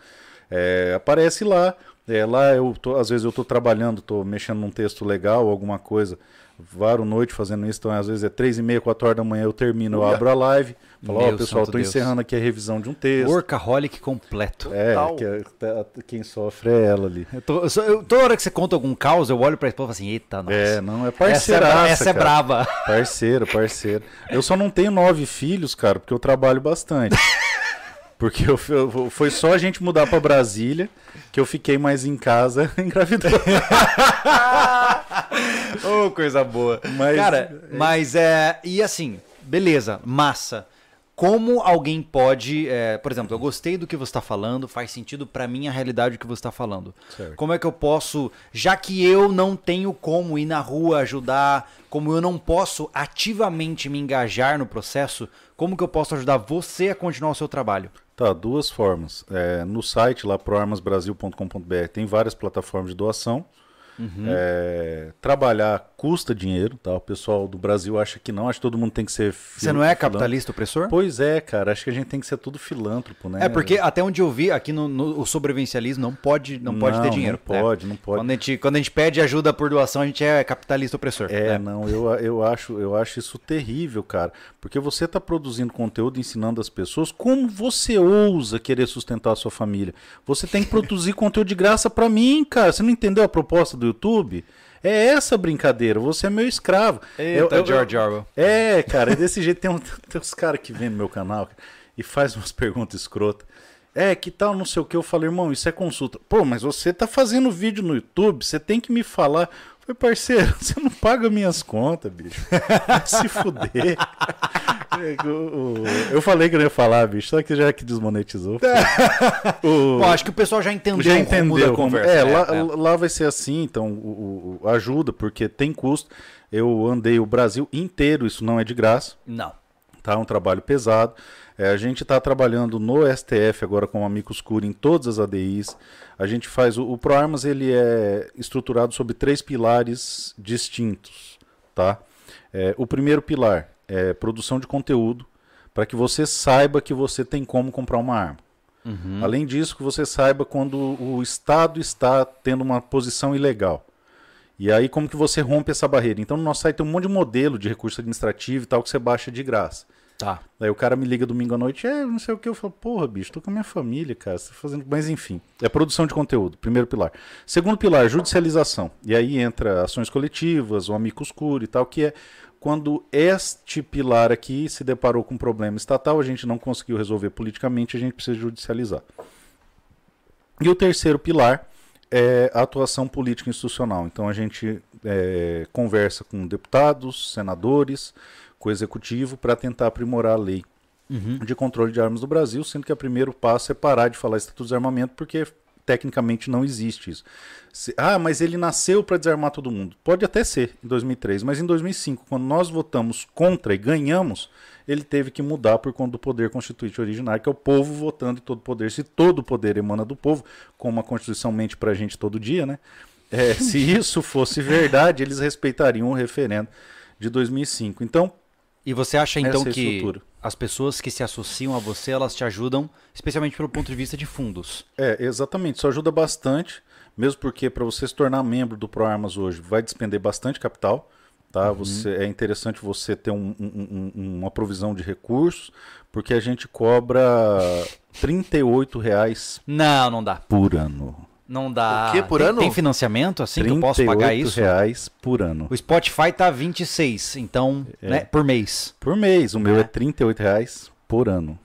é, aparece lá. É, lá eu tô, às vezes eu estou trabalhando, estou mexendo num texto legal, alguma coisa, varo noite fazendo isso, então às vezes é três e meia, quatro horas da manhã eu termino, eu abro a live, falo, ó, pessoal, estou encerrando aqui a revisão de um texto. Workaholic completo. É, que é- tá- quem sofre é ela ali. Eu tô- eu só- eu- toda hora que você conta algum caos, eu olho pra esposa e falo assim, eita, nossa. É, não, é essa é, essa é brava. Parceiro, parceiro. Eu só não tenho nove filhos, cara, porque eu trabalho bastante. <laughs> Porque eu, eu- foi só a gente mudar pra Brasília que eu fiquei mais em casa <laughs> engravidando. <laughs> Ô, coisa boa. Mas- Cara, mas é. E assim, beleza, massa. Como alguém pode. é, por exemplo, eu gostei do que você está falando, faz sentido pra mim a realidade que você está falando. Certo. Como é que eu posso. Já que eu não tenho como ir na rua ajudar, como eu não posso ativamente me engajar no processo, como que eu posso ajudar você a continuar o seu trabalho? Tá, duas formas. É, no site lá, proarmasbrasil.com.br, tem várias plataformas de doação. É, trabalhar custa dinheiro, tá? O pessoal do Brasil acha que não, acha que todo mundo tem que ser. Você fil- não é capitalista opressor? Pois é, cara, acho que a gente tem que ser tudo filântropo, né? É porque até onde eu vi, aqui no, no- o sobrevivencialismo não pode, não pode ter dinheiro. Não né? pode, não pode. Quando a, gente, quando a gente pede ajuda por doação, a gente é capitalista opressor. É, né? não, eu, eu, acho, eu acho isso terrível, cara. Porque você está produzindo conteúdo ensinando as pessoas como você ousa querer sustentar a sua família. Você tem que produzir <laughs> conteúdo de graça pra mim, cara. Você não entendeu a proposta do YouTube? É essa brincadeira, você é meu escravo. Eita, Eu- eu- George Orwell. É, cara, é desse jeito. Tem, um, <laughs> tem uns caras que vêm no meu canal cara, e faz umas <laughs> perguntas escrotas. É, que tal, não sei o que. Eu falei, irmão, isso é consulta. Pô, mas você tá fazendo vídeo no YouTube, você tem que me falar. Falei, parceiro, <laughs> você não paga minhas contas, bicho. Vai se fuder. <laughs> Eu falei que eu não ia falar, bicho, só que já que desmonetizou. <laughs> O- Bom, acho que o pessoal já entendeu já entendeu conversa. É, né? lá, É. lá vai ser assim, então o, o- ajuda, porque tem custo. Eu andei o Brasil inteiro, isso não é de graça, Não. tá? É um trabalho pesado. É, a gente está trabalhando no STF agora com o Amicus Curi em todas as ADIs. A gente faz o, o ProArmas ele é estruturado sobre três pilares distintos, tá? É, o primeiro pilar é produção de conteúdo para que você saiba que você tem como comprar uma arma. Além disso, que você saiba quando o Estado está tendo uma posição ilegal. E aí, como que você rompe essa barreira? Então, no nosso site tem um monte de modelo de recurso administrativo e tal que você baixa de graça. Tá. Aí o cara me liga domingo à noite, é, não sei o que, eu falo, porra, bicho, tô com a minha família, cara, você tá fazendo. Mas enfim, é produção de conteúdo, primeiro pilar. Segundo pilar, judicialização. E aí entra ações coletivas, o amicus curi e tal, que é quando este pilar aqui se deparou com um problema estatal, a gente não conseguiu resolver politicamente, a gente precisa judicializar. E o terceiro pilar é a atuação política institucional. Então a gente é, conversa com deputados, senadores, com o executivo para tentar aprimorar a lei de controle de armas do Brasil, sendo que o primeiro passo é parar de falar estatuto de desarmamento, porque tecnicamente não existe isso. Se- ah, mas ele nasceu para desarmar todo mundo. Pode até ser em 2003, mas em 2005, quando nós votamos contra e ganhamos, ele teve que mudar por conta do poder constituinte originário, que é o povo votando e todo poder. Se todo poder emana do povo, como a Constituição mente pra gente todo dia, né? É, se isso fosse verdade, eles respeitariam o referendo de 2005. Então, E você acha então é a que estrutura. as pessoas que se associam a você, elas te ajudam, especialmente pelo ponto de vista de fundos? É, exatamente. Isso ajuda bastante, mesmo porque para você se tornar membro do ProArmas hoje vai despender bastante capital. Tá? Você, é interessante você ter um- um- um- uma provisão de recursos, porque a gente cobra 38 reais Não, não dá. por ano. Não dá. O quê, por tem, ano? Tem financiamento assim que eu posso pagar isso? reais por ano. O Spotify tá 26, então, É. né, por mês. Por mês. O meu É. é 38 reais por ano.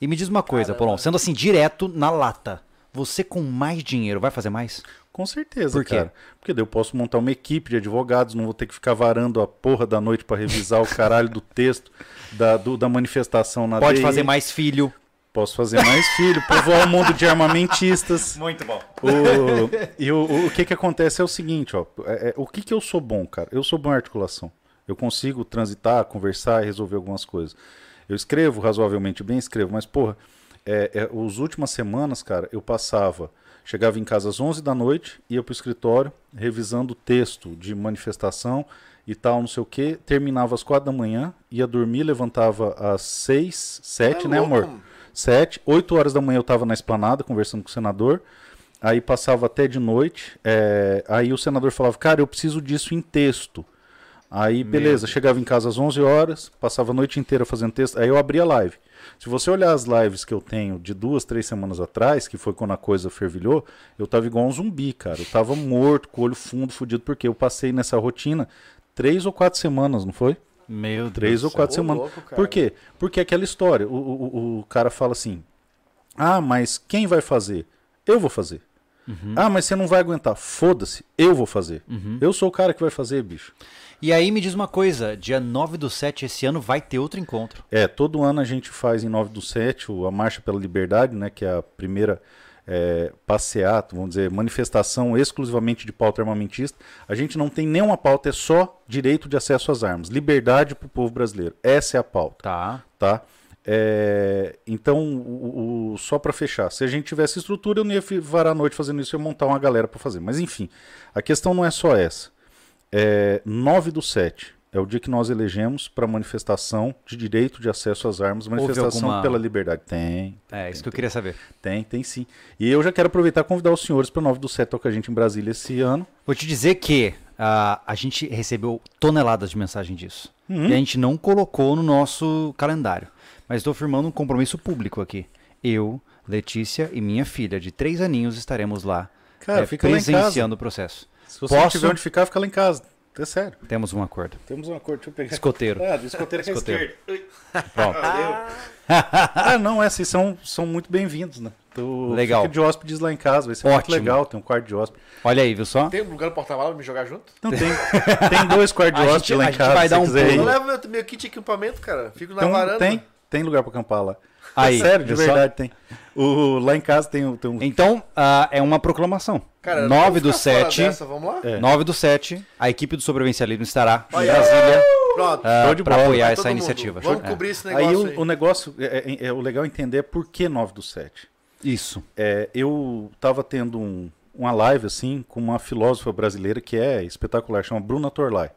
E me diz uma coisa, Paulão, sendo assim direto na lata, você com mais dinheiro vai fazer mais? Com certeza, Por quê? cara. Porque daí eu posso montar uma equipe de advogados, não vou ter que ficar varando a porra da noite para revisar o caralho do texto da, do- da manifestação na Pode DI. fazer mais filho. Posso fazer mais filho, povoar o mundo de armamentistas. Muito bom. O, e o, o, que que acontece é o seguinte, ó. é- é- o que que eu sou bom, cara? Eu sou bom em articulação. Eu consigo transitar, conversar e resolver algumas coisas. Eu escrevo razoavelmente bem, escrevo, mas, porra, é, é, as últimas semanas, cara, eu passava, chegava em casa às 11 da noite, ia pro escritório, revisando o texto de manifestação e tal, não sei o que, terminava às 4 da manhã, ia dormir, levantava às 6, 7, É né, louco. amor? 7, 8 horas da manhã eu tava na esplanada conversando com o senador, aí passava até de noite, é, aí o senador falava, cara, eu preciso disso em texto. Aí, beleza, chegava em casa às 11 horas, passava a noite inteira fazendo texto, aí eu abria a live. Se você olhar as lives que eu tenho de duas, três semanas atrás, que foi quando a coisa fervilhou, eu tava igual um zumbi, cara. Eu tava morto, com o olho fundo, fudido, porque eu passei nessa rotina três ou quatro semanas, não foi? Meu Deus. Três ou quatro semanas. louco. Por quê? Porque é aquela história, o, o, o- o cara fala assim, ah, mas quem vai fazer? Eu vou fazer. Ah, mas você não vai aguentar. Foda-se, eu vou fazer. Eu sou o cara que vai fazer, bicho. E aí me diz uma coisa, dia 9 do 7 esse ano vai ter outro encontro. É, todo ano a gente faz em 9 do 7 o- a Marcha pela Liberdade, né, que é a primeira é, passeata, vamos dizer, manifestação exclusivamente de pauta armamentista. A gente não tem nenhuma pauta, é só direito de acesso às armas, liberdade para o povo brasileiro. Essa é a pauta, Tá. tá? É, então, o- o- só para fechar, se a gente tivesse estrutura, eu não ia varar a noite fazendo isso, ia montar uma galera para fazer. Mas enfim, a questão não é só essa. É, 9 do 7 é o dia que nós elegemos para manifestação de direito de acesso às armas, manifestação alguma- pela liberdade. Tem, É, isso que eu queria saber. tem, tem sim. E eu já quero aproveitar e convidar os senhores para 9 do 7 tocar a gente em Brasília esse ano. Vou te dizer que ah, a gente recebeu toneladas de mensagem disso. Uhum. E a gente não colocou no nosso calendário. Mas estou firmando um compromisso público aqui. Eu, Letícia e minha filha de três aninhos estaremos lá Cara, casa. presenciando o processo. Se você Posso? tiver onde ficar, fica lá em casa. É sério. Temos um acordo. Temos um acordo. Deixa eu pegar. Escoteiro. Ah, escoteiro que é Escoteiro. Pronto. <laughs> Ah, não, é, vocês são, são muito bem-vindos, né? Tu Legal. Fica de hóspedes lá em casa, vai ser muito legal, tem um quarto de hóspede. Olha aí, viu só? Tem um lugar no porta-malas pra me jogar junto? Não, tem, tem dois quartos de A hóspede gente- lá a em gente casa, vai dar um pulo. Eu levo meu, meu kit de equipamento, cara. Fico na Então, varanda. tem, tem lugar pra acampar lá. Aí, é sério, de viu só? verdade tem. O, lá em casa tem, um- tem um. Então, ah, é uma proclamação. Cara, 9 vamos do ficar fora 7. dessa, Vamos lá? É. 9 do 7, a equipe do Sobrevivencialismo estará em. Brasília Pronto. ah, Show de para apoiar essa iniciativa. Vamos É. cobrir esse Aí negócio o, aí. o negócio, é, é- é- o legal é entender por que 9 do 7. Isso. É, eu tava tendo um- uma live assim com uma filósofa brasileira que é espetacular, chama Bruna Torlai.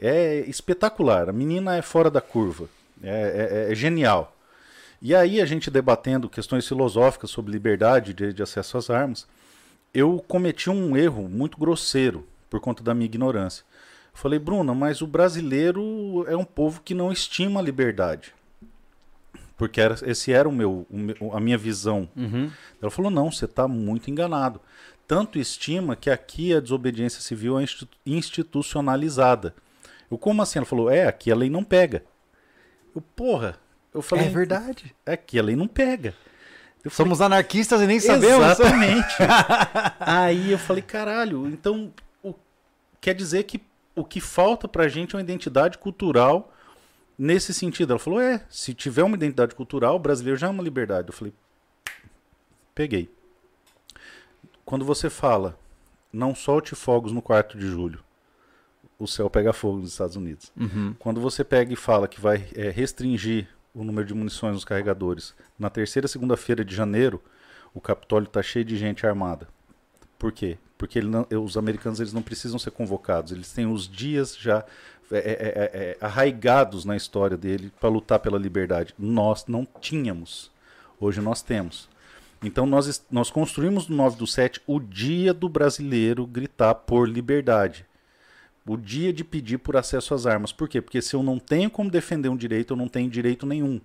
É espetacular, a menina é fora da curva, é, é- é genial. E aí a gente debatendo questões filosóficas sobre liberdade de, de acesso às armas, eu cometi um erro muito grosseiro por conta da minha ignorância. Falei, Bruna, mas o brasileiro é um povo que não estima a liberdade. Porque era, esse era o meu, o a minha visão Uhum. ela falou: não, você está muito enganado. Tanto estima que aqui a desobediência civil é institu- institucionalizada. Eu, como assim? Ela falou: é, aqui a lei não pega. Eu, porra. Eu falei: É verdade. Aqui a lei não pega. Eu falei, Somos anarquistas e nem sabemos. Exatamente. <laughs> Aí eu falei: caralho, então o- quer dizer que o que falta pra gente é uma identidade cultural nesse sentido. Ela falou: é, se tiver uma identidade cultural, o brasileiro já é uma liberdade. Eu falei: peguei. Quando você fala, não solte fogos no quarto de julho, o céu pega fogo nos Estados Unidos. Uhum. Quando você pega e fala que vai é, restringir o número de munições nos carregadores, na terceira segunda-feira de janeiro, o Capitólio está cheio de gente armada. Por quê? Porque não- os americanos eles não precisam ser convocados, eles têm os dias já é, é, é, arraigados na história dele para lutar pela liberdade. Nós não tínhamos. Hoje nós temos. Então nós, nós construímos no 9 do 7 o dia do brasileiro gritar por liberdade. O dia de pedir por acesso às armas. Por quê? Porque se eu não tenho como defender um direito, eu não tenho direito nenhum.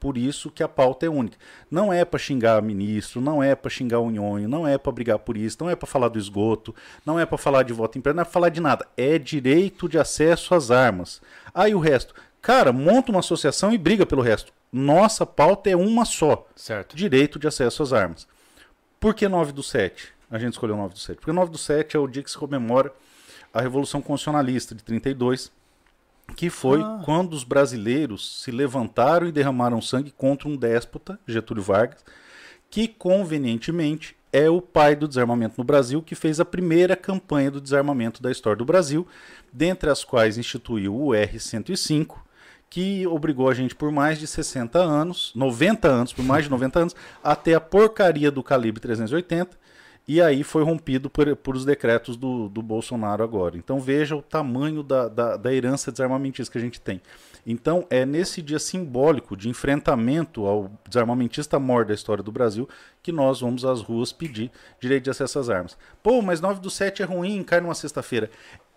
Por isso que a pauta é única. Não é para xingar ministro, não é para xingar o nhonho, não é para brigar por isso, não é para falar do esgoto, não é para falar de voto impresso, não é para falar de nada. É direito de acesso às armas. Aí ah, o resto. Cara, monta uma associação e briga pelo resto. Nossa pauta é uma só. Certo. Direito de acesso às armas. Por que 9 do 7? A gente escolheu 9 do 7. Porque 9 do 7 é o dia que se comemora a Revolução Constitucionalista de 32, que foi ah. quando os brasileiros se levantaram e derramaram sangue contra um déspota, Getúlio Vargas, que convenientemente é o pai do desarmamento no Brasil, que fez a primeira campanha do desarmamento da história do Brasil, dentre as quais instituiu o R-105, que obrigou a gente por mais de 60 anos, 90 anos, por mais de 90 anos, a ter a porcaria do calibre 380, e aí foi rompido por, por os decretos do, do Bolsonaro agora. Então veja o tamanho da, da, da herança desarmamentista que a gente tem. Então é nesse dia simbólico de enfrentamento ao desarmamentista maior da história do Brasil que nós vamos às ruas pedir direito de acesso às armas. Pô, mas 9 do 7 é ruim, cai numa sexta-feira.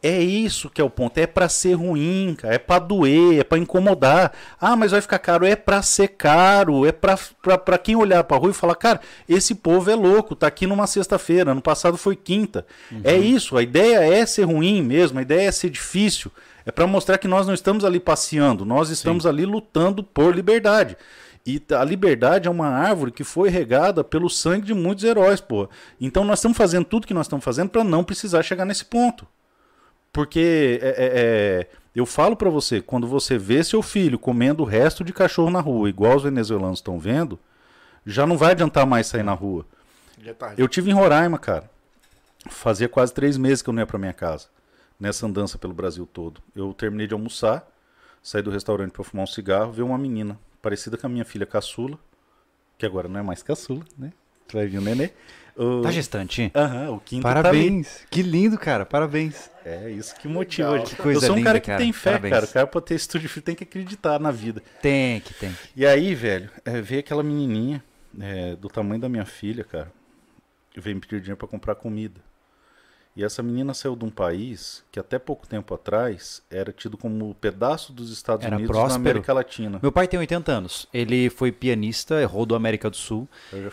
É isso que é o ponto. É para ser ruim, cara. É para doer, é para incomodar. Ah, mas vai ficar caro. É para ser caro. É para quem olhar para rua e falar, cara, esse povo é louco. Tá aqui numa sexta-feira. Ano passado foi quinta. Uhum. É isso. A ideia é ser ruim mesmo. A ideia é ser difícil. É para mostrar que nós não estamos ali passeando. Nós estamos Sim. ali lutando por liberdade. E a liberdade é uma árvore que foi regada pelo sangue de muitos heróis, pô. Então nós estamos fazendo tudo que nós estamos fazendo para não precisar chegar nesse ponto. Porque é, é, é eu falo para você, quando você vê seu filho comendo o resto de cachorro na rua, igual os venezuelanos estão vendo, já não vai adiantar mais sair na rua. Eu tive em Roraima, cara. Fazia quase três meses que eu não ia para minha casa. Nessa andança pelo Brasil todo. Eu terminei de almoçar, saí do restaurante para fumar um cigarro, vi uma menina parecida com a minha filha caçula, que agora não é mais caçula, né? Vai vir o nenê. O... Tá gestante. Aham, o quinto tá Parabéns. Tá que lindo, cara. Parabéns. É isso que motiva. Legal. Que coisa Eu sou um linda, cara que cara. tem fé, Parabéns. cara. O cara pra ter estúdio tem que acreditar na vida. Tem que, tem. E aí, velho, é, veio aquela menininha é, do tamanho da minha filha, cara. Veio me pedir dinheiro pra comprar comida. E essa menina saiu de um país que até pouco tempo atrás era tido como pedaço dos Estados era Unidos próspero. na América Latina. Meu pai tem 80 anos. Ele foi pianista, rodou a América do Sul.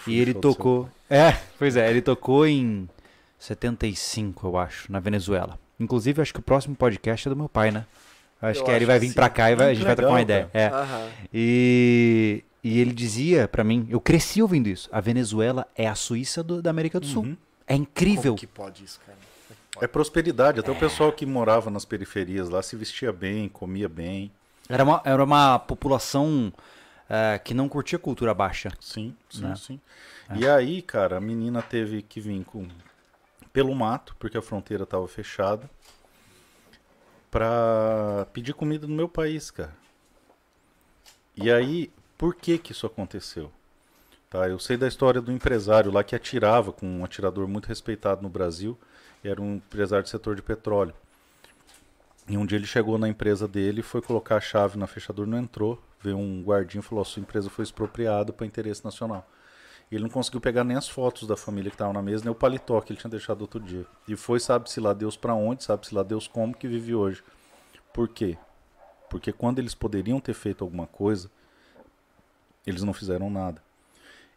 e ele tocou. É, pois é, ele tocou em 75, eu acho, na Venezuela. Inclusive, acho que o próximo podcast é do meu pai, né? Acho eu que acho ele vai vir para cá e vai, a gente legal, vai trocar uma ideia. É. E, e ele dizia para mim, eu cresci ouvindo isso. A Venezuela é a Suíça do, da América do Sul. Uhum. É incrível. Como que pode isso, cara? É prosperidade. Até é. o pessoal que morava nas periferias lá se vestia bem, comia bem. Era uma, era uma população uh, que não curtia cultura baixa. Sim, sim, né? sim. É. E aí, cara, a menina teve que vir com, pelo mato, porque a fronteira estava fechada, pra pedir comida no meu país, cara. E aí, por que que isso aconteceu? Tá, eu sei da história do empresário lá que atirava com um atirador muito respeitado no Brasil era um empresário do setor de petróleo. E um dia ele chegou na empresa dele, foi colocar a chave na fechadura, não entrou. Veio um guardinho e falou: sua empresa foi expropriada para interesse nacional. Ele não conseguiu pegar nem as fotos da família que estava na mesa, nem o paletó que ele tinha deixado outro dia. E foi, sabe-se lá Deus para onde, sabe-se lá Deus como que vive hoje. Por quê? Porque quando eles poderiam ter feito alguma coisa, eles não fizeram nada.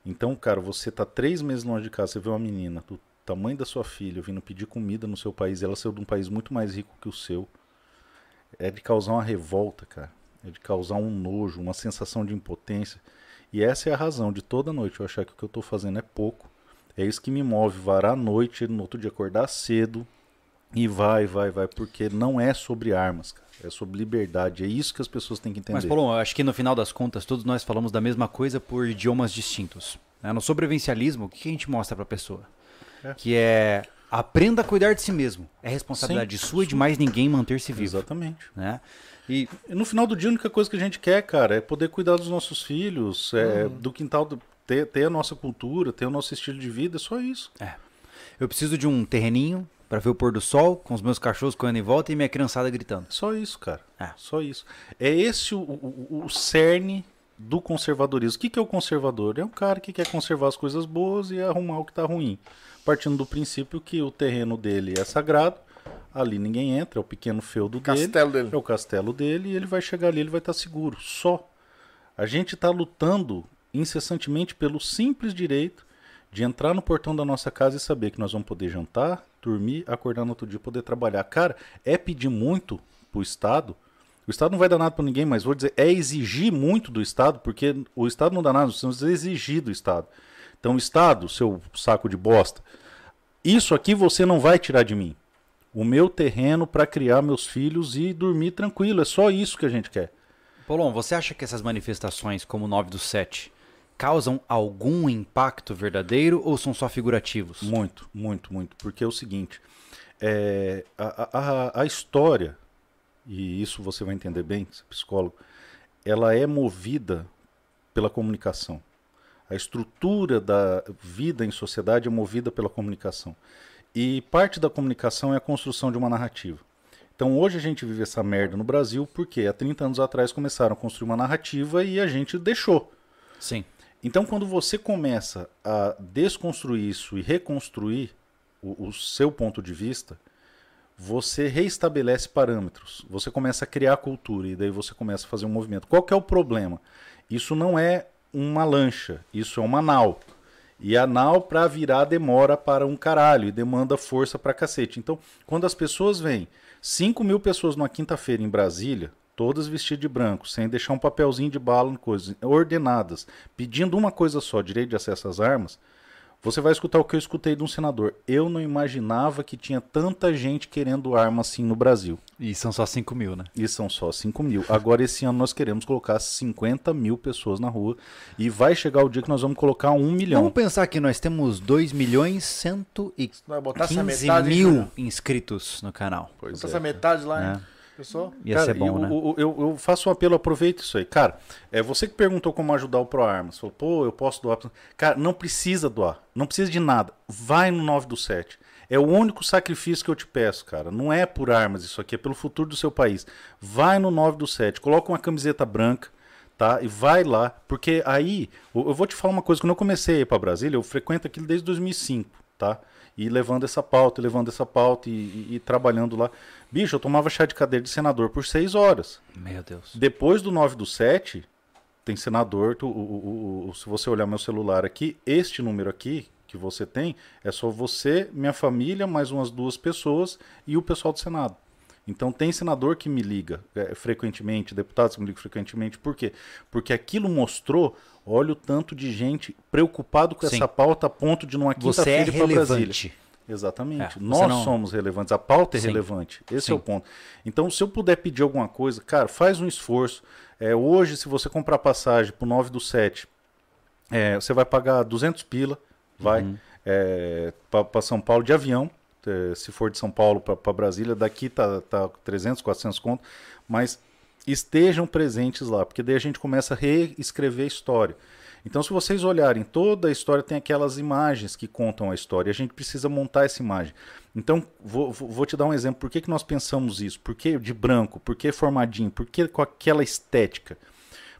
Então, cara, você tá três meses longe de casa, você vê uma menina do tamanho da sua filha vindo pedir comida no seu país, ela saiu de um país muito mais rico que o seu, é de causar uma revolta, cara. É de causar um nojo, uma sensação de impotência. E essa é a razão de toda noite eu achar que o que eu estou fazendo é pouco. É isso que me move, varar a noite, no outro dia acordar cedo e vai, vai, vai, porque não é sobre armas, cara. É sobre liberdade. É isso que as pessoas têm que entender. Mas, Paulo, acho que no final das contas, todos nós falamos da mesma coisa por idiomas distintos. Né? No sobrevivencialismo, o que a gente mostra para a pessoa? É. Que é aprenda a cuidar de si mesmo. É responsabilidade Sim. sua e de mais ninguém manter-se vivo. Exatamente. Né? E, no final do dia, a única coisa que a gente quer, cara, é poder cuidar dos nossos filhos, é, uhum. do quintal, do, ter, ter a nossa cultura, ter o nosso estilo de vida, é só isso. É. Eu preciso de um terreninho, pra ver o pôr do sol, com os meus cachorros correndo em volta e minha criançada gritando. Só isso, cara. É. Só isso. É esse o, o, o cerne do conservadorismo. O que, que é o conservador? É um cara que quer conservar as coisas boas e arrumar o que tá ruim. Partindo do princípio que o terreno dele é sagrado, ali ninguém entra, é o pequeno feudo dele. Castelo dele. É o castelo dele e ele vai chegar ali, ele vai estar seguro. Só. A gente está lutando incessantemente pelo simples direito de entrar no portão da nossa casa e saber que nós vamos poder jantar, dormir, acordar no outro dia, poder trabalhar. Cara, é pedir muito pro Estado. O Estado não vai dar nada para ninguém, mas vou dizer, é exigir muito do Estado, porque o Estado não dá nada, nós que exigir do Estado. Então, Estado, seu saco de bosta, isso aqui você não vai tirar de mim. O meu terreno para criar meus filhos e dormir tranquilo. É só isso que a gente quer. Paulão, você acha que essas manifestações, como o 9 do 7, causam algum impacto verdadeiro ou são só figurativos? Muito, muito, muito. Porque é o seguinte: é, a, a, a história, e isso você vai entender bem, você é psicólogo, ela é movida pela comunicação. A estrutura da vida em sociedade é movida pela comunicação. E parte da comunicação é a construção de uma narrativa. Então hoje a gente vive essa merda no Brasil porque há 30 anos atrás começaram a construir uma narrativa e a gente deixou. Sim. Então, quando você começa a desconstruir isso e reconstruir o, o, seu ponto de vista, você reestabelece parâmetros. Você começa a criar cultura e daí você começa a fazer um movimento. Qual é o problema? Isso não é uma lancha, isso é uma nau. E a nau para virar demora para um caralho e demanda força para cacete. Então, quando as pessoas vêm, 5 mil pessoas numa quinta-feira em Brasília, todas vestidas de branco, sem deixar um papelzinho de bala, coisas ordenadas, pedindo uma coisa só, direito de acesso às armas, você vai escutar o que eu escutei de um senador. Eu não imaginava que tinha tanta gente querendo arma assim no Brasil. E são só 5 mil, né? E são só 5 mil. Agora, esse ano, nós queremos colocar 50 mil pessoas na rua. E vai chegar o dia que nós vamos colocar 1 milhão. Vamos pensar que nós temos 2 milhões 115 Vai botar essa metade, hein, mil inscritos no canal. Pois Botar é. essa metade lá, hein? É. Pessoal? Ia Cara, ser bom, e né? o- eu, eu faço um apelo, aproveita isso aí. Cara, é você que perguntou como ajudar o ProArmas. Falou, pô, eu posso doar. Cara, não precisa doar. Não precisa de nada. Vai no 9 do 7. É o único sacrifício que eu te peço, cara. Não é por armas isso aqui, é pelo futuro do seu país. Vai no 9 do 7. Coloca uma camiseta branca, tá? E vai lá. Porque aí, eu eu vou te falar uma coisa. Quando eu comecei a ir pra Brasília, eu frequento aquilo desde 2005, tá? E levando essa pauta, e levando essa pauta e, e- e trabalhando lá. Bicho, eu tomava chá de cadeira de senador por seis horas. Meu Deus. Depois do 9 do 7, tem senador. tu- o- o- o- se você olhar meu celular aqui, este número aqui que você tem é só você, minha família, mais umas duas pessoas e o pessoal do Senado. Então tem senador que me liga é, frequentemente, deputados que me ligam frequentemente. Por quê? Porque aquilo mostrou, olha o tanto de gente preocupado com Sim. essa pauta a ponto de numa é quinta-feira ir para Brasília. Exatamente. É, Nós não- somos relevantes. A pauta é Sim. relevante. Esse Sim. é o ponto. Então, se eu puder pedir alguma coisa, cara, faz um esforço. É, hoje, se você comprar passagem pro 9 do 7, é, você vai pagar 200 pila, vai, Uhum. é, para São Paulo de avião. é, se for de São Paulo para Brasília, daqui tá, tá 300, 400 conto. Mas estejam presentes lá, porque daí a gente começa a reescrever a história. Então, se vocês olharem, toda a história tem aquelas imagens que contam a história. A gente precisa montar essa imagem. Então, vou, vou- te dar um exemplo. Por que, que nós pensamos isso? Por que de branco? Por que formadinho? Por que com aquela estética?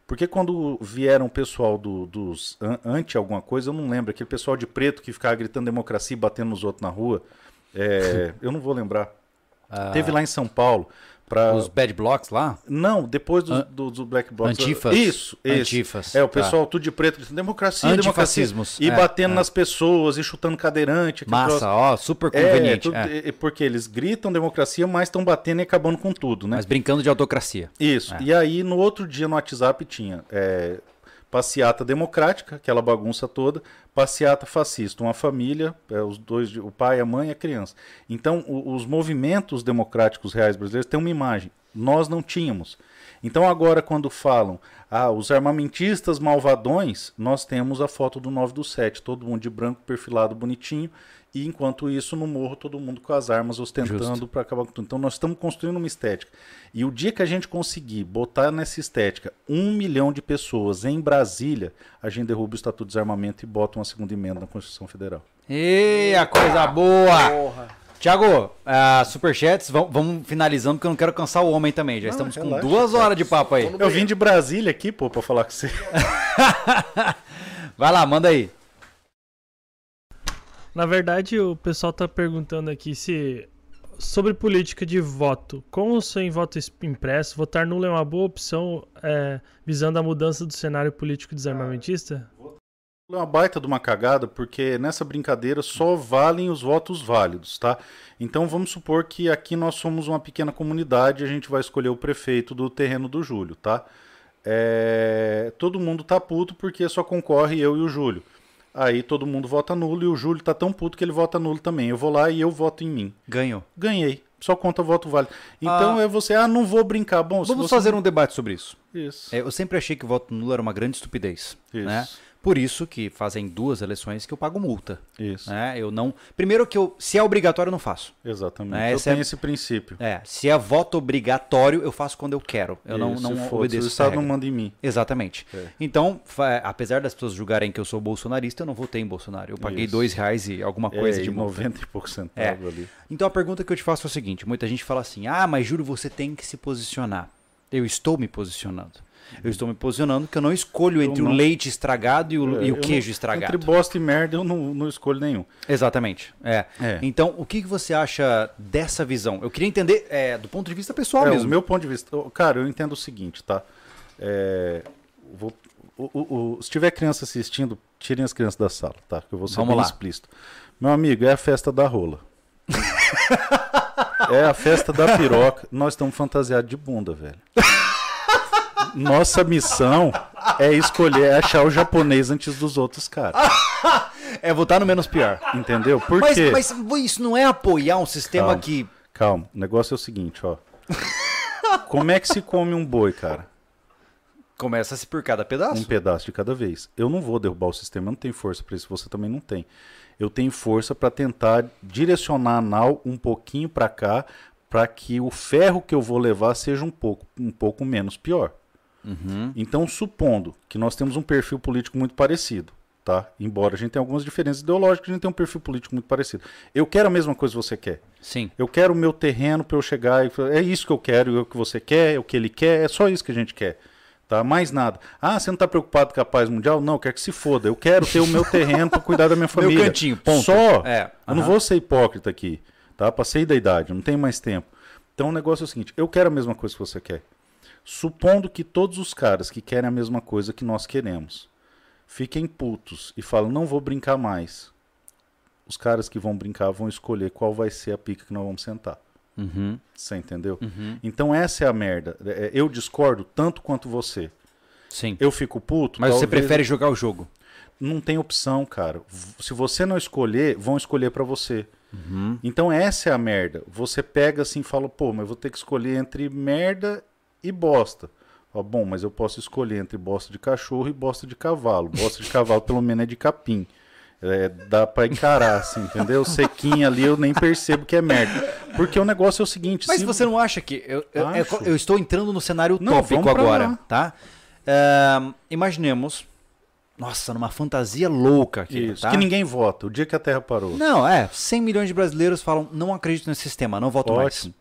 Porque quando vieram o pessoal do- dos an- anti alguma coisa, eu não lembro, aquele pessoal de preto que ficava gritando democracia e batendo nos outros na rua, é, <laughs> eu não vou lembrar. Teve lá em São Paulo. Pra... Os bad blocks lá? Não, depois do, An- do, do Black Blocs. Antifas? Isso, isso. Antifas, É, o tá. pessoal tudo de preto, democracia, democracia. Antifascismos, E é, batendo é. nas pessoas, e chutando cadeirante. Massa, ó, super É, conveniente. é. é, porque eles gritam democracia, mas estão batendo e acabando com tudo, né? Mas brincando de autocracia. Isso. É. E aí, no outro dia, no WhatsApp, tinha é, passeata democrática, aquela bagunça toda, passeata fascista, uma família, é, os dois, o pai, a mãe e a criança. Então, o- os movimentos democráticos reais brasileiros têm uma imagem. Nós não tínhamos. Então, agora, quando falam, ah, os armamentistas malvadões, nós temos a foto do 9 do 7, todo mundo de branco, perfilado, bonitinho, e enquanto isso, no morro, todo mundo com as armas ostentando para acabar com tudo. Então nós estamos construindo uma estética. E o dia que a gente conseguir botar nessa estética um milhão de pessoas em Brasília, a gente derruba o Estatuto de Desarmamento e bota uma segunda emenda na Constituição Federal. E a coisa boa! Porra. Tiago, uh, superchats, vamos, vamos finalizando, porque eu não quero cansar o homem também. Já Não, estamos relaxa, com duas horas de papo aí. Eu vim de Brasília aqui, pô, pra falar com você. <laughs> Vai lá, manda aí. Na verdade, o pessoal tá perguntando aqui se sobre política de voto. Como sem voto es- impresso, votar nulo é uma boa opção é, visando a mudança do cenário político desarmamentista? É uma baita de uma cagada, porque nessa brincadeira só valem os votos válidos, tá? Então vamos supor que aqui nós somos uma pequena comunidade e a gente vai escolher o prefeito do terreno do Júlio, tá? É, Todo mundo tá puto porque só concorre eu e o Júlio. Aí todo mundo vota nulo e o Júlio tá tão puto que ele vota nulo também. Eu vou lá e eu voto em mim. Ganhou. Ganhei. Só conta voto válido. Então Ah. é você, ah, não vou brincar. Bom, Vamos você... fazer um debate sobre isso. Isso. É, eu sempre achei que o voto nulo era uma grande estupidez. Isso. Né? Por isso que fazem duas eleições que eu pago multa. Isso. Né? Eu não. Primeiro que eu, se é obrigatório, eu não faço. Exatamente. É, eu esse é- tenho esse princípio. É, se é voto obrigatório, eu faço quando eu quero. Eu não, Isso, não foda-se, obedeço. O Estado não manda em mim. Exatamente. É. Então, apesar das pessoas julgarem que eu sou bolsonarista, eu não votei em Bolsonaro. Eu paguei Isso. dois reais e alguma coisa é, de multa. 90 e poucos centavos ali. Então a pergunta que eu te faço é o seguinte: muita gente fala assim, ah, mas Júlio, você tem que se posicionar. Eu estou me posicionando. Eu estou me posicionando porque eu não escolho entre o não- leite estragado e o, É, e o queijo não- estragado. Entre bosta e merda eu não, não escolho nenhum. Exatamente. É. É. Então, o que, que você acha dessa visão? Eu queria entender é, do ponto de vista pessoal É, mesmo. o meu ponto de vista. Cara, eu entendo o seguinte, tá? É, vou- o- o- o- se tiver criança assistindo, tirem as crianças da sala, tá? Que eu vou ser Vamos bem lá. explícito. Meu amigo, é a festa da rola. <laughs> é a festa da piroca. Nós estamos fantasiados de bunda, velho. Nossa missão é escolher, é achar o japonês antes dos outros caras. <laughs> É votar no menos pior. Entendeu? Por Mas, quê? mas isso não é apoiar um sistema Calma. que. Calma, o negócio é o seguinte, ó. Como é que se come um boi, cara? Começa-se por cada pedaço. Um pedaço de cada vez. Eu não vou derrubar o sistema, eu não tenho força para isso, você também não tem. Eu tenho força para tentar direcionar a nau um pouquinho para cá, para que o ferro que eu vou levar seja um pouco, um pouco menos pior. Uhum. Então, supondo que nós temos um perfil político muito parecido, tá? Embora a gente tenha algumas diferenças ideológicas, a gente tem um perfil político muito parecido. Eu quero a mesma coisa que você quer. Sim. Eu quero o meu terreno para eu chegar e falar, é isso que eu quero, é o que você quer, é o que ele quer, é só isso que a gente quer. Tá? Mais nada. Ah, você não está preocupado com a paz mundial? Não, eu quero que se foda. Eu quero ter o meu terreno para cuidar da minha <laughs> família. cantinho, ponto. Só. É, Eu não vou ser hipócrita aqui. Tá? Passei da idade, não tenho mais tempo. Então o negócio é o seguinte: eu quero a mesma coisa que você quer. Supondo que todos os caras que querem a mesma coisa que nós queremos fiquem putos e falam, não vou brincar mais. Os caras que vão brincar vão escolher qual vai ser a pica que nós vamos sentar. Uhum. Você entendeu? Uhum. Então essa é a merda. É, Eu discordo tanto quanto você. Sim. Eu fico puto. Mas você talvez- prefere jogar o jogo. Não tem opção, cara. Se você não escolher, vão escolher pra você. Uhum. Então essa é a merda. Você pega assim e fala, pô, mas eu vou ter que escolher entre merda e bosta. Fala, bom, mas eu posso escolher entre bosta de cachorro e bosta de cavalo. Bosta de cavalo pelo menos é de capim. É, dá pra encarar, assim, entendeu? Sequinha ali eu nem percebo que é merda. Porque o negócio é o seguinte. Mas se você não acha que. Eu, eu, é eu estou entrando no cenário Não, tópico agora, lá. tá? Ahn, imaginemos. Nossa, numa fantasia louca aqui. Isso, tá? que ninguém vota. O dia que a Terra parou. Não, é. 100 milhões de brasileiros falam: não acredito nesse sistema, não voto Ótimo.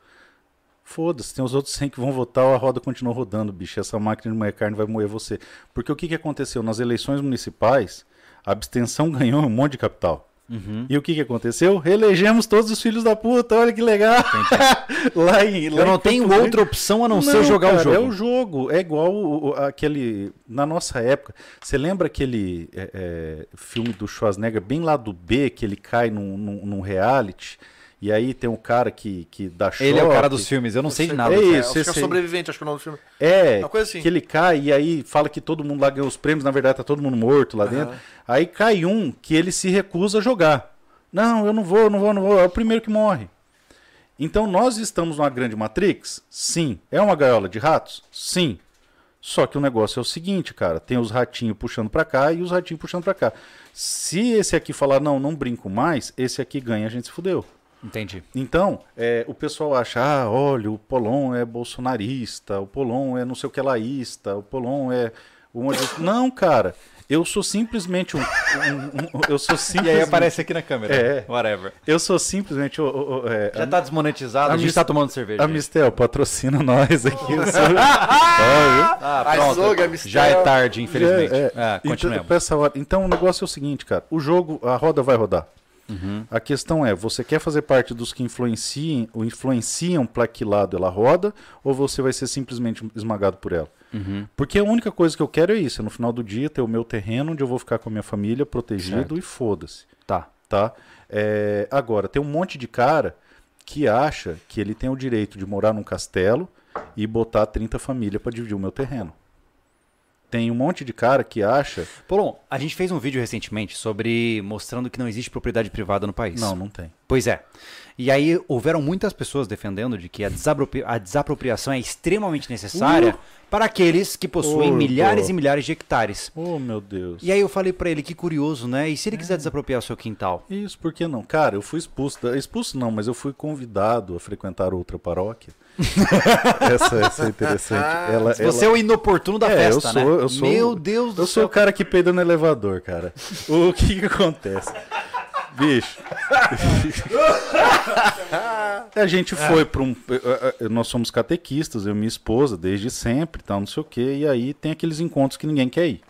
Foda-se, tem os outros 100 que vão votar, a roda continua rodando, bicho. Essa máquina de moer carne vai moer você. Porque o que, que aconteceu? Nas eleições municipais, a abstenção <laughs> ganhou um monte de capital. Uhum. E o que, que aconteceu? Reelegemos todos os filhos da puta, olha que legal. <laughs> lá em, lá Eu não tenho outra opção a não, ser Não, jogar cara, o jogo. É o jogo. É igual o- o- aquele. Na nossa época. Você lembra aquele é, é, filme do Schwarzenegger, bem lá do B, que ele cai num, num, num reality? E aí tem um cara que, que dá choque. Ele é o cara dos filmes, eu não sei de nada. É É, isso, acho que é sobrevivente, acho que é o nome do filme. É, Uma coisa assim. que ele cai e aí fala que todo mundo lá ganhou os prêmios, na verdade tá todo mundo morto lá dentro. Aí cai um que ele se recusa a jogar. Não, eu não vou, não vou, não vou. É o primeiro que morre. Então nós estamos numa grande Matrix? Sim. É uma gaiola de ratos? Sim. Só que o negócio é o seguinte, cara, tem os ratinhos puxando pra cá e os ratinhos puxando pra cá. Se esse aqui falar não, não brinco mais, esse aqui ganha, a gente se fudeu. Entendi. Então, é, o pessoal acha, ah, olha, o Polon é bolsonarista, o Polon é não sei o que laísta, o Polon é... uma de- Não, cara, Eu sou simplesmente um. um- um- eu sou <laughs> E simplesmente. aí aparece aqui na câmera. É. Whatever. Eu sou simplesmente. o- o- o- é, Já tá desmonetizado, a, a gente Mis- tá tomando cerveja. A Mistel patrocina nós aqui. <laughs> Eu sou- <laughs> Ah, pronto. Açougue, Mistel. Já é tarde, infelizmente. É, é. Ah, Então, continuemos. essa hora- então o negócio é o seguinte, cara. O jogo, a roda vai rodar. Uhum. A questão é, você quer fazer parte dos que influenciem, ou influenciam para que lado ela roda, ou você vai ser simplesmente esmagado por ela? Uhum. Porque a única coisa que eu quero é isso, é no final do dia ter o meu terreno onde eu vou ficar com a minha família protegido Certo. e foda-se, Tá. tá? É, agora, tem um monte de cara que acha que ele tem o direito de morar num castelo e botar 30 famílias para dividir o meu terreno. Tem um monte de cara que acha... Bom, a gente fez um vídeo recentemente sobre mostrando que não existe propriedade privada no país. Não, não tem. Pois é. E aí houveram muitas pessoas defendendo de que a, desapropri- a desapropriação é extremamente necessária para aqueles que possuem Uh, milhares e milhares de hectares. Oh, meu Deus. E aí eu falei pra ele que curioso, né? E se ele quiser desapropriar o seu quintal? Isso, por que não? Cara, eu fui expulso. Da... Expulso não, mas eu fui convidado a frequentar outra paróquia. <laughs> essa, essa é interessante. Ela, Você ela- é o inoportuno da É, eu festa, sou, né? eu sou, Meu Deus do Eu sou céu. o cara que peida no elevador, cara. O que que acontece? Bicho. <laughs> a gente foi para um. eh, eh, Nós somos catequistas, eu e minha esposa, desde sempre, tal, não sei o quê. E aí tem aqueles encontros que ninguém quer ir.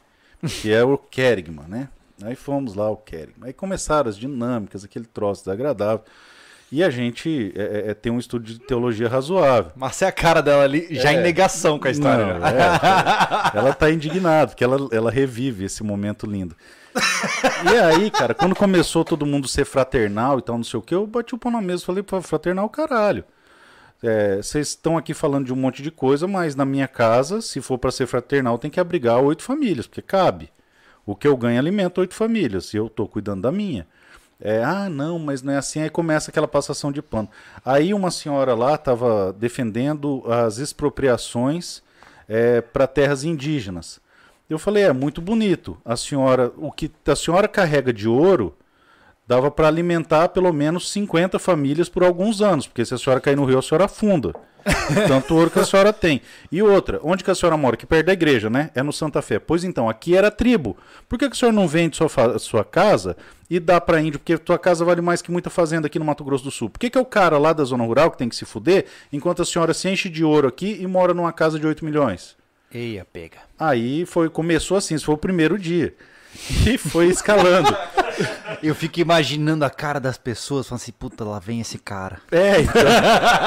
Que é o Kerigma, né? Aí fomos lá, o Kerigma. Aí começaram as dinâmicas, aquele troço desagradável. E a gente eh, eh, tem um estudo de teologia razoável. Mas é a cara dela ali, já em negação com a história. Não, né? é, ela tá indignada, porque ela, ela revive esse momento lindo. E aí, cara, quando começou todo mundo ser fraternal e tal, não sei o que, eu bati o pão na mesa e falei, "Pô, fraternal, caralho. É, Vocês estão aqui falando de um monte de coisa, mas na minha casa, se for para ser fraternal, tem que abrigar oito famílias, porque cabe. O que eu ganho alimenta oito famílias, e eu tô cuidando da minha. É, ah, não, mas não é assim. Aí começa aquela passação de pano. Aí uma senhora lá estava defendendo as expropriações para terras indígenas. Eu falei, é muito bonito. A senhora, o que a senhora carrega de ouro dava para alimentar pelo menos 50 famílias por alguns anos, porque se a senhora cair no rio, a senhora afunda. <laughs> Tanto ouro que a senhora tem. E outra, onde que a senhora mora? Aqui perto da igreja, né? É no Santa Fé. Pois então, aqui era tribo. Por que, que a senhora não vende sua, sua casa e dá para índio? Porque tua casa vale mais que muita fazenda aqui no Mato Grosso do Sul. Por que, que é o cara lá da zona rural que tem que se fuder, enquanto a senhora se enche de ouro aqui e mora numa casa de 8 milhões? Eia, pega. Aí foi, começou assim, esse foi o primeiro dia. E foi escalando. <laughs> Eu fico imaginando a cara das pessoas, falando assim, puta, lá vem esse cara. É, então.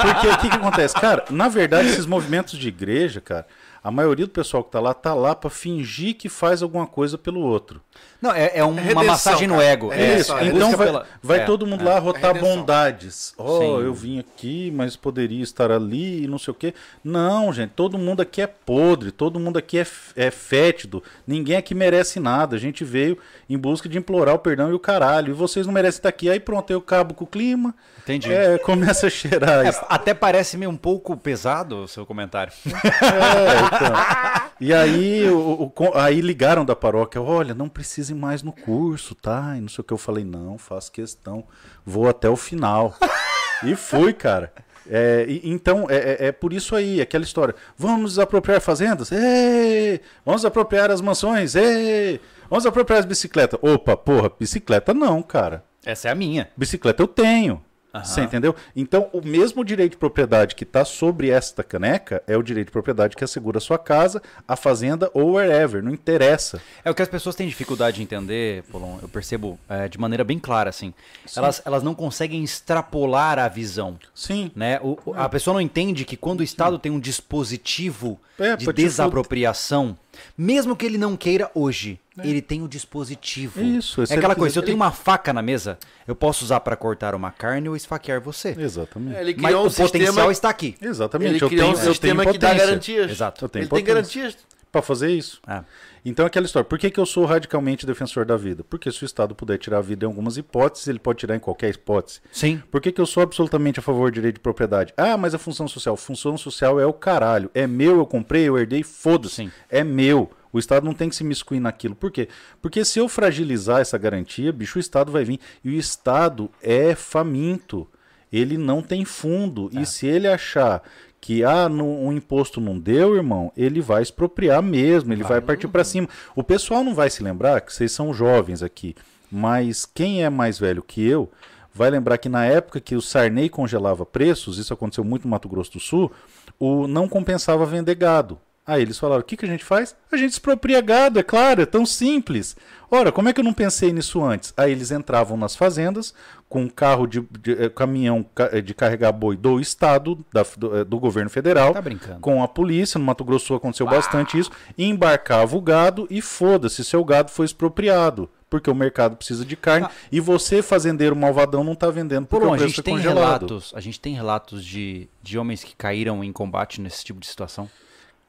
Porque o que, que acontece? Cara, na verdade, esses movimentos de igreja, cara, a maioria do pessoal que tá lá, tá lá pra fingir que faz alguma coisa pelo outro. Não, é, é um- uma redenção, massagem no cara. ego. É isso. é então vai, pela- vai é, todo mundo é. lá rotar bondades. Oh, Sim. eu vim aqui, mas poderia estar ali e não sei o quê. Não, gente, todo mundo aqui é podre, todo mundo aqui é, é fétido. Ninguém aqui merece nada. A gente veio em busca de implorar o perdão e o caralho. E vocês não merecem estar aqui. Aí pronto, eu cabo com o clima. Entendi. É, começa a cheirar. É, até parece meio um pouco pesado o seu comentário. <laughs> É, então. E aí, o, o- aí ligaram da paróquia, olha, não precisa mais no curso, tá? E não sei o que. Eu falei, não, faço questão, vou até o final. <laughs> e fui, cara. É, e- então, é, é- é por isso aí, aquela história. Vamos apropriar fazendas? Ê! Vamos apropriar as mansões? Ê! Vamos apropriar as bicicletas? Opa, porra, bicicleta não, cara. Essa é a minha. Bicicleta eu tenho. Aham. Você entendeu? Então, o mesmo direito de propriedade que está sobre esta caneca é o direito de propriedade que assegura a sua casa, a fazenda ou wherever, não interessa. É o que as pessoas têm dificuldade de entender, Polon, eu percebo é, de maneira bem clara, assim. Elas, elas não conseguem extrapolar a visão. Sim. Né? O- o- a pessoa não entende que quando o Estado tem um dispositivo É, de desapropriação, mesmo que ele não queira hoje, ele tem o dispositivo. É isso, É aquela coisa, se eu tenho uma faca na mesa, eu posso usar para cortar uma carne ou esfaquear você. Exatamente. Ele Mas criou o um potencial sistema, está aqui. Exatamente. ele eu criou tenho, um eu tenho sistema que dá garantias. Exato. Eu tenho Ele tem potência. garantias. para fazer isso. É. Então, aquela história. Por que, que eu sou radicalmente defensor da vida? Porque se o Estado puder tirar a vida em algumas hipóteses, ele pode tirar em qualquer hipótese. Sim. Por que, que eu sou absolutamente a favor do direito de propriedade? Ah, mas a função social. Função social é o caralho. É meu, eu comprei, eu herdei, foda-se. Sim. É meu. O Estado não tem que se miscuir naquilo. Por quê? Porque se eu fragilizar essa garantia, bicho, o Estado vai vir. E o Estado é faminto. Ele não tem fundo. E se ele achar que ah, no, um imposto não deu, irmão, ele vai expropriar mesmo, ele vai partir para cima. O pessoal não vai se lembrar que vocês são jovens aqui, mas quem é mais velho que eu vai lembrar que na época que o Sarney congelava preços, isso aconteceu muito no Mato Grosso do Sul, o não compensava vender gado. Aí eles falaram: o que, que a gente faz? A gente expropria gado, é claro, é tão simples. Ora, como é que eu não pensei nisso antes? Aí eles entravam nas fazendas com um carro de, de eh, caminhão ca- eh, de carregar boi do Estado, da- do, eh, do governo federal, Tá brincando. com a polícia. No Mato Grosso aconteceu bastante isso. Embarcava o gado e foda-se, seu gado foi expropriado. Porque o mercado precisa de carne Ah. e você, fazendeiro malvadão, não está vendendo porque Por o a preço gente é tem congelado. relatos, a gente tem relatos de, de homens que caíram em combate nesse tipo de situação.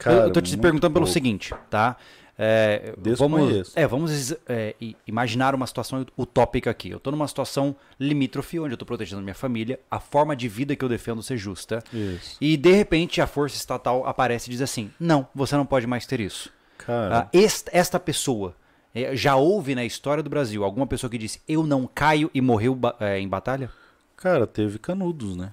Cara, eu, eu tô te perguntando pelo pouco. seguinte, tá? É, vamos, é, vamos é, imaginar uma situação utópica aqui. Eu tô numa situação limítrofe, onde eu tô protegendo a minha família, a forma de vida que eu defendo ser justa. Isso. E de repente a força estatal aparece e diz assim: não, você não pode mais ter isso. Cara, Ah, est- esta pessoa, é, já houve na história do Brasil alguma pessoa que disse eu não caio e morreu ba- é, em batalha? cara, teve canudos, né?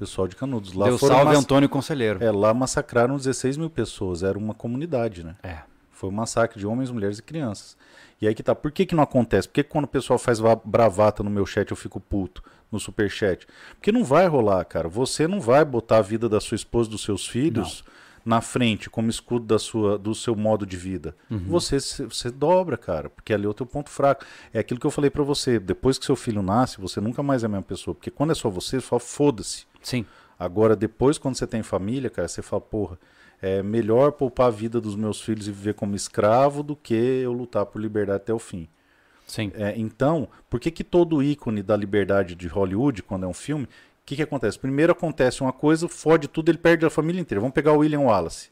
Pessoal de canudos. Lá Deu foram salve mass- Antônio Conselheiro. É, lá massacraram 16 mil pessoas. Era uma comunidade, né? É. Foi um massacre de homens, mulheres e crianças. E aí que tá. Por que, que não acontece? Por que, quando o pessoal faz va- bravata no meu chat eu fico puto? No superchat? Porque não vai rolar, cara. Você não vai botar a vida da sua esposa e dos seus filhos na frente como escudo da sua, do seu modo de vida. Você, se- você dobra, cara. Porque ali é o teu ponto fraco. É aquilo que eu falei pra você. Depois que seu filho nasce, você nunca mais é a mesma pessoa. Porque quando é só você, você fala, foda-se. Sim. Agora, depois, quando você tem família, cara, você fala, porra, é melhor poupar a vida dos meus filhos e viver como escravo do que eu lutar por liberdade até o fim. Sim. É, então, por que, que todo ícone da liberdade de Hollywood, quando é um filme, o que, que acontece? Primeiro acontece uma coisa, fode tudo, ele perde a família inteira. Vamos pegar o William Wallace.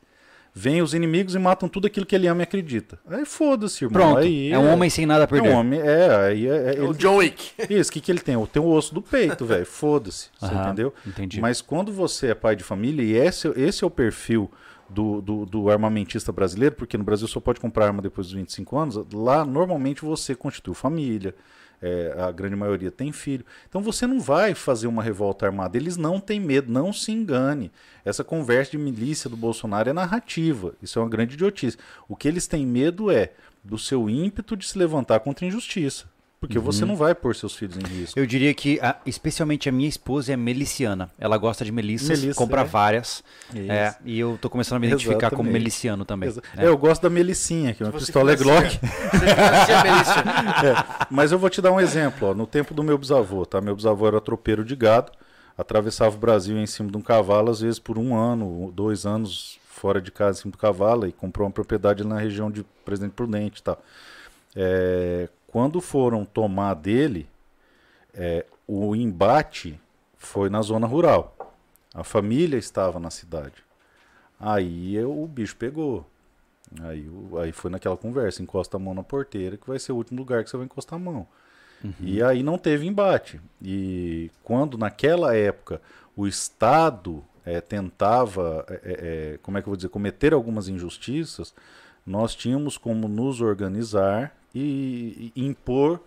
Vêm os inimigos e matam tudo aquilo que ele ama e acredita. Aí foda-se, irmão. Pronto. Aí, é um homem sem nada a É perder. um homem, é, aí é, é- É o ele- John Wick. <laughs> Isso, o que, que ele tem? Tem o osso do peito, velho. <laughs> Foda-se. Você Aham, entendeu? entendi. Mas quando você é pai de família, e esse, esse é o perfil do, do, do armamentista brasileiro, porque no Brasil só pode comprar arma depois dos 25 anos, lá normalmente você constitui família, é, a grande maioria tem filho. Então você não vai fazer uma revolta armada. Eles não têm medo, não se engane. Essa conversa de milícia do Bolsonaro é narrativa. Isso é uma grande idiotice. O que eles têm medo é do seu ímpeto de se levantar contra a injustiça. Porque você Uhum. não vai pôr seus filhos em risco. Eu diria que, a- especialmente a minha esposa é miliciana. Ela gosta de melissas, Melissa, compra é. várias. É, e eu tô começando a me identificar como Exatamente. meliciano também. Né? É, eu gosto da Melicinha, que é uma Você pistola é Glock. Você Melissa. <laughs> É, mas eu vou te dar um exemplo. Ó. No tempo do meu bisavô, tá? Meu bisavô era tropeiro de gado, atravessava o Brasil em cima de um cavalo, às vezes por um ano, dois anos fora de casa em cima do cavalo, e comprou uma propriedade na região de Presidente Prudente e tal. É, quando foram tomar dele, é, o embate foi na zona rural. A família estava na cidade. Aí eu- o bicho pegou. Aí, aí foi naquela conversa, encosta a mão na porteira, que vai ser o último lugar que você vai encostar a mão. E aí não teve embate. E quando naquela época o Estado eh, tentava, eh, eh, como é que eu vou dizer, cometer algumas injustiças, nós tínhamos como nos organizar e, e impor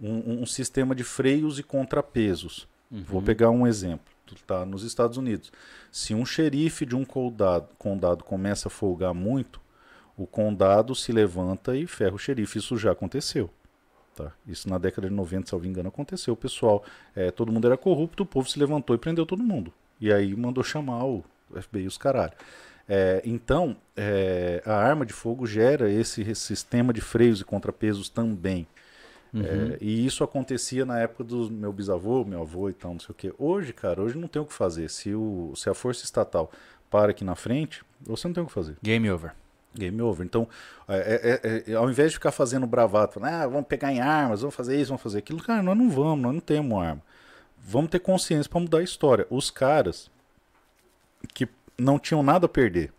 um, um sistema de freios e contrapesos. Vou pegar um exemplo. Tá, nos Estados Unidos, se um xerife de um condado, condado começa a folgar muito, o condado se levanta e ferra o xerife. Isso já aconteceu. Tá? Isso na década de 90, se eu não me engano, aconteceu. O pessoal, eh, todo mundo era corrupto, o povo se levantou e prendeu todo mundo. E aí mandou chamar o FBI e os caralho. Eh, então, eh, a arma de fogo gera esse sistema de freios e contrapesos também. É, e isso acontecia na época do meu bisavô, meu avô e tal, não sei o quê. Hoje, cara, hoje não tem o que fazer. Se, o, se a força estatal para aqui na frente, você não tem o que fazer. Game over. Game over. Então, é, é, é, ao invés de ficar fazendo bravata, ah, vamos pegar em armas, vamos fazer isso, vamos fazer aquilo, cara, nós não vamos, nós não temos arma. Vamos ter consciência para mudar a história. Os caras que não tinham nada a perder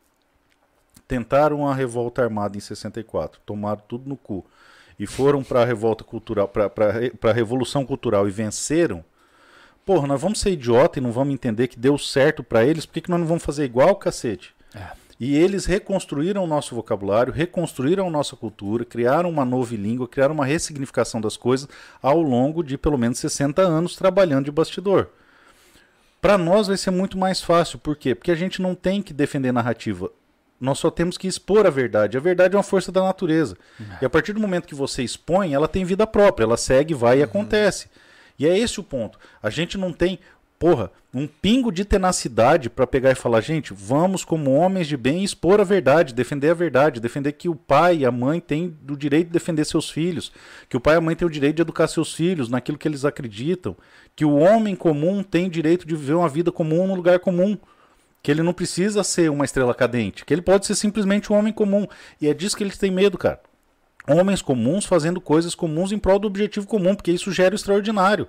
tentaram a revolta armada em 64, tomaram tudo no cu e foram para a revolta cultural, para a revolução cultural e venceram. Porra, nós vamos ser idiota e não vamos entender que deu certo para eles, por que, que nós não vamos fazer igual, cacete? E eles reconstruíram o nosso vocabulário, reconstruíram a nossa cultura, criaram uma nova língua, criaram uma ressignificação das coisas ao longo de pelo menos 60 anos trabalhando de bastidor. Para nós vai ser muito mais fácil, por quê? Porque a gente não tem que defender narrativa. Nós só temos que expor a verdade. A verdade é uma força da natureza. E a partir do momento que você expõe, ela tem vida própria, ela segue, vai e acontece. E é esse o ponto. A gente não tem, porra, um pingo de tenacidade para pegar e falar, gente, vamos como homens de bem expor a verdade, defender a verdade, defender que o pai e a mãe têm o direito de defender seus filhos, que o pai e a mãe têm o direito de educar seus filhos naquilo que eles acreditam, que o homem comum tem direito de viver uma vida comum num lugar comum que ele não precisa ser uma estrela cadente, que ele pode ser simplesmente um homem comum. E é disso que eles têm medo, cara. Homens comuns fazendo coisas comuns em prol do objetivo comum, porque isso gera o extraordinário.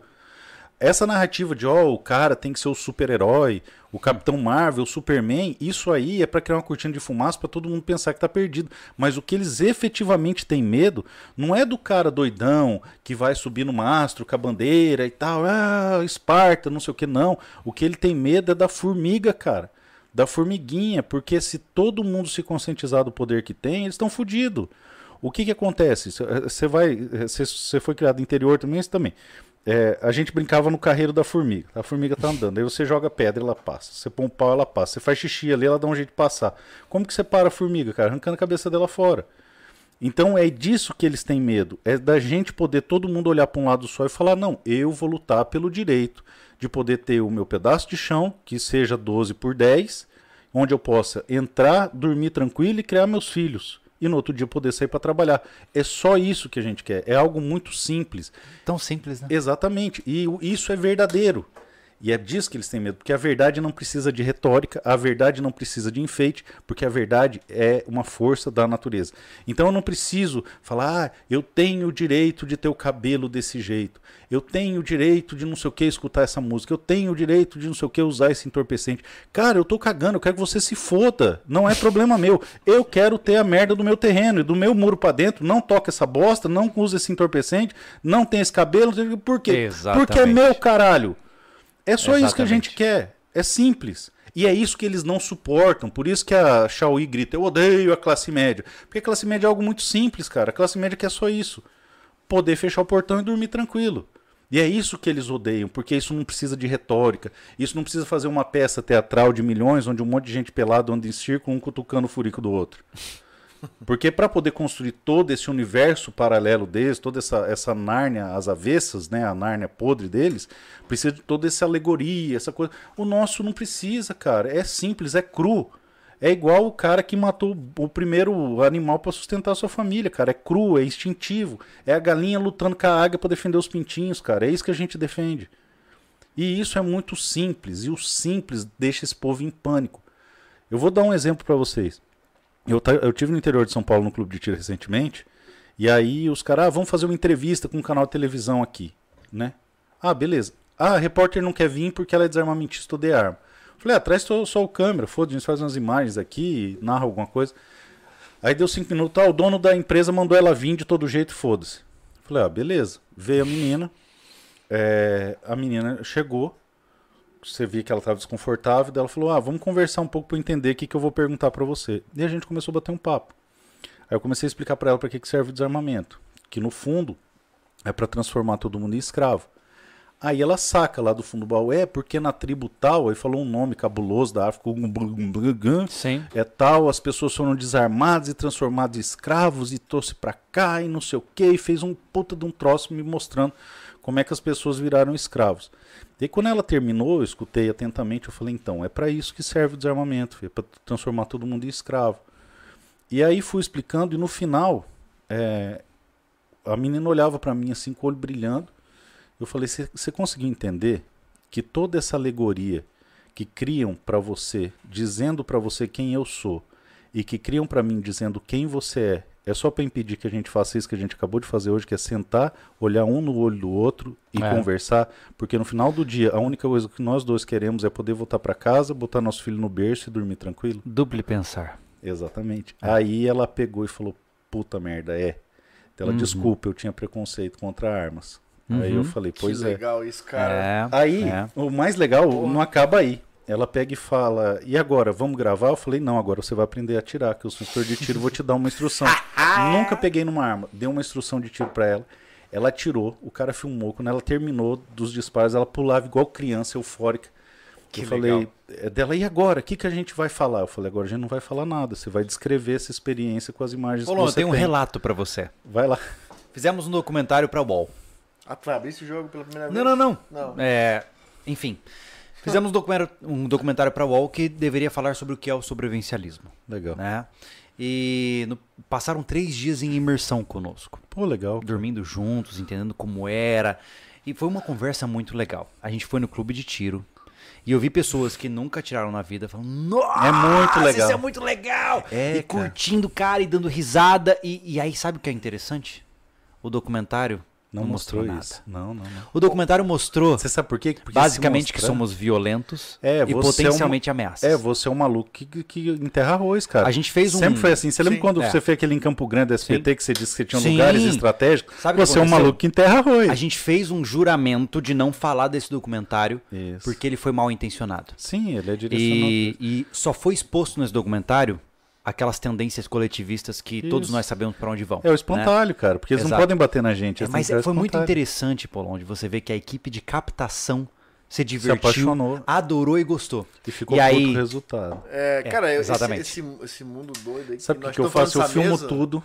Essa narrativa de, ó, oh, o cara tem que ser o super-herói, o Capitão Marvel, o Superman, isso aí é para criar uma cortina de fumaça para todo mundo pensar que tá perdido. Mas o que eles efetivamente têm medo não é do cara doidão que vai subir no mastro com a bandeira e tal, ah, Esparta, não sei o que, não. O que ele tem medo é da formiga, cara da formiguinha, porque se todo mundo se conscientizar do poder que tem, eles estão fodidos. O que que acontece? Você vai, você foi criado interior também, isso também. É, a gente brincava no carreiro da formiga. A formiga tá andando, aí você joga pedra, ela passa. Você põe um pau, ela passa. Você faz xixi ali, ela dá um jeito de passar. Como que você para a formiga, cara? Arrancando a cabeça dela fora. Então é disso que eles têm medo. É da gente poder todo mundo olhar para um lado só e falar: não, eu vou lutar pelo direito de poder ter o meu pedaço de chão, que seja 12 por 10, onde eu possa entrar, dormir tranquilo e criar meus filhos. E no outro dia poder sair para trabalhar. É só isso que a gente quer. É algo muito simples. Tão simples, né? Exatamente. E isso é verdadeiro. E é disso que eles têm medo, porque a verdade não precisa de retórica, a verdade não precisa de enfeite, porque a verdade é uma força da natureza. Então eu não preciso falar, ah, eu tenho o direito de ter o cabelo desse jeito, eu tenho o direito de não sei o que escutar essa música, eu tenho o direito de não sei o que usar esse entorpecente. Cara, eu tô cagando, eu quero que você se foda, não é problema meu. Eu quero ter a merda do meu terreno e do meu muro para dentro, não toca essa bosta, não usa esse entorpecente, não tem esse cabelo, por quê? Exatamente. Porque é meu caralho. É só Exatamente. isso que a gente quer. É simples. E é isso que eles não suportam. Por isso que a Xiaoyi grita: Eu odeio a classe média. Porque a classe média é algo muito simples, cara. A classe média quer só isso: poder fechar o portão e dormir tranquilo. E é isso que eles odeiam, porque isso não precisa de retórica. Isso não precisa fazer uma peça teatral de milhões onde um monte de gente pelada anda em círculo, um cutucando o furico do outro. Porque para poder construir todo esse universo paralelo deles, toda essa, essa Nárnia às avessas, né, a Nárnia podre deles, precisa de toda essa alegoria, essa coisa. O nosso não precisa, cara. É simples, é cru. É igual o cara que matou o primeiro animal para sustentar a sua família, cara. É cru, é instintivo. É a galinha lutando com a águia para defender os pintinhos, cara. É isso que a gente defende. E isso é muito simples. E o simples deixa esse povo em pânico. Eu vou dar um exemplo para vocês. Eu, eu tive no interior de São Paulo no clube de tiro recentemente. E aí os caras, ah, vamos fazer uma entrevista com um canal de televisão aqui, né? Ah, beleza. Ah, a repórter não quer vir porque ela é desarmamentista de arma. Falei, ah, traz só, só o câmera, foda-se, a gente faz umas imagens aqui, narra alguma coisa. Aí deu cinco minutos, ah, o dono da empresa mandou ela vir de todo jeito, foda-se. Falei, ah, beleza. Veio a menina, é, a menina chegou, você via que ela estava desconfortável, daí ela falou, ah, vamos conversar um pouco para entender o que, que eu vou perguntar para você. E a gente começou a bater um papo. Aí eu comecei a explicar para ela para que, que serve o desarmamento. Que no fundo é para transformar todo mundo em escravo. Aí ela saca lá do fundo do baú, é porque na tribo tal, aí falou um nome cabuloso da África, Sim. é tal, as pessoas foram desarmadas e transformadas em escravos e trouxe pra cá e não sei o que, e fez um puta de um troço me mostrando como é que as pessoas viraram escravos. E quando ela terminou, eu escutei atentamente, eu falei, então, é para isso que serve o desarmamento, é para transformar todo mundo em escravo. E aí fui explicando, e no final, é, a menina olhava para mim assim, com o olho brilhando, eu falei: você conseguiu entender que toda essa alegoria que criam para você, dizendo para você quem eu sou, e que criam para mim dizendo quem você é, é só para impedir que a gente faça isso que a gente acabou de fazer hoje, que é sentar, olhar um no olho do outro e é. conversar, porque no final do dia a única coisa que nós dois queremos é poder voltar para casa, botar nosso filho no berço e dormir tranquilo. Duplo pensar. Exatamente. É. Aí ela pegou e falou: "Puta merda, é". Então ela, uhum. desculpa, eu tinha preconceito contra armas. Uhum. Aí eu falei, pois que é. legal isso, cara. É, aí, é. o mais legal Porra. não acaba aí. Ela pega e fala, e agora, vamos gravar? Eu falei, não, agora você vai aprender a atirar, que eu sou instrutor de tiro, vou te dar uma instrução. <laughs> Nunca peguei numa arma, dei uma instrução de tiro para ela. Ela atirou, o cara filmou, quando ela terminou dos disparos, ela pulava igual criança, eufórica. Que eu falei, legal. é dela, e agora? O que, que a gente vai falar? Eu falei, agora a gente não vai falar nada. Você vai descrever essa experiência com as imagens eu que você tenho um tem. relato pra você. Vai lá. Fizemos um documentário pra UOL. Ah, tu vai abrir esse jogo pela primeira vez? Não, não, não. Não. É, enfim, fizemos um documentário, um para UOL que deveria falar sobre o que é o sobrevivencialismo, Legal. né? E no- passaram três dias em imersão conosco, Pô, legal. dormindo juntos, entendendo como era. E foi uma conversa muito legal. A gente foi no clube de tiro. E eu vi pessoas que nunca tiraram na vida falando, nossa, É muito legal. isso é muito legal! É, e cara. curtindo o cara e dando risada. E, e aí, sabe o que é interessante? O documentário Não, não, mostrou, mostrou, isso. nada. Não, não, não. O documentário mostrou Você sabe por quê? Porque basicamente que somos violentos É, e você é potencialmente ameaças. É, você é um maluco que, que enterra arroz, cara. A gente fez um- Sempre foi assim. Você lembra Sim. quando É. você fez aquele em Campo Grande SPT que você disse que você tinha Sim. lugares estratégicos? Sabe você é um maluco que enterra arroz. A gente fez um juramento de não falar desse documentário Isso. porque ele foi mal intencionado. Sim, ele é direcionado. E, e só foi exposto nesse documentário aquelas tendências coletivistas que todos Isso. nós sabemos para onde vão. É o né? espantalho, cara, porque eles não Exato. podem bater na gente. É, eles mas que foi criar muito espantalho. interessante, Polon, de você ver que a equipe de captação se divertiu, apaixonou. adorou e gostou. E ficou E puto aí- com o resultado. É, É, cara, esse, exatamente. esse, esse mundo doido aí que Sabe o que, que eu faço? Eu filmo mesa- tudo.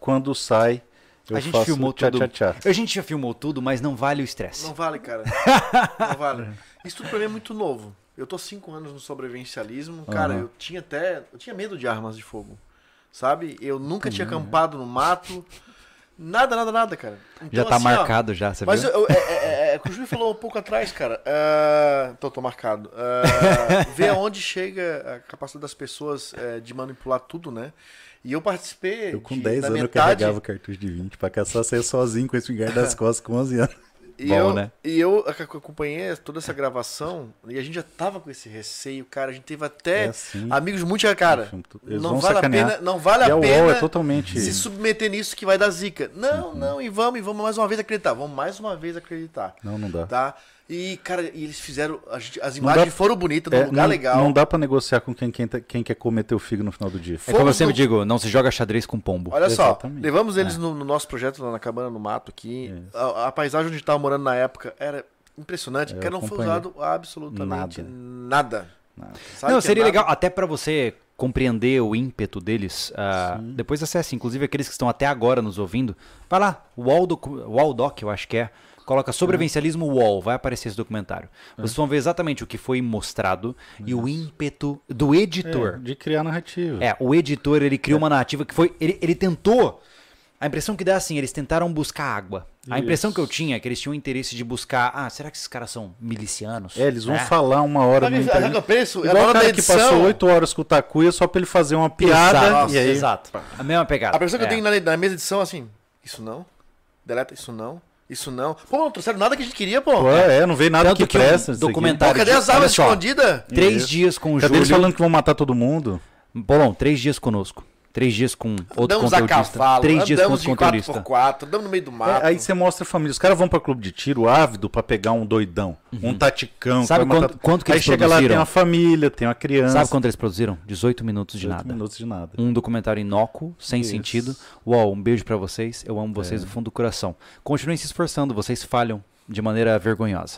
Quando sai, eu a gente faço filmou tchá, tudo. tchá, tchá. A gente já filmou tudo, mas não vale o estresse. Não vale, cara. <laughs> Não vale. Isso tudo pra mim é muito novo. Eu tô cinco anos no sobrevivencialismo. Cara, Aham. eu tinha até. Eu tinha medo de armas de fogo. Sabe? Eu nunca tinha Uhum. acampado no mato. Nada, nada, nada, cara. Então, já tá assim, ó, marcado já, você Mas viu? eu, eu- é, é, é, é o Júlio falou um pouco atrás, cara. Ah, tô, tô marcado. Ah, ver <laughs> aonde chega a capacidade das pessoas é, de manipular tudo, né? E eu participei. Eu com de- 10 da anos eu metade, carregava cartucho de 20 pra caçar sair sozinho com esse espingarda das <laughs> costas com 11 anos. E Bom, eu, né? E eu ac- acompanhei toda essa gravação e a gente já tava com esse receio, cara. A gente teve até É assim. amigos muito cara. Eles Não vale a pena, não vale E a UOL pena é totalmente... se submeter nisso que vai dar zica. Não, Uhum. não, e vamos, e vamos mais uma vez acreditar. Vamos mais uma vez acreditar. Não, não dá. Tá? E, cara, e eles fizeram. as imagens dá- foram bonitas, É, num lugar não, legal. não dá pra negociar com quem, quem, tá- quem quer comer teu figo no final do dia. É como eu Fomos sempre no- digo, não se joga xadrez com pombo. Olha só, Exatamente. levamos É. eles no, no nosso projeto lá na cabana no mato aqui. A, a paisagem onde a gente tava morando na época era impressionante. Eu cara, não foi usado absolutamente Nada. nada. Nada. Não, é seria nada? legal, até pra você compreender o ímpeto deles. ah, depois acesse, inclusive aqueles que estão até agora nos ouvindo. Vai lá, Wall, docu- Wall Doc, eu acho que é. Coloca sobrevivencialismo Wall, vai aparecer esse documentário. Vocês vão ver exatamente o que foi mostrado e o ímpeto do editor. É, de criar narrativa. É, o editor, ele criou uma narrativa que foi. Ele, ele tentou. A impressão que dá é assim, eles tentaram buscar água. A impressão que eu tinha é que eles tinham interesse de buscar. Ah, será que esses caras são milicianos? É, eles vão É. falar uma hora no sabe o que entrevista. eu penso? É Igual na o hora da cara que edição. passou 8 horas com o Takuya só pra ele fazer uma piada. Exato, e aí, exato. A mesma pegada. A pessoa que É. eu tenho na, na mesa edição, assim, isso não, deleta, isso não, isso não. Pô, não trouxeram nada que a gente queria, pô. Pô, é, não veio nada Tanto que, que um presta. aqui. documentário- Pô, cadê as armas escondidas? Três Isso. dias com o Cadê eles Júlio. falando que vão matar todo mundo? Bolão, três dias conosco. Três dias com outro Andamos a conteudista. cavalo, três dias com outro de conteudista. 4x4, andamos no meio do mato. É, aí você mostra a família. Os caras vão pra clube de tiro ávido pra pegar um doidão, um taticão. Sabe vai matar- quanto- quanto que Aí eles chega lá, tem produziram? uma família, tem uma criança. Sabe quanto eles produziram? 18 minutos de 18 nada. minutos de nada. Um documentário inócuo, sem Isso. sentido. Uau, um beijo pra vocês. Eu amo vocês É. do fundo do coração. Continuem se esforçando, vocês falham de maneira vergonhosa.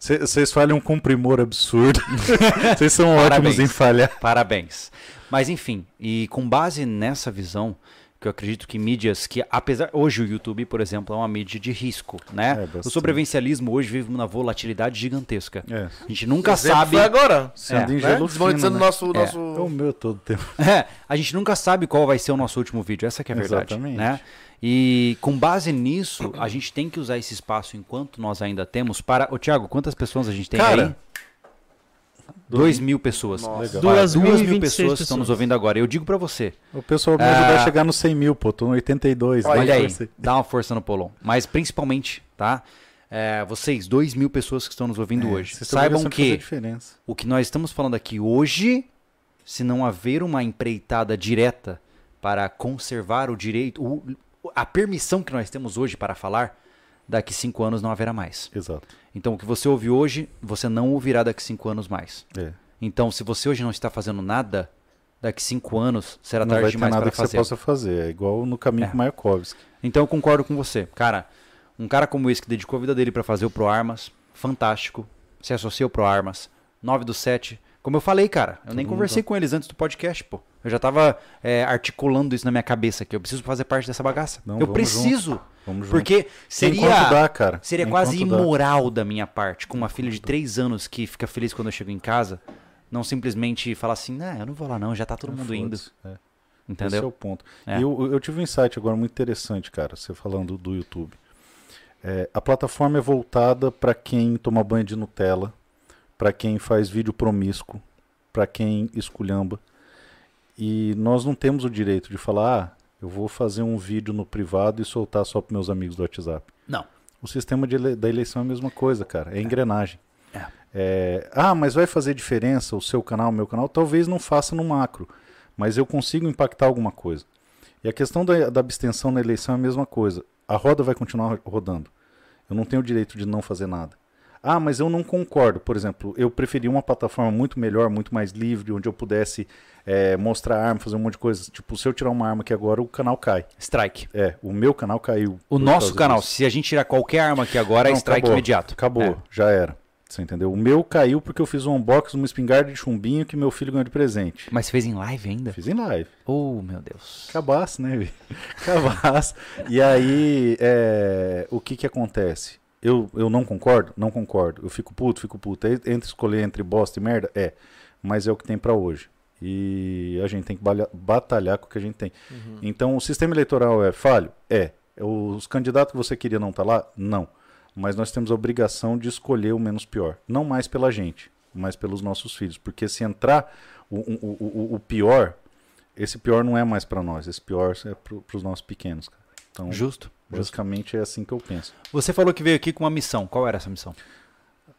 Vocês falham com um primor absurdo. <laughs> Vocês são Parabéns. ótimos em falhar. Parabéns. Mas enfim, e com base nessa visão, que eu acredito que mídias que, apesar. Hoje o YouTube, por exemplo, é uma mídia de risco, né? É, o sobrevivencialismo hoje vive uma volatilidade gigantesca. É. A gente nunca sabe. Foi agora. Sendo É, em Né? gelo Desmonetizando fino, né? nosso, É. nosso... É o meu todo tempo. <laughs> É, a gente nunca sabe qual vai ser o nosso último vídeo, essa que é a verdade, Exatamente. né? E com base nisso, a gente tem que usar esse espaço enquanto nós ainda temos para... Ô Thiago, quantas pessoas a gente tem Cara, aí? Dois mil pessoas. Nossa. Duas duas mil mil pessoas que estão nos ouvindo agora. Eu digo pra você, O pessoal me ajudar Ah. a chegar no 100 mil, pô. Tô no 82. Olha olha dá aí, dá uma força no Polon. Mas principalmente, tá? É, vocês, dois mil pessoas que estão nos ouvindo É, hoje, saibam que o que nós estamos falando aqui hoje, se não haver uma empreitada direta para conservar o direito, o- a permissão que nós temos hoje para falar, daqui cinco anos não haverá mais. Exato. Então, o que você ouve hoje, você não ouvirá daqui cinco anos mais. É. Então, se você hoje não está fazendo nada, daqui cinco anos será Não vai tarde ter demais nada para que você fazer. possa fazer. É igual no caminho É. com Mayakovsky. Então eu concordo com você. Cara, um cara como esse que dedicou a vida dele pra fazer o Pro Armas, fantástico. Se associa ao Pro Armas. 9 do 7. Como eu falei, cara, eu nem conversei com eles antes do podcast, pô. Eu já tava é, articulando isso na minha cabeça, que eu preciso fazer parte dessa bagaça. Não, eu preciso. Vamos junto. Porque seria, Enquanto dá, cara. seria Enquanto quase dá. imoral da minha parte, com uma filha de 3 anos que fica feliz quando eu chego em casa, não simplesmente falar assim, nah, eu não vou lá não, já tá todo mundo indo. É. Esse é Entendeu? o ponto. É. E Eu, eu tive um insight agora muito interessante, cara, você falando do YouTube. É, a plataforma é voltada para quem toma banho de Nutella, para quem faz vídeo promíscuo, para quem esculhamba. E nós não temos o direito de falar, ah, eu vou fazer um vídeo no privado e soltar só para meus amigos do WhatsApp. Não. O sistema ele- da eleição é a mesma coisa, cara. É engrenagem. É. É, ah, mas vai fazer diferença o seu canal, o meu canal? Talvez não faça no macro, mas eu consigo impactar alguma coisa. E a questão da, da abstenção na eleição é a mesma coisa. A roda vai continuar ro- rodando. Eu não tenho o direito de não fazer nada. Ah, mas eu não concordo. Por exemplo, eu preferia uma plataforma muito melhor, muito mais livre, onde eu pudesse é, mostrar arma, fazer um monte de coisa. Tipo, se eu tirar uma arma aqui agora, o canal cai. Strike. É, o meu canal caiu. O nosso canal, disso. se a gente tirar qualquer arma aqui agora, é Não, strike acabou. imediato. Acabou, É. já era. Você entendeu? O meu caiu porque eu fiz um unboxing uma espingarda de chumbinho que meu filho ganhou de presente. Mas você fez em live ainda? Fiz em live. Oh, meu Deus. Cabaço, né? <laughs> Cabaço. E aí, é, o que que acontece? Eu, eu não concordo? Não concordo. Eu fico puto, fico puto. É Entre escolher entre bosta e merda? É. Mas é o que tem pra hoje. E a gente tem que batalhar com o que a gente tem. Então, o sistema eleitoral é falho? É. Os candidatos que você queria não tá lá? Não. Mas nós temos a obrigação de escolher o menos pior. Não mais pela gente, mas pelos nossos filhos. Porque se entrar o, o, o, o pior, esse pior não é mais para nós, esse pior é para os nossos pequenos. Cara. Então, Justo. Basicamente é assim que eu penso. Você falou que veio aqui com uma missão. Qual era essa missão?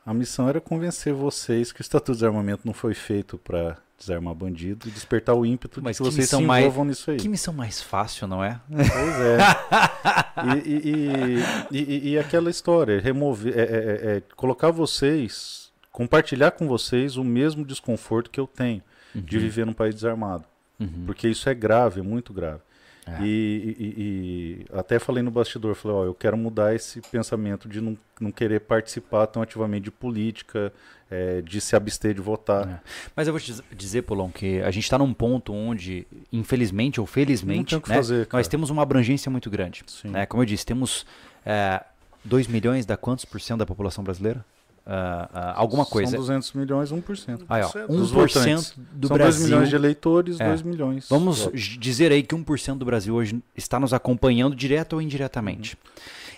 A missão era convencer vocês que o Estatuto de Desarmamento não foi feito para desarmar bandido e despertar o ímpeto Mas de que que vocês se missão mais- envolvam nisso aí. Que missão mais fácil, não é? Pois é. <laughs> E, e- e- e- aquela história, remover, é- é- é colocar vocês, compartilhar com vocês o mesmo desconforto que eu tenho de viver num país desarmado. Uhum. Porque isso é grave, é muito grave. É. E, e- e- até falei no bastidor, falei, ó, eu quero mudar esse pensamento de não, não querer participar tão ativamente de política, é, de se abster de votar. É. Mas eu vou te diz- dizer, Polon, que a gente está num ponto onde, infelizmente ou felizmente, tem né, fazer, nós temos uma abrangência muito grande. Né? Como eu disse, temos 2 milhões da quantos por cento da população brasileira? Ah, alguma coisa. São 200 milhões, 1%. Aí, ó, dos 1% votantes. do São 2 Brasil. milhões de eleitores, É. 2 milhões. Vamos j- dizer aí que 1% do Brasil hoje está nos acompanhando direto ou indiretamente.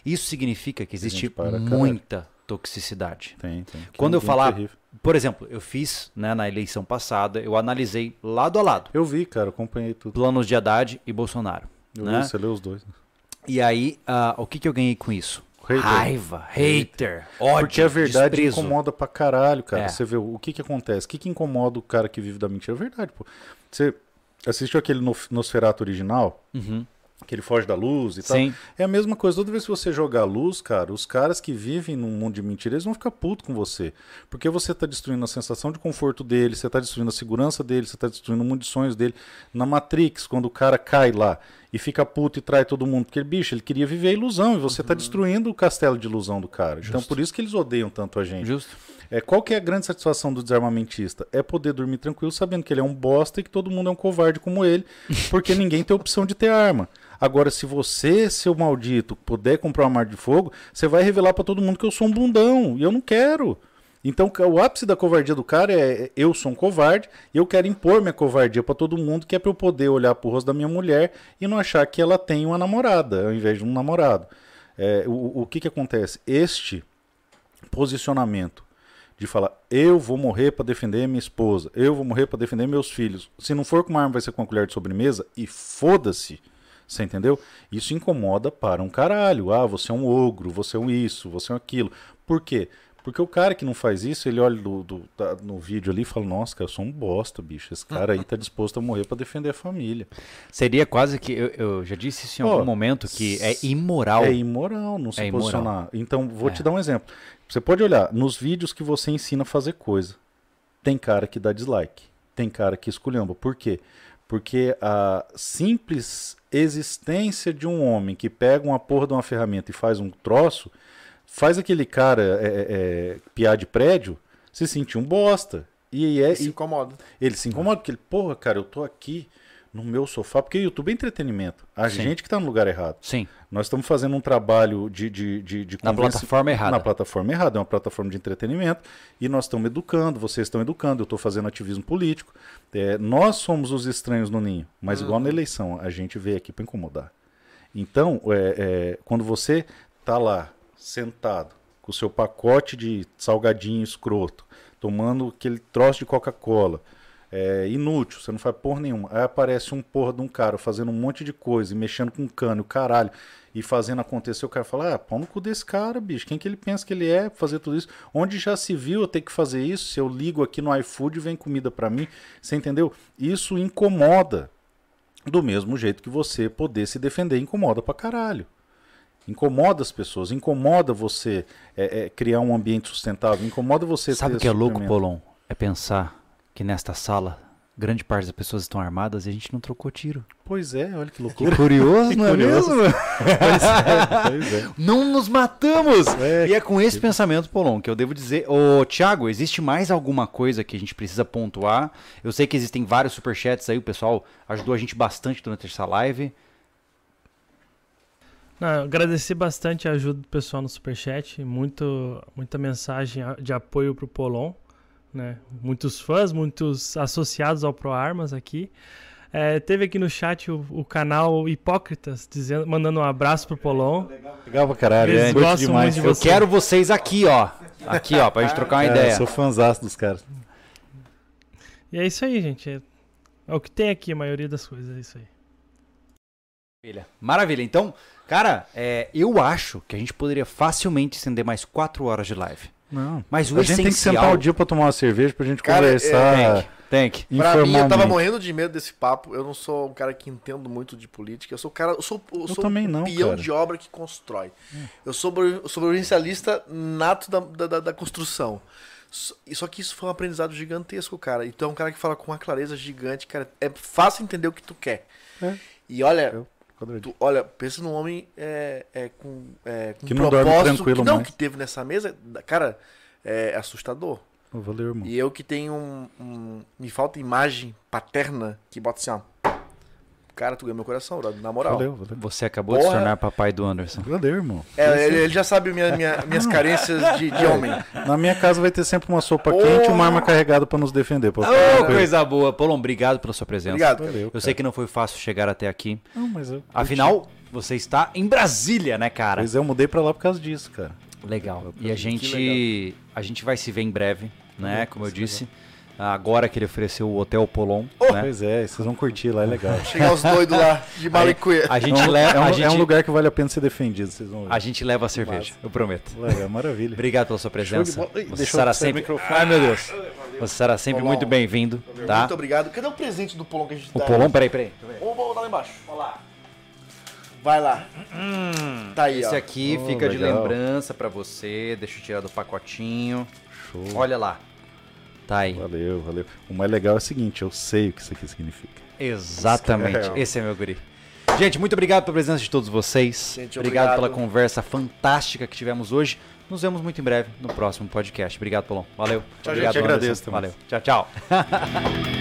Isso significa que existe para, caralho. muita toxicidade. Tem, tem. Que Quando eu falar, terrível. por exemplo, eu fiz né, na eleição passada, eu analisei lado a lado Eu vi, cara, acompanhei tudo. planos de Haddad e Bolsonaro. Eu né? vi, você leu os dois. E aí, ah, o que, que eu ganhei com isso? Hater. Raiva, hater, ódio, Porque a verdade desprezo. incomoda pra caralho, cara. É. Você vê o que que acontece. O que que incomoda o cara que vive da mentira? É verdade, pô. Você assistiu aquele Nosferatu original? Uhum. Que ele foge da luz e tal. Sim, É a mesma coisa. Toda vez que você jogar luz, cara, os caras que vivem num mundo de mentira, eles vão ficar putos com você. Porque você tá destruindo a sensação de conforto dele, você tá destruindo a segurança dele, você tá destruindo o mundo de sonhos dele. Na Matrix, quando o cara cai lá e fica puto e trai todo mundo, porque, bicho, ele queria viver a ilusão e você tá destruindo o castelo de ilusão do cara. Então, Justo. por isso que eles odeiam tanto a gente. justo. É, qual que é a grande satisfação do desarmamentista? É poder dormir tranquilo sabendo que ele é um bosta e que todo mundo é um covarde como ele, <laughs> porque ninguém tem opção de ter arma. Agora, se você, seu maldito, puder comprar uma arma de fogo, você vai revelar pra todo mundo que eu sou um bundão e eu não quero. Então, o ápice da covardia do cara é é, eu sou um covarde e eu quero impor minha covardia pra todo mundo, que é pra eu poder olhar pro rosto da minha mulher e não achar que ela tem uma namorada ao invés de um namorado. É, o, o que que acontece? Este posicionamento de falar eu vou morrer para defender minha esposa, eu vou morrer para defender meus filhos. Se não for com uma arma, vai ser com uma colher de sobremesa e foda-se. Você entendeu? Isso incomoda para um caralho. Ah, você é um ogro, você é um isso, você é um aquilo. Por quê? Porque o cara que não faz isso, ele olha do, do- tá no vídeo ali e fala: Nossa, cara, eu sou um bosta, bicho. Esse cara aí tá disposto a morrer para defender a família. Seria quase que, eu, eu já disse isso em algum momento, que é imoral. É imoral não se É imoral. posicionar. Então, vou É. te dar um exemplo. Você pode olhar nos vídeos que você ensina a fazer coisa. Tem cara que dá dislike. Tem cara que esculhamba. Por quê? Porque a simples existência de um homem que pega uma porra de uma ferramenta e faz um troço, faz aquele cara é, é, é, piar de prédio se sentir um bosta. E, é, Ele se incomoda. ele se incomoda, porque ele, porra, cara, eu tô aqui no meu sofá, porque YouTube é entretenimento. A Sim. gente que tá no lugar errado. Sim. Nós estamos fazendo um trabalho de, de, de, de Na plataforma errada. Na plataforma errada, é uma plataforma de entretenimento. E nós estamos educando, vocês estão educando, eu estou fazendo ativismo político. É, nós somos os estranhos no ninho, mas igual na eleição, a gente veio aqui para incomodar. Então, é, é, quando você tá lá, sentado, com o seu pacote de salgadinho escroto, tomando aquele troço de Coca-Cola, é inútil, você não faz porra nenhuma. Aí aparece um porra de um cara fazendo um monte de coisa, e mexendo com cano, caralho, e fazendo acontecer, o cara fala, ah, pau no cu desse cara, bicho, quem que ele pensa que ele é pra fazer tudo isso? Onde já se viu eu ter que fazer isso? Se eu ligo aqui no iFood vem comida pra mim, você entendeu? Isso incomoda. Do mesmo jeito que você poder se defender incomoda pra caralho. Incomoda as pessoas, incomoda você é, é, criar um ambiente sustentável, incomoda você Sabe o que é louco. Polon? É pensar que nesta sala, grande parte das pessoas estão armadas e a gente não trocou tiro. Pois é, olha que Que <laughs> loucura. curioso, não é curioso. mesmo? <laughs> pois é. Não nos matamos! É, e é com esse pensamento, Polon, que eu devo dizer. Ô, Thiago, existe mais alguma coisa que a gente precisa pontuar? Eu sei que existem vários superchats aí, o pessoal ajudou a gente bastante durante essa live. Não, agradecer bastante a ajuda do pessoal no Superchat, muito, muita mensagem de apoio pro Polon, né? Muitos fãs, muitos associados ao ProArmas aqui. É, teve aqui no chat o, o canal Hipócritas, dizendo, mandando um abraço pro Polon. Legal pra caralho, Eles é, gostam demais. muito de Eu você. quero vocês aqui, ó. Aqui, ó, pra gente trocar uma É, ideia. eu sou fãzaço dos caras. E é isso aí, gente. É, é o que tem aqui, a maioria das coisas, é isso aí. Maravilha. Maravilha. Então, cara, é, eu acho que a gente poderia facilmente estender mais quatro horas de live. Não. Mas o A gente tem que essencial... sentar o dia pra tomar uma cerveja pra gente Cara, conversar. Tem que. Pra mim, eu tava morrendo de medo desse papo. Eu não sou um cara que entendo muito de política. Eu sou o cara. Eu sou, eu sou também o não, peão cara. Hum. de obra que constrói. Eu sou sobre- sobrevivencialista nato da, da, da- da construção. Só só que isso foi um aprendizado gigantesco, cara. Então é um cara que fala com uma clareza gigante, cara. É fácil entender o que tu quer. É. E olha, Eu-. Tu, olha, pensa num homem é, é, com, é, com Que não dorme tranquilo que não mais. que teve nessa mesa, cara, é assustador. Valeu, irmão. E eu que tenho um, um- Me falta imagem paterna que bota assim, ó. Cara, tu ganhou meu coração, brother, na moral. Valeu, valeu. Você acabou de se Porra. tornar papai do Anderson. Valeu, irmão. É, ele, ele já sabe minha, minha- minhas carências de, de homem. Na minha casa vai ter sempre uma sopa Porra. quente e uma arma carregada pra nos defender. Ô, coisa boa. Polon, obrigado pela sua presença. Obrigado. cara. Valeu, Eu sei que não foi fácil chegar até aqui. Não, mas eu Afinal, você está em Brasília, né, cara? Pois é, eu mudei pra lá por causa disso, cara. Legal. E a gente, a gente vai se ver em breve, né? Como eu disse. Agora que ele ofereceu o Hotel Polon, né? Pois é, vocês vão curtir lá, é legal. <laughs> Chegar os doidos lá de malicuia. A gente é, um, leva, é um- a é gente, um lugar que vale a pena ser defendido, vocês vão ver. a gente leva a cerveja, eu prometo. Legal, maravilha. Obrigado pela sua presença. Ih, Você será sempre. Ai, meu Deus. Você será sempre Polon. muito bem-vindo, tá? Muito obrigado. Cadê o presente do Polon que a gente O dá? Polon, peraí, peraí. Vamos botar lá embaixo. Olha lá. Vai lá. tá aí, Esse ó. aqui Oh, fica de legal. lembrança pra você. Deixa eu tirar do pacotinho. Show. Olha lá. Tá aí. Valeu, valeu. O mais legal é o seguinte, eu sei o que isso aqui significa. Exatamente. É. Esse é meu guri. Gente, muito obrigado pela presença de todos vocês. Gente, obrigado, obrigado. pela conversa fantástica que tivemos hoje. Nos vemos muito em breve no próximo podcast. Obrigado, Polon. Valeu. Tchau, obrigado, gente. Agradeço também. Valeu. Tchau, tchau. <laughs>